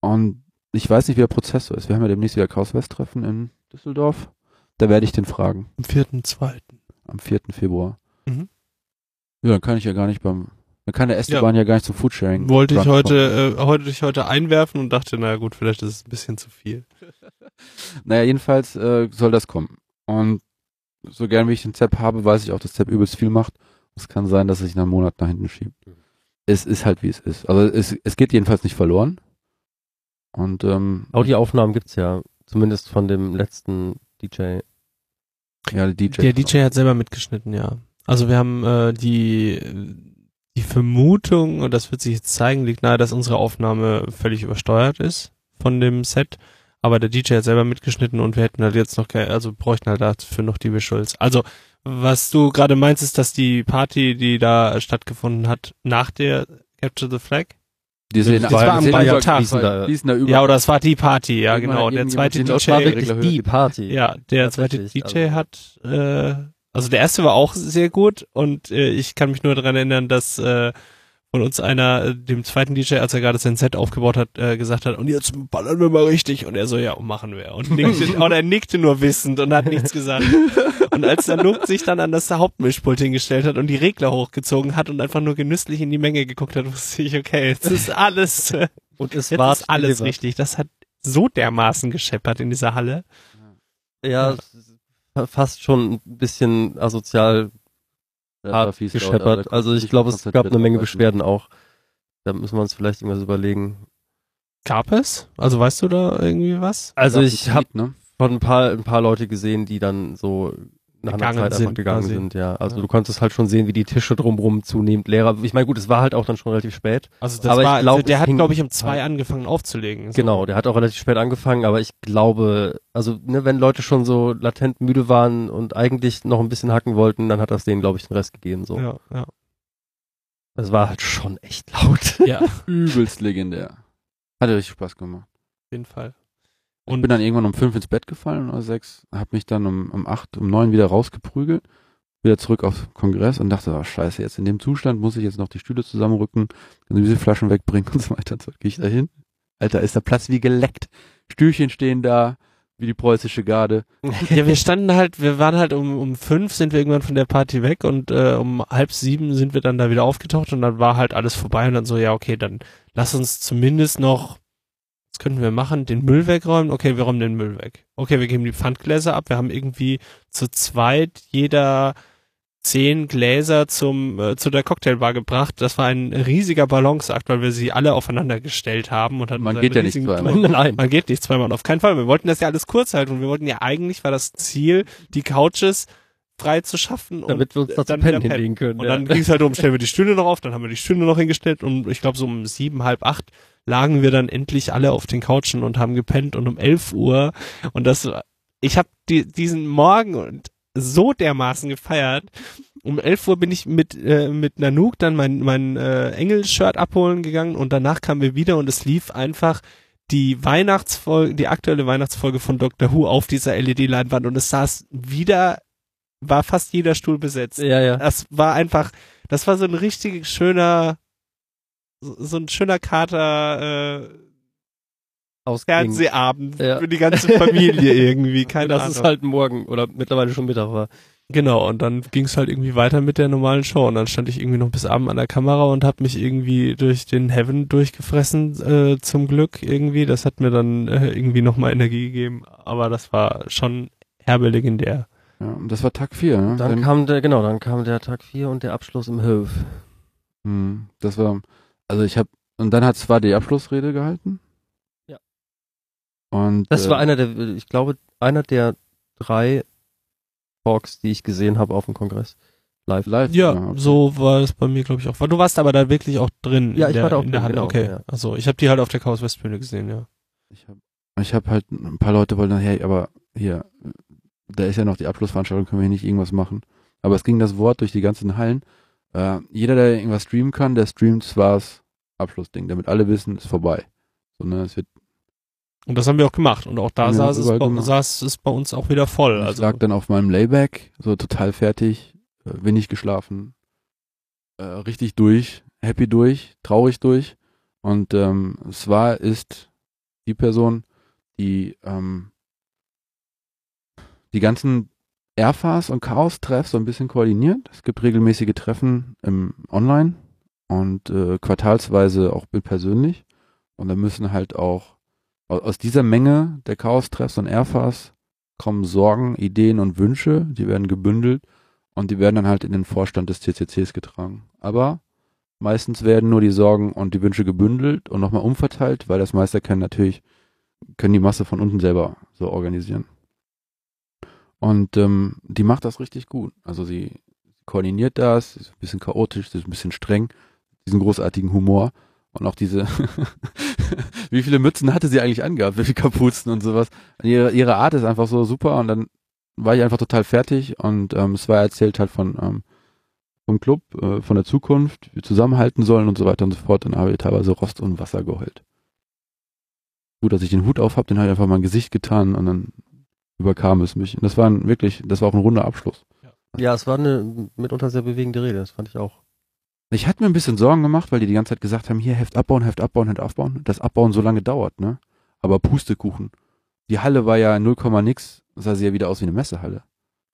Und ich weiß nicht, wie der Prozess so ist. Wir haben ja demnächst wieder Chaos West Treffen in Düsseldorf. Da werde ich den fragen. Am 4.2. Am 4. Februar. Mhm. Ja, dann kann ich ja gar nicht beim, dann kann der Esteban ja, gar nicht zum Foodsharing. Wollte ich heute, äh, heute ich heute einwerfen und dachte, naja gut, vielleicht ist es ein bisschen zu viel. Naja, jedenfalls äh, soll das kommen. Und so gern wie ich den ZEP habe, weiß ich auch, dass ZEP übelst viel macht. Es kann sein, dass es sich nach einem Monat nach hinten schiebt. Es ist halt, wie es ist. Also es, es geht jedenfalls nicht verloren. Und ähm, Audioaufnahmen gibt's ja, zumindest von dem letzten DJ. ja, die DJ. Der DJ hat selber mitgeschnitten, ja. Also wir haben äh, die die Vermutung, und das wird sich jetzt zeigen, liegt nahe, dass unsere Aufnahme völlig übersteuert ist von dem Set. Aber der DJ hat selber mitgeschnitten und wir hätten halt jetzt noch, also bräuchten halt dafür noch die Visuals. Also, was du gerade meinst, ist, dass die Party, die da stattgefunden hat, nach der Capture the Flag Die sehen, Das war am sehen gleichen Tag. da, da. Ja, oder es war die Party, ja Irgendwann genau. hat Der zweite DJ, Lautsprecher Wirklich die Party. ja, der zweite DJ also- hat, äh, also der erste war auch sehr gut und äh, ich kann mich nur daran erinnern, dass äh, von uns einer äh, dem zweiten DJ, als er gerade sein Set aufgebaut hat, äh, gesagt hat, und jetzt ballern wir mal richtig. Und er so, ja, machen wir. Und, nickte, und er nickte nur wissend und hat nichts gesagt. Und als der Nuck sich dann an das Hauptmischpult hingestellt hat und die Regler hochgezogen hat und einfach nur genüsslich in die Menge geguckt hat, wusste ich, okay, jetzt ist alles, Und es war alles delivered. richtig. Das hat so dermaßen gescheppert in dieser Halle. Ja, ist fast schon ein bisschen asozial hart gescheppert. da Also ich glaube, es gab eine Menge. Beschwerden auch. Da müssen wir uns vielleicht irgendwas überlegen. Gab es? Also weißt du da irgendwie was? Also ich habe ne? von ein paar, ein paar Leute gesehen, die dann so nach einer Gegangen Zeit einfach sind gegangen quasi. sind, ja. Also Ja. du konntest halt schon sehen, wie die Tische drumrum zunehmend leerer. Ich meine, gut, es war halt auch dann schon relativ spät. Also das Aber ich war, glaub, der hat glaube ich um zwei angefangen aufzulegen. So. Genau, der hat auch relativ spät angefangen, aber ich glaube, also ne, wenn Leute schon so latent müde waren und eigentlich noch ein bisschen hacken wollten, dann hat das denen, glaube ich, den Rest gegeben. So, Ja, ja. es war halt schon echt laut. ja, auf Übelst legendär. Hat richtig Spaß gemacht. jeden Fall. Und bin dann irgendwann um fünf ins Bett gefallen oder sechs, hab mich dann um, um acht, um neun wieder rausgeprügelt, wieder zurück auf Kongress und dachte, oh, scheiße, jetzt in dem Zustand muss ich jetzt noch die Stühle zusammenrücken, diese Flaschen wegbringen und so weiter. So, gehe ich da hin. Alter, ist der Platz wie geleckt. Stühlchen stehen da, wie die preußische Garde. ja, wir standen halt, wir waren halt um, um fünf sind wir irgendwann von der Party weg und äh, um halb sieben sind wir dann da wieder aufgetaucht und dann war halt alles vorbei und dann so, ja, okay, dann lass uns zumindest noch, könnten wir machen, den Müll wegräumen? Okay, wir räumen den Müll weg. Okay, wir geben die Pfandgläser ab. Wir haben irgendwie zu zweit jeder zehn Gläser zum äh, zu der Cocktailbar gebracht. Das war ein riesiger Balanceakt, weil wir sie alle aufeinander gestellt haben und hatten Man geht ja nicht zweimal. Nein. Man geht nicht zweimal, auf keinen Fall. Wir wollten das ja alles kurz halten und wir wollten ja eigentlich war das Ziel, die Couches frei zu schaffen Damit wir uns da und zu dann pennen hinlegen können. Und ja. dann ging es halt um, stellen wir die Stühle noch auf, dann haben wir die Stühle noch hingestellt und ich glaube so um sieben, halb acht lagen wir dann endlich alle auf den Couchen und haben gepennt und um elf Uhr und das, ich habe die, diesen Morgen und so dermaßen gefeiert. Um 11 Uhr bin ich mit, äh, mit Nanook dann mein, mein äh, Engel-Shirt abholen gegangen und danach kamen wir wieder und es lief einfach die Weihnachtsfolge, die aktuelle Weihnachtsfolge von Doctor Who auf dieser LED-Leinwand und es saß wieder, war fast jeder Stuhl besetzt. ja, ja. Das war einfach, das war so ein richtig schöner, so, ein schöner Kater, äh, Ausging. Fernsehabend Ja. für die ganze Familie irgendwie, keine das Ahnung. ist halt morgen oder mittlerweile schon Mittag war. Genau, und dann ging es halt irgendwie weiter mit der normalen Show. Und dann stand ich irgendwie noch bis Abend an der Kamera und habe mich irgendwie durch den Heaven durchgefressen, äh, zum Glück irgendwie. Das hat mir dann äh, irgendwie nochmal Energie gegeben. Aber das war schon herbe legendär. Ja, und das war Tag vier. Ne? Dann Dann- kam der, genau, dann kam der Tag 4 und der Abschluss im Höf. Hm, das war, also ich habe, und dann hat zwar die Abschlussrede gehalten. Ja. Und Das äh, war einer der, ich glaube, einer der drei Talks, die ich gesehen habe auf dem Kongress. Live. live. Ja, okay. so war es bei mir, glaube ich, auch. Du warst aber da wirklich auch drin. Ja, ich der, war da auch in der drin, Halle. genau, okay, ja. also ich habe die halt auf der Chaos Westbühne gesehen, ja. Ich habe ich hab halt, ein paar Leute wollten dann, hey, aber hier, da ist ja noch die Abschlussveranstaltung, können wir hier nicht irgendwas machen. Aber es ging das Wort durch die ganzen Hallen. Äh, jeder, der irgendwas streamen kann, der streamt zwar das Abschlussding, damit alle wissen, ist vorbei. So, ne, es wird, Und das haben wir auch gemacht. Und auch da Ja, saß, es bei, saß es bei uns auch wieder voll. ich Also lag dann auf meinem Layback, so total fertig, äh, wenig geschlafen, äh, richtig durch, happy durch, traurig durch. Und ähm, zwar ist die Person, die ähm, die ganzen Airfars und Chaos-Treffs so ein bisschen koordiniert. Es gibt regelmäßige Treffen im Online und äh, quartalsweise auch persönlich. Und da müssen halt auch au- aus dieser Menge der Chaos-Treffs und Airfars kommen Sorgen, Ideen und Wünsche, die werden gebündelt und die werden dann halt in den Vorstand des CCCs getragen. Aber meistens werden nur die Sorgen und die Wünsche gebündelt und nochmal umverteilt, weil das Meister können natürlich, können die Masse von unten selber so organisieren. Und ähm, die macht das richtig gut. Also sie koordiniert das, ist ein bisschen chaotisch, ist ein bisschen streng, diesen großartigen Humor und auch diese, wie viele Mützen hatte sie eigentlich angehabt, wie viele Kapuzen und sowas. Und ihre, ihre Art ist einfach so super und dann war ich einfach total fertig und ähm, es war erzählt halt von, ähm, vom Club, äh, von der Zukunft, wir zusammenhalten sollen und so weiter und so fort. Dann habe ich teilweise Rost und Wasser geheult. Gut, dass ich den Hut auf habe, den habe ich einfach mein Gesicht getan und dann überkam es mich. Und das war ein, wirklich, das war auch ein runder Abschluss. Ja, es war eine mitunter sehr bewegende Rede, das fand ich auch. Ich hatte mir ein bisschen Sorgen gemacht, weil die die ganze Zeit gesagt haben, hier Heft abbauen, Heft abbauen, Heft abbauen. Das Abbauen so lange dauert, ne? Aber Pustekuchen. Die Halle war ja 0, nix, sah sie ja wieder aus wie eine Messehalle.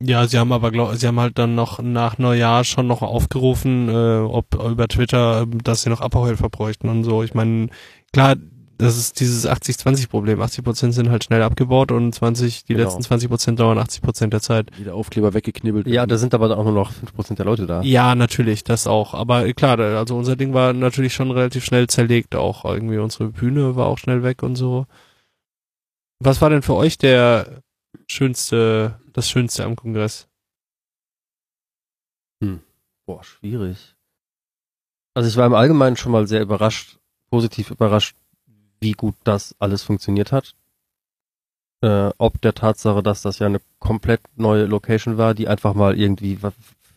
Ja, sie haben aber glaub, sie haben halt dann noch nach Neujahr schon noch aufgerufen, äh, ob über Twitter, äh, dass sie noch Abbauhelfer bräuchten und so. Ich meine, klar, das ist dieses 80-20-Problem. 80 Prozent sind halt schnell abgebaut und 20, die Genau. letzten 20 Prozent dauern 80 Prozent der Zeit. Wieder Aufkleber weggeknibbelt. Ja, da sind aber auch nur noch 5% der Leute da. Ja, natürlich, das auch. Aber klar, also unser Ding war natürlich schon relativ schnell zerlegt auch. Irgendwie unsere Bühne war auch schnell weg und so. Was war denn für euch der schönste, das Schönste am Kongress? Boah, schwierig. Also ich war im Allgemeinen schon mal sehr überrascht, positiv überrascht, wie gut das alles funktioniert hat. Äh, ob der Tatsache, dass das ja eine komplett neue Location war, die einfach mal irgendwie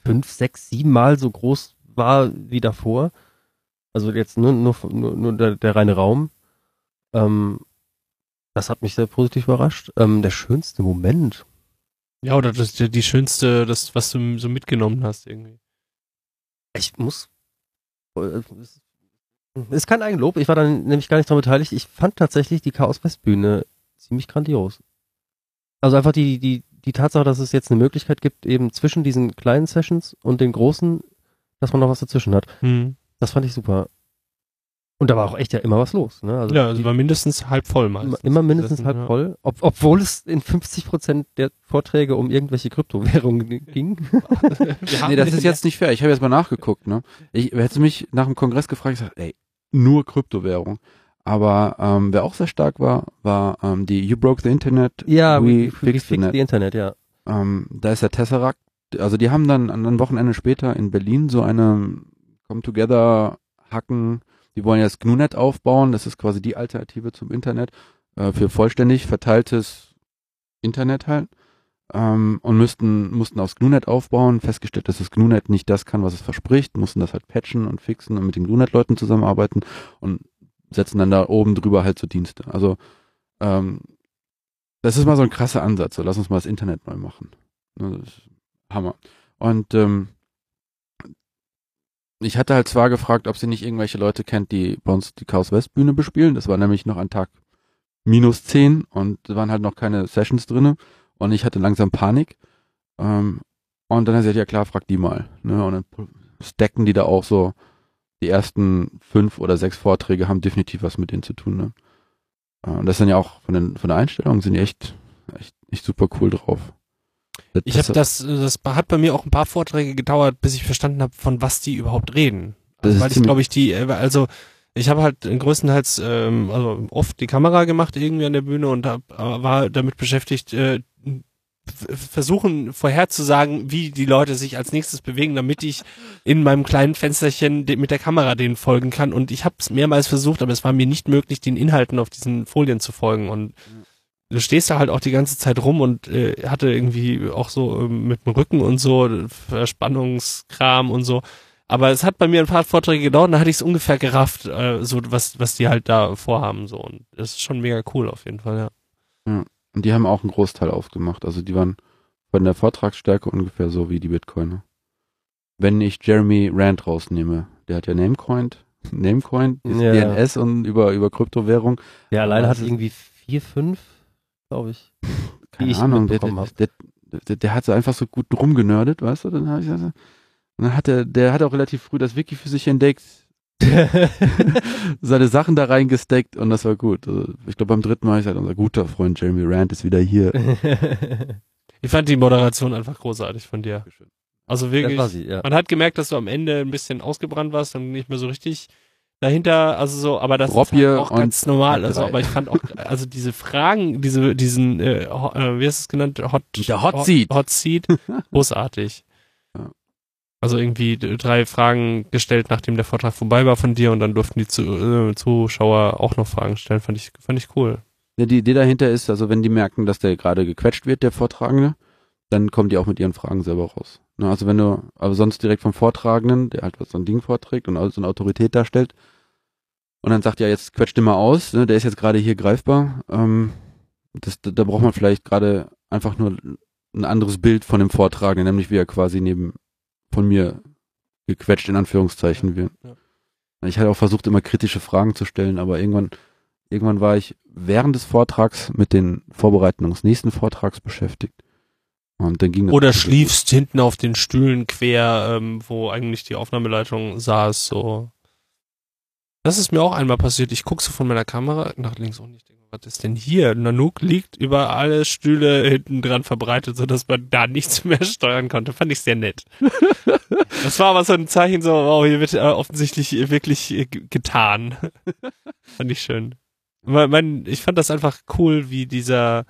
fünf, sechs, sieben Mal so groß war wie davor. Also jetzt nur, nur, nur, nur der, der reine Raum. Ähm, das hat mich sehr positiv überrascht. Ähm, der schönste Moment. Ja, oder das, die, die schönste, das, was du so mitgenommen hast irgendwie. Ich muss. Es Ist kein Eigenlob, ich war dann nämlich gar nicht daran beteiligt. Ich fand tatsächlich die Chaos West Bühne ziemlich grandios. Also einfach die, die, die Tatsache, dass es jetzt eine Möglichkeit gibt, eben zwischen diesen kleinen Sessions und den großen, dass man noch was dazwischen hat. Hm. Das fand ich super. Und da war auch echt ja immer was los. Ne? Also Ja, also die, war mindestens halb voll immer, meistens. immer mindestens Das- halb ja. voll, ob, obwohl es in 50 Prozent der Vorträge um irgendwelche Kryptowährungen ging. Nee, das ist jetzt nicht fair. Ich habe jetzt mal nachgeguckt, ne? Ich hätte mich nach dem Kongress gefragt, ich sag, ey, nur Kryptowährung. Aber ähm, wer auch sehr stark war, war ähm, die You Broke the Internet, ja, We we, we Fixed the fixed Net. the Internet, ja. Ähm, da ist der Tesseract. Also die haben dann an einem Wochenende später in Berlin so eine Come Together Hacken. Die wollen jetzt GNU-Net aufbauen. Das ist quasi die Alternative zum Internet äh, für vollständig verteiltes Internet halt. Ähm, und müssten, mussten aufs GNU-Net aufbauen. Festgestellt, dass das GNU-Net nicht das kann, was es verspricht. Mussten das halt patchen und fixen und mit den GNU-Net-Leuten zusammenarbeiten und setzen dann da oben drüber halt so Dienste. Also ähm, das ist mal so ein krasser Ansatz. So, lass uns mal das Internet neu machen. Ne, Das ist Hammer. Und ähm, ich hatte halt zwar gefragt, ob sie nicht irgendwelche Leute kennt, die bei uns die Chaos West Bühne bespielen. Das war nämlich noch an Tag minus 10 und waren halt noch keine Sessions drinne und ich hatte langsam Panik. Ähm, und dann hat sie gesagt, ja klar, frag die mal. Ne? Und dann stacken die da auch so, die ersten fünf oder sechs Vorträge haben definitiv was mit denen zu tun. Ne? Äh, Und das sind ja auch von, den, von der Einstellung sind die echt, echt, echt super cool drauf. Das- Ich habe das, das hat bei mir auch ein paar Vorträge gedauert, bis ich verstanden habe, von was die überhaupt reden. Also, weil ich glaube ich die, äh, also ich habe halt größtenteils, ähm, also oft die Kamera gemacht irgendwie an der Bühne und hab, äh, war damit beschäftigt, äh, versuchen vorherzusagen, wie die Leute sich als nächstes bewegen, damit ich in meinem kleinen Fensterchen mit der Kamera denen folgen kann. Und ich habe es mehrmals versucht, aber es war mir nicht möglich, den Inhalten auf diesen Folien zu folgen. Und du stehst da halt auch die ganze Zeit rum und äh, hatte irgendwie auch so ähm, mit dem Rücken und so äh, Verspannungskram und so. Aber es hat bei mir ein paar Vorträge gedauert, und da hatte ich es ungefähr gerafft, äh, so was was die halt da vorhaben so und das ist schon mega cool auf jeden Fall, ja. Und die haben auch einen Großteil ausgemacht. Also die waren von der Vortragsstärke ungefähr so wie die Bitcoiner. Wenn ich Jeremy Rand rausnehme, der hat ja Namecoin, Namecoin, ist Ja. DNS und über, über Kryptowährung. Der alleine Das hat irgendwie vier, fünf, glaube ich. Keine ich Ahnung, der, der, der, der, hat so einfach so gut rumgenördet, weißt du? Dann habe ich also, und dann hat er, der hat auch relativ früh das Wiki für sich entdeckt, seine Sachen da reingesteckt und das war gut. Also ich glaube beim dritten Mal habe ich gesagt, unser guter Freund Jeremy Rand ist wieder hier. Ich fand die Moderation einfach großartig von dir. Also wirklich, war sie, ja. man hat gemerkt, dass du am Ende ein bisschen ausgebrannt warst und nicht mehr so richtig dahinter, also so, aber das Robbier ist halt auch ganz normal. Also, aber ich fand auch, also diese Fragen, diese, diesen, äh, ho- äh, wie hast du es genannt? Hot, Der Hot Seat. Hot Seat, großartig. Also irgendwie drei Fragen gestellt, nachdem der Vortrag vorbei war von dir und dann durften die äh, Zuschauer auch noch Fragen stellen. Fand ich, fand ich cool. Ja, die Idee dahinter ist, also wenn die merken, dass der gerade gequetscht wird, der Vortragende, dann kommen die auch mit ihren Fragen selber raus. Ne, also wenn du, aber sonst direkt vom Vortragenden, der halt so ein Ding vorträgt und so eine Autorität darstellt, und dann sagt ja, jetzt quetscht immer aus, ne, der ist jetzt gerade hier greifbar. Ähm, das, da, da braucht man vielleicht gerade einfach nur ein anderes Bild von dem Vortragenden, nämlich wie er quasi neben von mir gequetscht in Anführungszeichen wird. Ja. Ich hatte auch versucht, immer kritische Fragen zu stellen, aber irgendwann, irgendwann war ich während des Vortrags mit den Vorbereitungen des nächsten Vortrags beschäftigt. Und dann ging Oder so gut. schliefst hinten auf den Stühlen quer, ähm, wo eigentlich die Aufnahmeleitung saß, so. Das ist mir auch einmal passiert. Ich gucke so von meiner Kamera nach links und ich denke, was ist denn hier? Nanook liegt über alle Stühle hinten dran verbreitet, sodass man da nichts mehr steuern konnte. Fand ich sehr nett. das war aber so ein Zeichen, so, oh, hier wird äh, offensichtlich wirklich äh, getan. fand ich schön. Mein, mein, ich fand das einfach cool, wie dieser,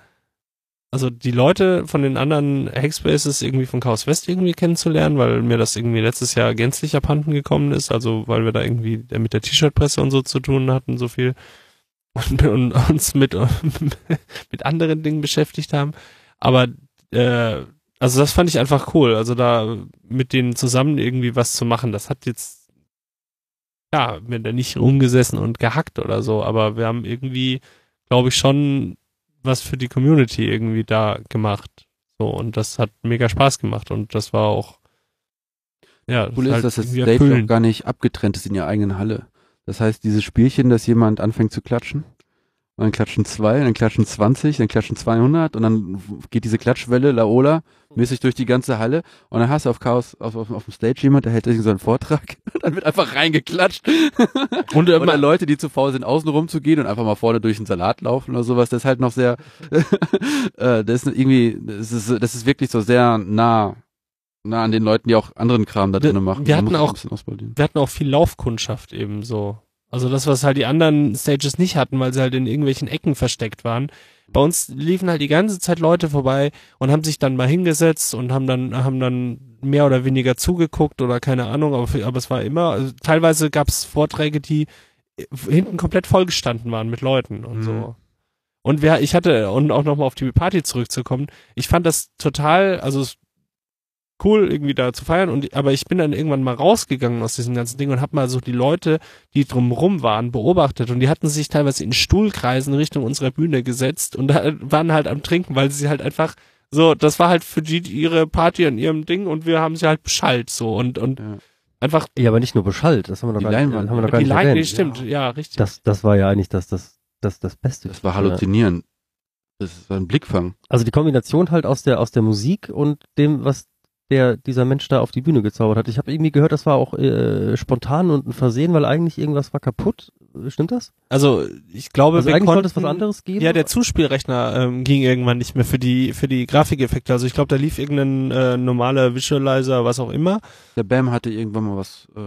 also die Leute von den anderen Hackspaces irgendwie von Chaos West irgendwie kennenzulernen, weil mir das irgendwie letztes Jahr gänzlich abhanden gekommen ist, also weil wir da irgendwie mit der T-Shirt-Presse und so zu tun hatten, so viel und, und uns mit, mit anderen Dingen beschäftigt haben. Aber äh, also das fand ich einfach cool, also da mit denen zusammen irgendwie was zu machen, das hat jetzt ja, wir da nicht rumgesessen und gehackt oder so, aber wir haben irgendwie, glaube ich, schon was für die Community irgendwie da gemacht. So, und das hat mega Spaß gemacht und das war auch, ja, Cool ist, halt dass das Stage auch gar nicht abgetrennt ist in ihrer eigenen Halle. Das heißt, dieses Spielchen, dass jemand anfängt zu klatschen, und dann klatschen zwei, dann klatschen 20, dann klatschen 200 und dann geht diese Klatschwelle, Laola, mäßig durch die ganze Halle und dann hast du auf Chaos, auf, auf, auf dem Stage jemand, der hält irgendwie so einen Vortrag und dann wird einfach reingeklatscht. Und äh, Oder Leute, die zu faul sind, außen rum zu gehen und einfach mal vorne durch den Salat laufen oder sowas, das ist halt noch sehr, äh, das ist irgendwie, das ist, das ist wirklich so sehr nah, nah an den Leuten, die auch anderen Kram da drinnen machen. wir hatten auch- wir hatten auch viel Laufkundschaft eben so. Also das, was halt die anderen Stages nicht hatten, weil sie halt in irgendwelchen Ecken versteckt waren. Bei uns liefen halt die ganze Zeit Leute vorbei und haben sich dann mal hingesetzt und haben dann, haben dann mehr oder weniger zugeguckt oder keine Ahnung, aber, aber es war immer, also teilweise gab es Vorträge, die hinten komplett vollgestanden waren mit Leuten und Mhm. so. Und wer, ich hatte, und auch nochmal auf die Party zurückzukommen, ich fand das total, also es cool irgendwie da zu feiern und aber ich bin dann irgendwann mal rausgegangen aus diesem ganzen Ding und hab mal so die Leute, die drumrum waren, beobachtet und die hatten sich teilweise in Stuhlkreisen Richtung unserer Bühne gesetzt und da waren halt am Trinken, weil sie halt einfach so, das war halt für die ihre Party an ihrem Ding und wir haben sie halt beschallt so und und Ja. einfach Ja, aber nicht nur beschallt, das haben wir noch Die gar nicht, Leinwand, haben wir noch ja. gar die nicht erwähnt. stimmt, ja, richtig. Das, das war ja eigentlich das, das, das, das Beste. Das war Ja. halluzinierend. Das war ein Blickfang. Also die Kombination halt aus der, aus der Musik und dem, was der, dieser Mensch da auf die Bühne gezaubert hat. Ich habe irgendwie gehört, das war auch äh, spontan und ein Versehen, weil eigentlich irgendwas war kaputt. Stimmt das? also ich glaube, Also wir eigentlich konnten, sollte es was anderes geben. Ja, der Zuspielrechner ähm, ging irgendwann nicht mehr für die für die Grafikeffekte. Also ich glaube, da lief irgendein äh, normaler Visualizer, was auch immer. Der Bam hatte irgendwann mal was äh,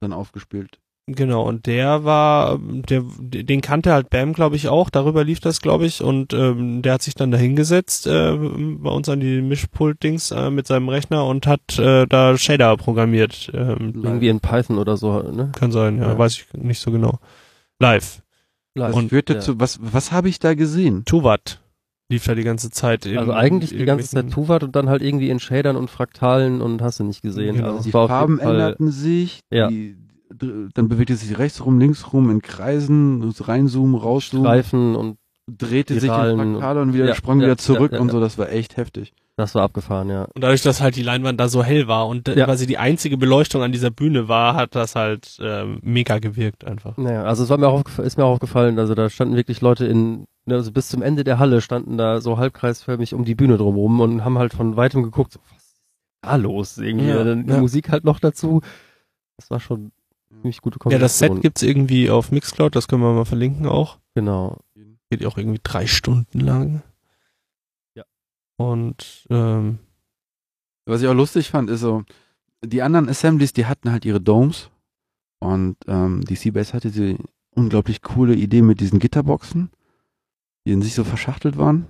dann aufgespielt. Genau, und der war, ähm, der, den kannte halt Bam, glaube ich, auch. Darüber lief das, glaube ich. Und ähm, der hat sich dann da hingesetzt äh, bei uns an die Mischpult-Dings äh, mit seinem Rechner und hat äh, da Shader programmiert. Ähm, irgendwie in Python oder so, ne? kann sein, ja, Ja. weiß ich nicht so genau. Live. Das Und- führte ja. zu, was, was habe ich da gesehen? Tuvat lief da die ganze Zeit. in Also eigentlich die ganze Zeit Tuvat und dann halt irgendwie in Shadern und Fraktalen und hast du nicht gesehen. Genau. Also Die Farben änderten sich, Ja. die, dann bewegte es sich rechts rum, links rum in Kreisen, reinzoomen, rauszoomen, Streifen und drehte sich in Spiralen und- Fraktale und wieder Ja, sprang ja, wieder zurück ja, ja, und so, das war echt heftig. das war abgefahren, ja. Und dadurch, dass halt die Leinwand da so hell war und äh, Ja. quasi die einzige Beleuchtung an dieser Bühne war, hat das halt ähm, mega gewirkt einfach. Naja, also es war mir auch ist mir auch aufgefallen, also da standen wirklich Leute in, ne, also bis zum Ende der Halle standen da so halbkreisförmig um die Bühne drumherum und haben halt von weitem geguckt, so, was ist da los irgendwie? Ja, dann die ja. Musik halt noch dazu. Das war schon ziemlich gute Ja, das Kombination. Set gibt's irgendwie auf Mixcloud, das können wir mal verlinken auch. Genau. Geht auch irgendwie drei Stunden lang. Ja. Und ähm, Was ich auch lustig fand, ist so, die anderen Assemblies, die hatten halt ihre Domes und ähm, die Seabase hatte die unglaublich coole Idee mit diesen Gitterboxen, die in sich so verschachtelt waren,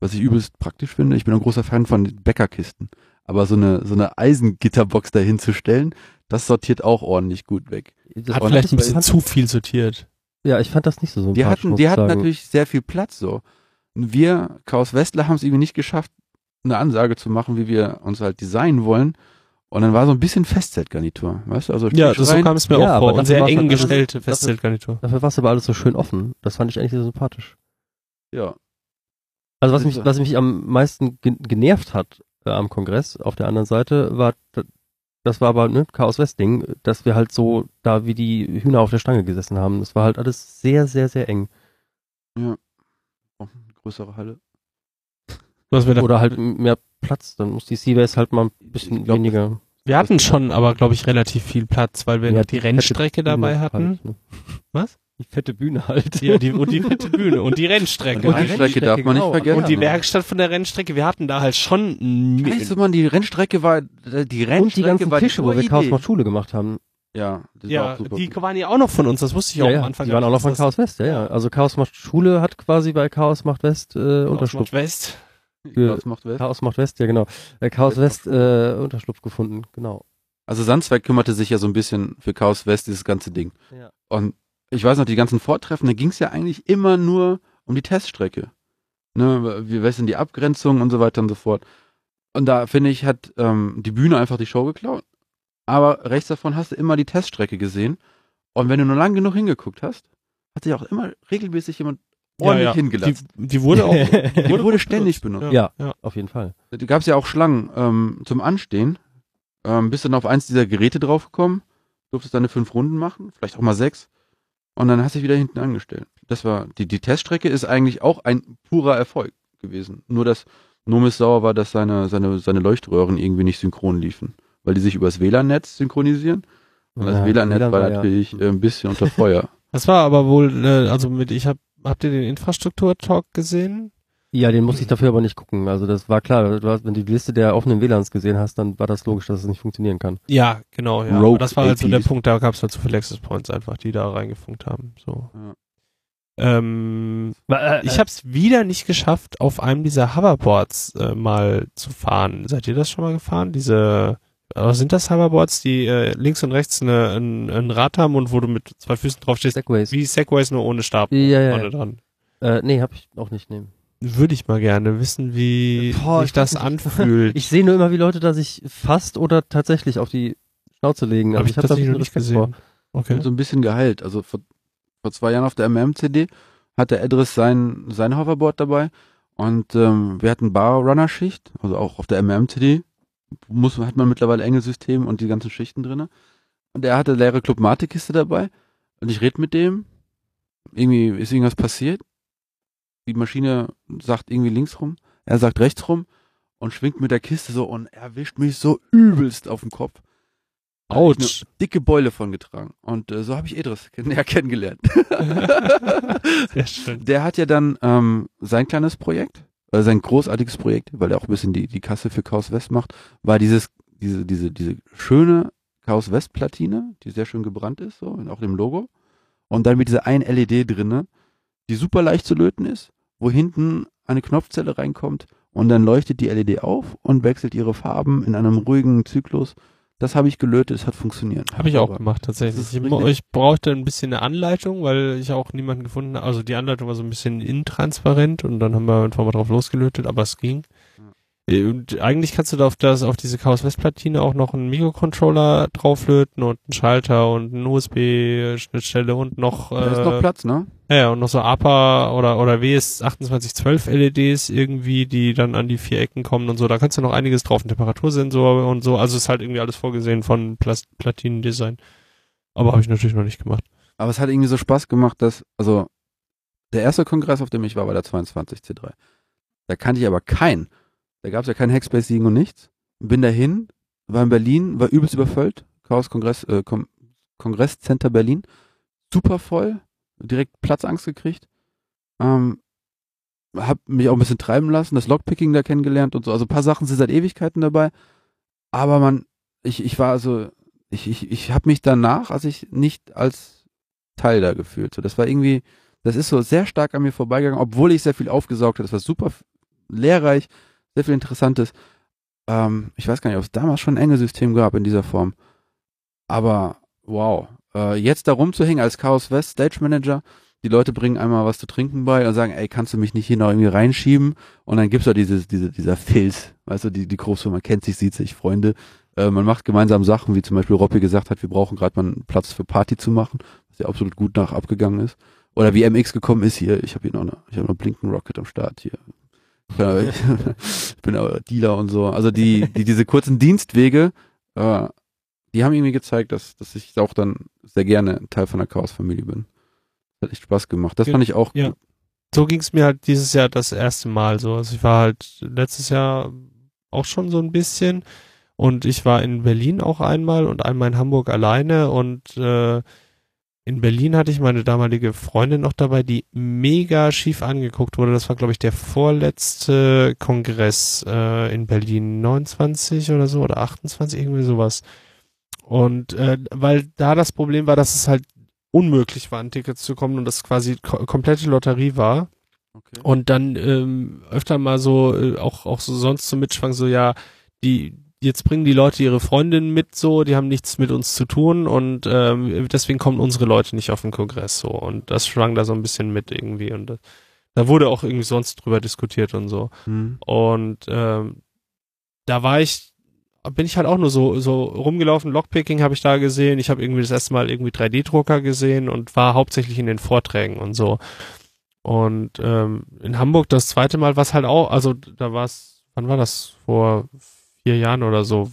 was ich übelst praktisch finde. Ich bin ein großer Fan von Bäckerkisten, aber so eine so eine Eisengitterbox dahin zu stellen, das sortiert auch ordentlich gut weg. Das hat vielleicht ich- ein bisschen zu viel sortiert. Ja, ich fand das nicht so sympathisch. Die hatten, die hatten natürlich sehr viel Platz so. Wir, Chaos Westler, haben es irgendwie nicht geschafft, eine Ansage zu machen, wie wir uns halt designen wollen. Und dann war so ein bisschen Festzeltgarnitur, weißt du? Also Ja, das so kam es mir Ja, auch aber vor. Und dafür sehr eng halt- gestellte dafür- Festzeltgarnitur. Dafür war es aber alles so schön offen. Das fand ich eigentlich sehr sympathisch. ja. Also was mich, was mich am meisten ge genervt hat äh, am Kongress auf der anderen Seite, war, das war aber ne, Chaos West Ding, dass wir halt so da wie die Hühner auf der Stange gesessen haben. Das war halt alles sehr, sehr, sehr eng. Oh, eine größere Halle. Was wir, da, Oder halt mehr Platz. Dann muss die Seabase halt mal ein bisschen glaub, weniger. wir hatten schon aber, glaube ich, relativ viel Platz, weil wir Ja, noch die Rennstrecke dabei hatten. Halt, ne? Was? Die fette Bühne halt. Ja, die, und die fette Bühne und die Rennstrecke. Und die die Rennstrecke darf man nicht genau. vergessen. Und die Ja. Werkstatt von der Rennstrecke, wir hatten da halt schon Weißt du, man, die Rennstrecke war, die Und die Rennstrecke ganzen war Tische, die wo wir. Chaos macht Schule gemacht haben. Ja, das war ja, auch super. die waren ja auch noch von uns, das wusste ich auch Ja, am ja, Anfang. die waren auch noch von Chaos West, ja, ja. Also Chaos macht Schule hat quasi bei Chaos macht West äh, Chaos Unterschlupf. macht West. Chaos macht West. Chaos macht West, ja genau. Äh, Chaos West äh, Unterschlupf gefunden, genau. Also Sandsberg kümmerte sich ja so ein bisschen für Chaos West, dieses ganze Ding. Ja. Und ich weiß noch, die ganzen Vortreffen, da ging es ja eigentlich immer nur um die Teststrecke. Ne, wie was sind die Abgrenzungen und so weiter und so fort. Und da finde ich, hat ähm, die Bühne einfach die Show geklaut. Aber rechts davon hast du immer die Teststrecke gesehen. Und wenn du nur lang genug hingeguckt hast, hat sich auch immer regelmäßig jemand ordentlich ja, ja. hingelassen. Die, die wurde auch. Die, wurde, gut ständig benutzt. benutzt. Ja. ja. Auf jeden Fall. Da gab es ja auch Schlangen ähm, zum Anstehen. Ähm, bist dann auf eins dieser Geräte draufgekommen, durftest deine fünf Runden machen, vielleicht auch mal sechs. Und dann hast du dich wieder hinten angestellt. Das war, die, die Teststrecke ist eigentlich auch ein purer Erfolg gewesen. Nur, dass Nomis sauer war, dass seine, seine, seine Leuchtröhren irgendwie nicht synchron liefen. Weil die sich übers WLAN-Netz synchronisieren. Und das Ja, WLAN-Netz WLAN war war ja- natürlich äh, ein bisschen unter Feuer. Das war aber wohl, äh, also mit, ich hab, habt ihr den Infrastruktur-Talk gesehen? Ja, den musste ich dafür aber nicht gucken. Also das war klar, du hast, wenn du die Liste der offenen WLANs gesehen hast, dann war das logisch, dass es nicht funktionieren kann. Ja, genau, ja. Rogue Aber das war halt so der APs. Punkt, da gab es halt so viele Access Points einfach, die da reingefunkt haben. So. Ja. Ähm, Äh, ich habe es wieder nicht geschafft, auf einem dieser Hoverboards äh, mal zu fahren. Seid ihr das schon mal gefahren? Diese, äh, sind das Hoverboards, die äh, links und rechts eine, ein, ein Rad haben und wo du mit zwei Füßen drauf stehst? Segways. Wie Segways nur ohne Stab Ja, ja, vorne ja. dran. Äh, nee, hab ich auch nicht nehmen. Würde ich mal gerne wissen, wie Boah, sich ich das anfühlt. Ich sehe nur immer, wie Leute da sich fast oder tatsächlich auf die Schnauze legen. Hab Also ich hab da tatsächlich ein noch nicht gesehen. Okay. bin so ein bisschen geheilt. Also vor, vor zwei Jahren auf der MM-CD hatte Edris sein, sein Hoverboard dabei und ähm, wir hatten Bar-Runner-Schicht, also auch auf der MM-CD muss, hat man mittlerweile Engelsystem und die ganzen Schichten drinne. Und er hatte leere Clubmate-Kiste dabei und ich red mit dem, irgendwie ist irgendwas passiert, die Maschine sagt irgendwie links rum, er sagt rechts rum und schwingt mit der Kiste so und erwischt mich so übelst auf den Kopf. Autsch. eine dicke Beule von getragen. Und äh, so habe ich Edris kenn näher kennengelernt. Sehr schön. Der hat ja dann ähm, sein kleines Projekt, äh, sein großartiges Projekt, weil er auch ein bisschen die, die Kasse für Chaos West macht, war dieses, diese, diese, diese schöne Chaos West Platine, die sehr schön gebrannt ist, so, und auch dem Logo. Und dann mit dieser einen LED drinne, die super leicht zu löten ist, wo hinten eine Knopfzelle reinkommt und dann leuchtet die LED auf und wechselt ihre Farben in einem ruhigen Zyklus. Das habe ich gelötet, es hat funktioniert. Habe ich auch Aber- gemacht, tatsächlich. Ich, ich brauchte ein bisschen eine Anleitung, weil ich auch niemanden gefunden habe. Also die Anleitung war so ein bisschen intransparent und dann haben wir einfach mal drauf losgelötet, aber es ging. Äh, Und eigentlich kannst du da auf das, auf diese Chaos West Platine auch noch einen Mikrocontroller drauflöten und einen Schalter und eine USB-Schnittstelle und noch, Da ist noch äh, Platz, ne? Ja, und noch so APA oder, oder WS2812 LEDs irgendwie, die dann an die vier Ecken kommen und so. Da kannst du noch einiges drauf, ein Temperatursensor und so. Also ist halt irgendwie alles vorgesehen von Plas Platinendesign. Aber habe ich natürlich noch nicht gemacht. Aber es hat irgendwie so Spaß gemacht, dass, also, der erste Kongress, auf dem ich war, war der 22 C3. Da kannte ich aber keinen. Da gab es ja keinen Hackspace-Siegen und nichts. Bin dahin, war in Berlin, war übelst überfüllt. Chaos Kongress, äh, Kom Kongresscenter Berlin. Super voll. Direkt Platzangst gekriegt. Ähm, hab mich auch ein bisschen treiben lassen, das Lockpicking da kennengelernt und so. Also ein paar Sachen sind seit Ewigkeiten dabei. Aber man, ich, ich war also, ich, ich, ich habe mich danach, als ich nicht als Teil da gefühlt. So, das war irgendwie, das ist so sehr stark an mir vorbeigegangen, obwohl ich sehr viel aufgesaugt habe. Das war super lehrreich, sehr viel Interessantes. Ähm, ich weiß gar nicht, ob es damals schon ein Engelsystem gab in dieser Form. Aber wow, äh, jetzt da rumzuhängen als Chaos West Stage Manager, die Leute bringen einmal was zu trinken bei und sagen, ey, kannst du mich nicht hier noch irgendwie reinschieben? Und dann gibt's da dieses, diese, dieser Filz, weißt du, die, die Großfirma kennt sich, sieht sich, Freunde. Äh, man macht gemeinsam Sachen, wie zum Beispiel Robby gesagt hat, wir brauchen gerade mal einen Platz für Party zu machen, was ja absolut gut nach abgegangen ist. Oder wie MX gekommen ist hier, ich habe hier noch eine, ich habe noch Blinken Rocket am Start hier. Ich bin aber Dealer und so. Also die, die diese kurzen Dienstwege, äh, die haben irgendwie gezeigt, dass, dass ich auch dann sehr gerne Teil von der Chaos-Familie bin. Hat echt Spaß gemacht. Das Ja, fand ich auch ja. gut. so ging's mir halt dieses Jahr das erste Mal so. Also ich war halt letztes Jahr auch schon so ein bisschen und ich war in Berlin auch einmal und einmal in Hamburg alleine und äh, in Berlin hatte ich meine damalige Freundin noch dabei, die mega schief angeguckt wurde. Das war, glaube ich, der vorletzte Kongress äh, in Berlin, 29 oder so oder 28, irgendwie sowas. Und äh, weil da das Problem war, dass es halt unmöglich war, an Tickets zu kommen und das quasi ko komplette Lotterie war. Okay. Und dann ähm, öfter mal so, äh, auch, auch so sonst so mitschwang, so ja, die, jetzt bringen die Leute ihre Freundinnen mit, so, die haben nichts mit uns zu tun und ähm, deswegen kommen unsere Leute nicht auf den Kongress so. Und das schwang da so ein bisschen mit irgendwie. Und das, da wurde auch irgendwie sonst drüber diskutiert und so. Hm. Und ähm, da war ich, bin ich halt auch nur so so rumgelaufen. Lockpicking habe ich da gesehen. Ich habe irgendwie das erste Mal irgendwie 3D-Drucker gesehen und war hauptsächlich in den Vorträgen und so. Und ähm, in Hamburg das zweite Mal war es halt auch, also da war es, wann war das? Vor vier Jahren oder so.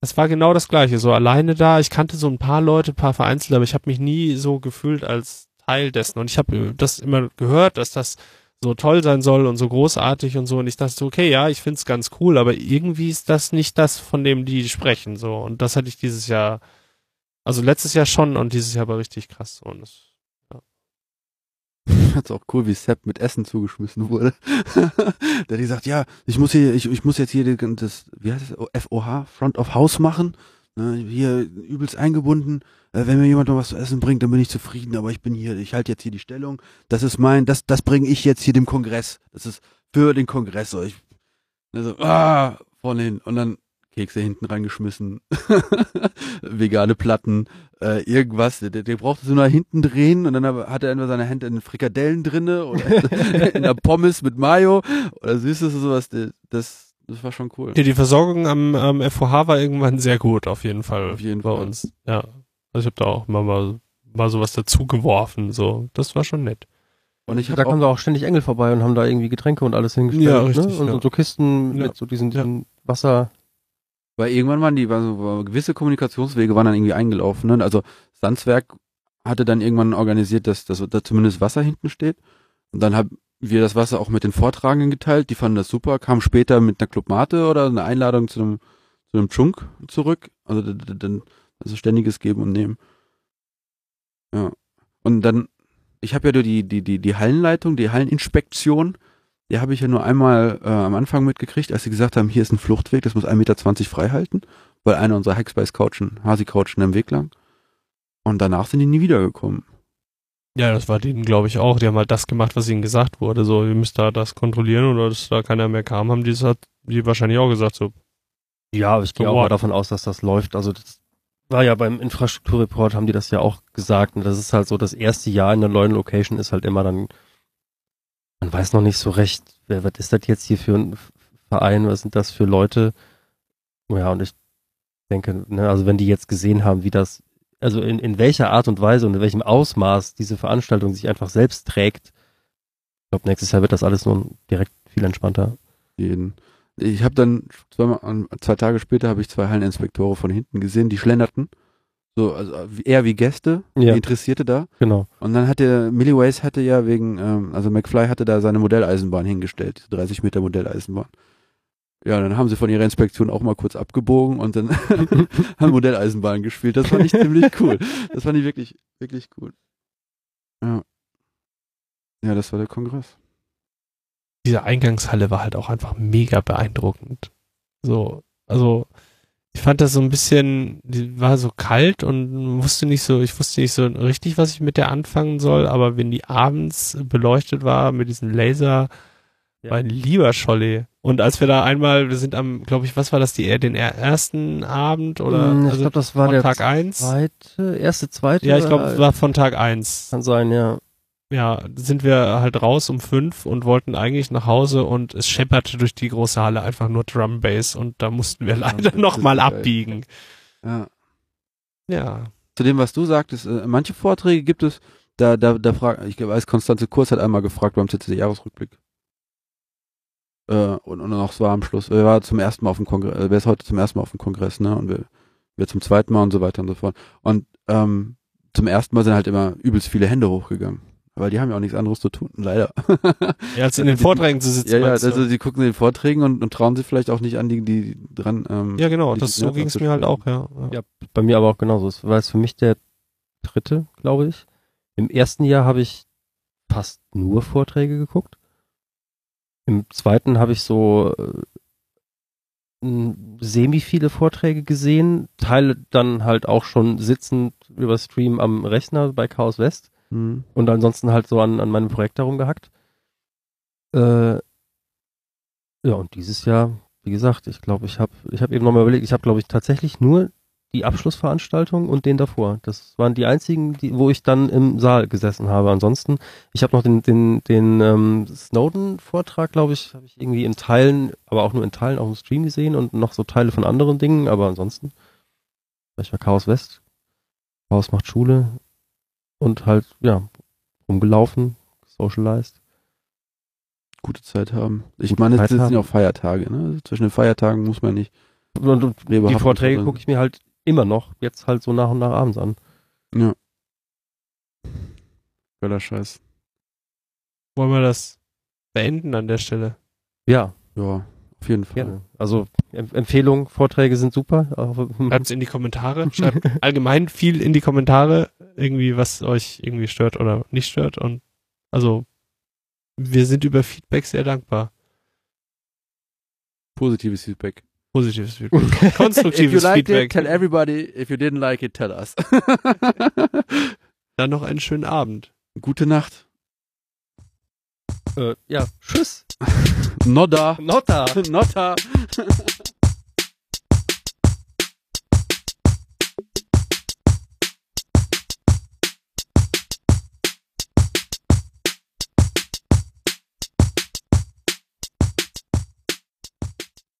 Es war genau das gleiche, so alleine da. Ich kannte so ein paar Leute, ein paar vereinzelt, aber ich habe mich nie so gefühlt als Teil dessen. Und ich habe das immer gehört, dass das so toll sein soll und so großartig und so. Und ich dachte, okay, ja, ich find's ganz cool, aber irgendwie ist das nicht das, von dem die sprechen. So. Und das hatte ich dieses Jahr, also letztes Jahr schon und dieses Jahr war richtig krass. So. Und das, Hat's auch cool, wie Sepp mit Essen zugeschmissen wurde. Der die sagt, ja, ich muss hier, ich, ich muss jetzt hier das, wie heißt es, FOH, Front of House machen. Ne, hier übelst eingebunden. Äh, wenn mir jemand noch was zu essen bringt, dann bin ich zufrieden, aber ich bin hier, ich halte jetzt hier die Stellung. Das ist mein, das, das bringe ich jetzt hier dem Kongress. Das ist für den Kongress. So, ich, also, ah, vorne hin. Und dann Kekse hinten reingeschmissen. Vegane Platten äh, irgendwas, der, der brauchte so nach hinten drehen und dann hat er entweder seine Hände in Frikadellen drinne oder in der Pommes mit Mayo oder Süßes oder sowas. Das, das war schon cool. Ja, die Versorgung am, am FOH war irgendwann sehr gut, auf jeden Fall. Auf jeden bei Fall. uns. Ja. Also ich habe da auch mal, mal, mal sowas dazu geworfen. So, das war schon nett. Und ich da habe kamen auch, da auch ständig Engel vorbei und haben da irgendwie Getränke und alles hingestellt. Ja, ne? richtig, Und ja. so- Kisten Ja. mit so diesen, diesen Wasser. weil irgendwann waren die, waren so, gewisse Kommunikationswege waren dann irgendwie eingelaufen. Ne? Also Sandswerk hatte dann irgendwann organisiert, dass, dass da zumindest Wasser hinten steht. Und dann haben wir das Wasser auch mit den Vortragenden geteilt. Die fanden das super, kamen später mit einer Clubmate oder einer Einladung zu einem, zu einem Chunk zurück. Also dann also ständiges Geben und Nehmen. Ja. Und dann, ich habe ja die, die, die, die Hallenleitung, die Halleninspektion, die habe ich ja nur einmal äh, am Anfang mitgekriegt, als sie gesagt haben, hier ist ein Fluchtweg, das muss 1,20 Meter frei halten, weil einer unserer Hackspace-Couchen, Hasi-Couchen im Weg lang. Und danach sind die nie wiedergekommen. Ja, das war denen, glaube ich, auch. Die haben halt das gemacht, was ihnen gesagt wurde. So, ihr müsst da das kontrollieren oder dass da keiner mehr kam, haben die das hat die wahrscheinlich auch gesagt. So, Ja, aber ich gehe So auch mal davon aus, dass das läuft. Also das war ja beim Infrastrukturreport, haben die das ja auch gesagt. Und das ist halt so, das erste Jahr in der neuen Location ist halt immer dann, man weiß noch nicht so recht, wer, was ist das jetzt hier für ein Verein, was sind das für Leute? Ja, und ich denke, ne, also wenn die jetzt gesehen haben, wie das, also in, in welcher Art und Weise und in welchem Ausmaß diese Veranstaltung sich einfach selbst trägt, ich glaube, nächstes Jahr wird das alles nur direkt viel entspannter. Jeden. Ich habe dann zweimal, zwei Tage später habe ich zwei Halleninspektore von hinten gesehen, die schlenderten. So, also eher wie Gäste, Ja. wie Interessierte da. Genau. Und dann hatte Milliways hatte ja wegen, ähm, also McFly hatte da seine Modelleisenbahn hingestellt, 30 Meter Modelleisenbahn. Ja, dann haben sie von ihrer Inspektion auch mal kurz abgebogen und dann haben Modelleisenbahn gespielt. Das fand ich ziemlich cool. Das fand ich wirklich, wirklich cool. Ja. Ja, das war der Kongress. diese Eingangshalle war halt auch einfach mega beeindruckend. So, also ich fand das so ein bisschen, die war so kalt und wusste nicht so, ich wusste nicht so richtig, was ich mit der anfangen soll, aber wenn die abends beleuchtet war mit diesen Laser Ja. Mein lieber Scholli. Und als wir da einmal, wir sind am, glaube ich, was war das, die, den er- ersten Abend oder Hm, ich also glaube, das war von der Tag eins? zweite, erste, zweite. Ja, ich glaube, es war von Tag eins. Kann sein, ja. Ja, sind wir halt raus um fünf und wollten eigentlich nach Hause und es schepperte durch die große Halle einfach nur Drum Bass und da mussten wir leider das nochmal abbiegen. Ja. Ja. Zu dem, was du sagtest, äh, manche Vorträge gibt es, da, da, da frag, ich weiß, Konstanze Kurs hat einmal gefragt beim CCC-Jahresrückblick. Äh, und, und auch es war am Schluss, er war zum ersten Mal auf dem Kongress, äh, wer ist heute zum ersten Mal auf dem Kongress, ne? Und wir, wir zum zweiten Mal und so weiter und so fort. Und ähm, zum ersten Mal sind halt immer übelst viele Hände hochgegangen. Weil die haben ja auch nichts anderes zu tun, leider. Ja, als in den Vorträgen zu sitzen. ja, ja, also die gucken den Vorträgen und, und trauen sich vielleicht auch nicht an, die, die dran. Ähm, ja, genau, die- das, die so ging es mir halt auch, ja. ja. Ja. Bei mir aber auch genauso. Es war jetzt für mich der dritte, glaube ich. Im ersten Jahr habe ich fast nur Vorträge geguckt. Im zweiten habe ich so äh, semi viele Vorträge gesehen, Teile dann halt auch schon sitzend über Stream am Rechner bei Chaos West hm. und ansonsten halt so an, an meinem Projekt herumgehackt. Äh, ja, und dieses Jahr, wie gesagt, ich glaube, ich habe ich hab eben nochmal überlegt, ich habe, glaube ich, tatsächlich nur die Abschlussveranstaltung und den davor. Das waren die einzigen, die, wo ich dann im Saal gesessen habe. Ansonsten, ich habe noch den, den, den ähm, Snowden-Vortrag, glaube ich, habe ich irgendwie in Teilen, aber auch nur in Teilen auf dem Stream gesehen und noch so Teile von anderen Dingen, aber ansonsten, ich war Chaos West, Chaos macht Schule und halt, ja, rumgelaufen, socialized. Gute Zeit haben. Ich Gute meine, Zeit es sind haben. ja auch Feiertage, ne? Zwischen den Feiertagen muss man nicht. Und, und die Vorträge drin. gucke ich mir halt immer noch, jetzt halt so nach und nach abends an. Ja. Geiler Scheiß. Wollen wir das beenden an der Stelle? Ja, Ja, auf jeden Fall. gerne. Also Em Empfehlung, Vorträge sind super. aber- Schreibt's in die Kommentare. Schreibt allgemein viel in die Kommentare, irgendwie, was euch irgendwie stört oder nicht stört. Und also wir sind über Feedback sehr dankbar. Positives Feedback. Positives Feedback. If you Konstruktives liked Feedback. it, tell everybody. If you didn't like it, tell us. Dann noch einen schönen Abend. Gute Nacht. äh, ja, tschüss. Nodda. Notta. Notta.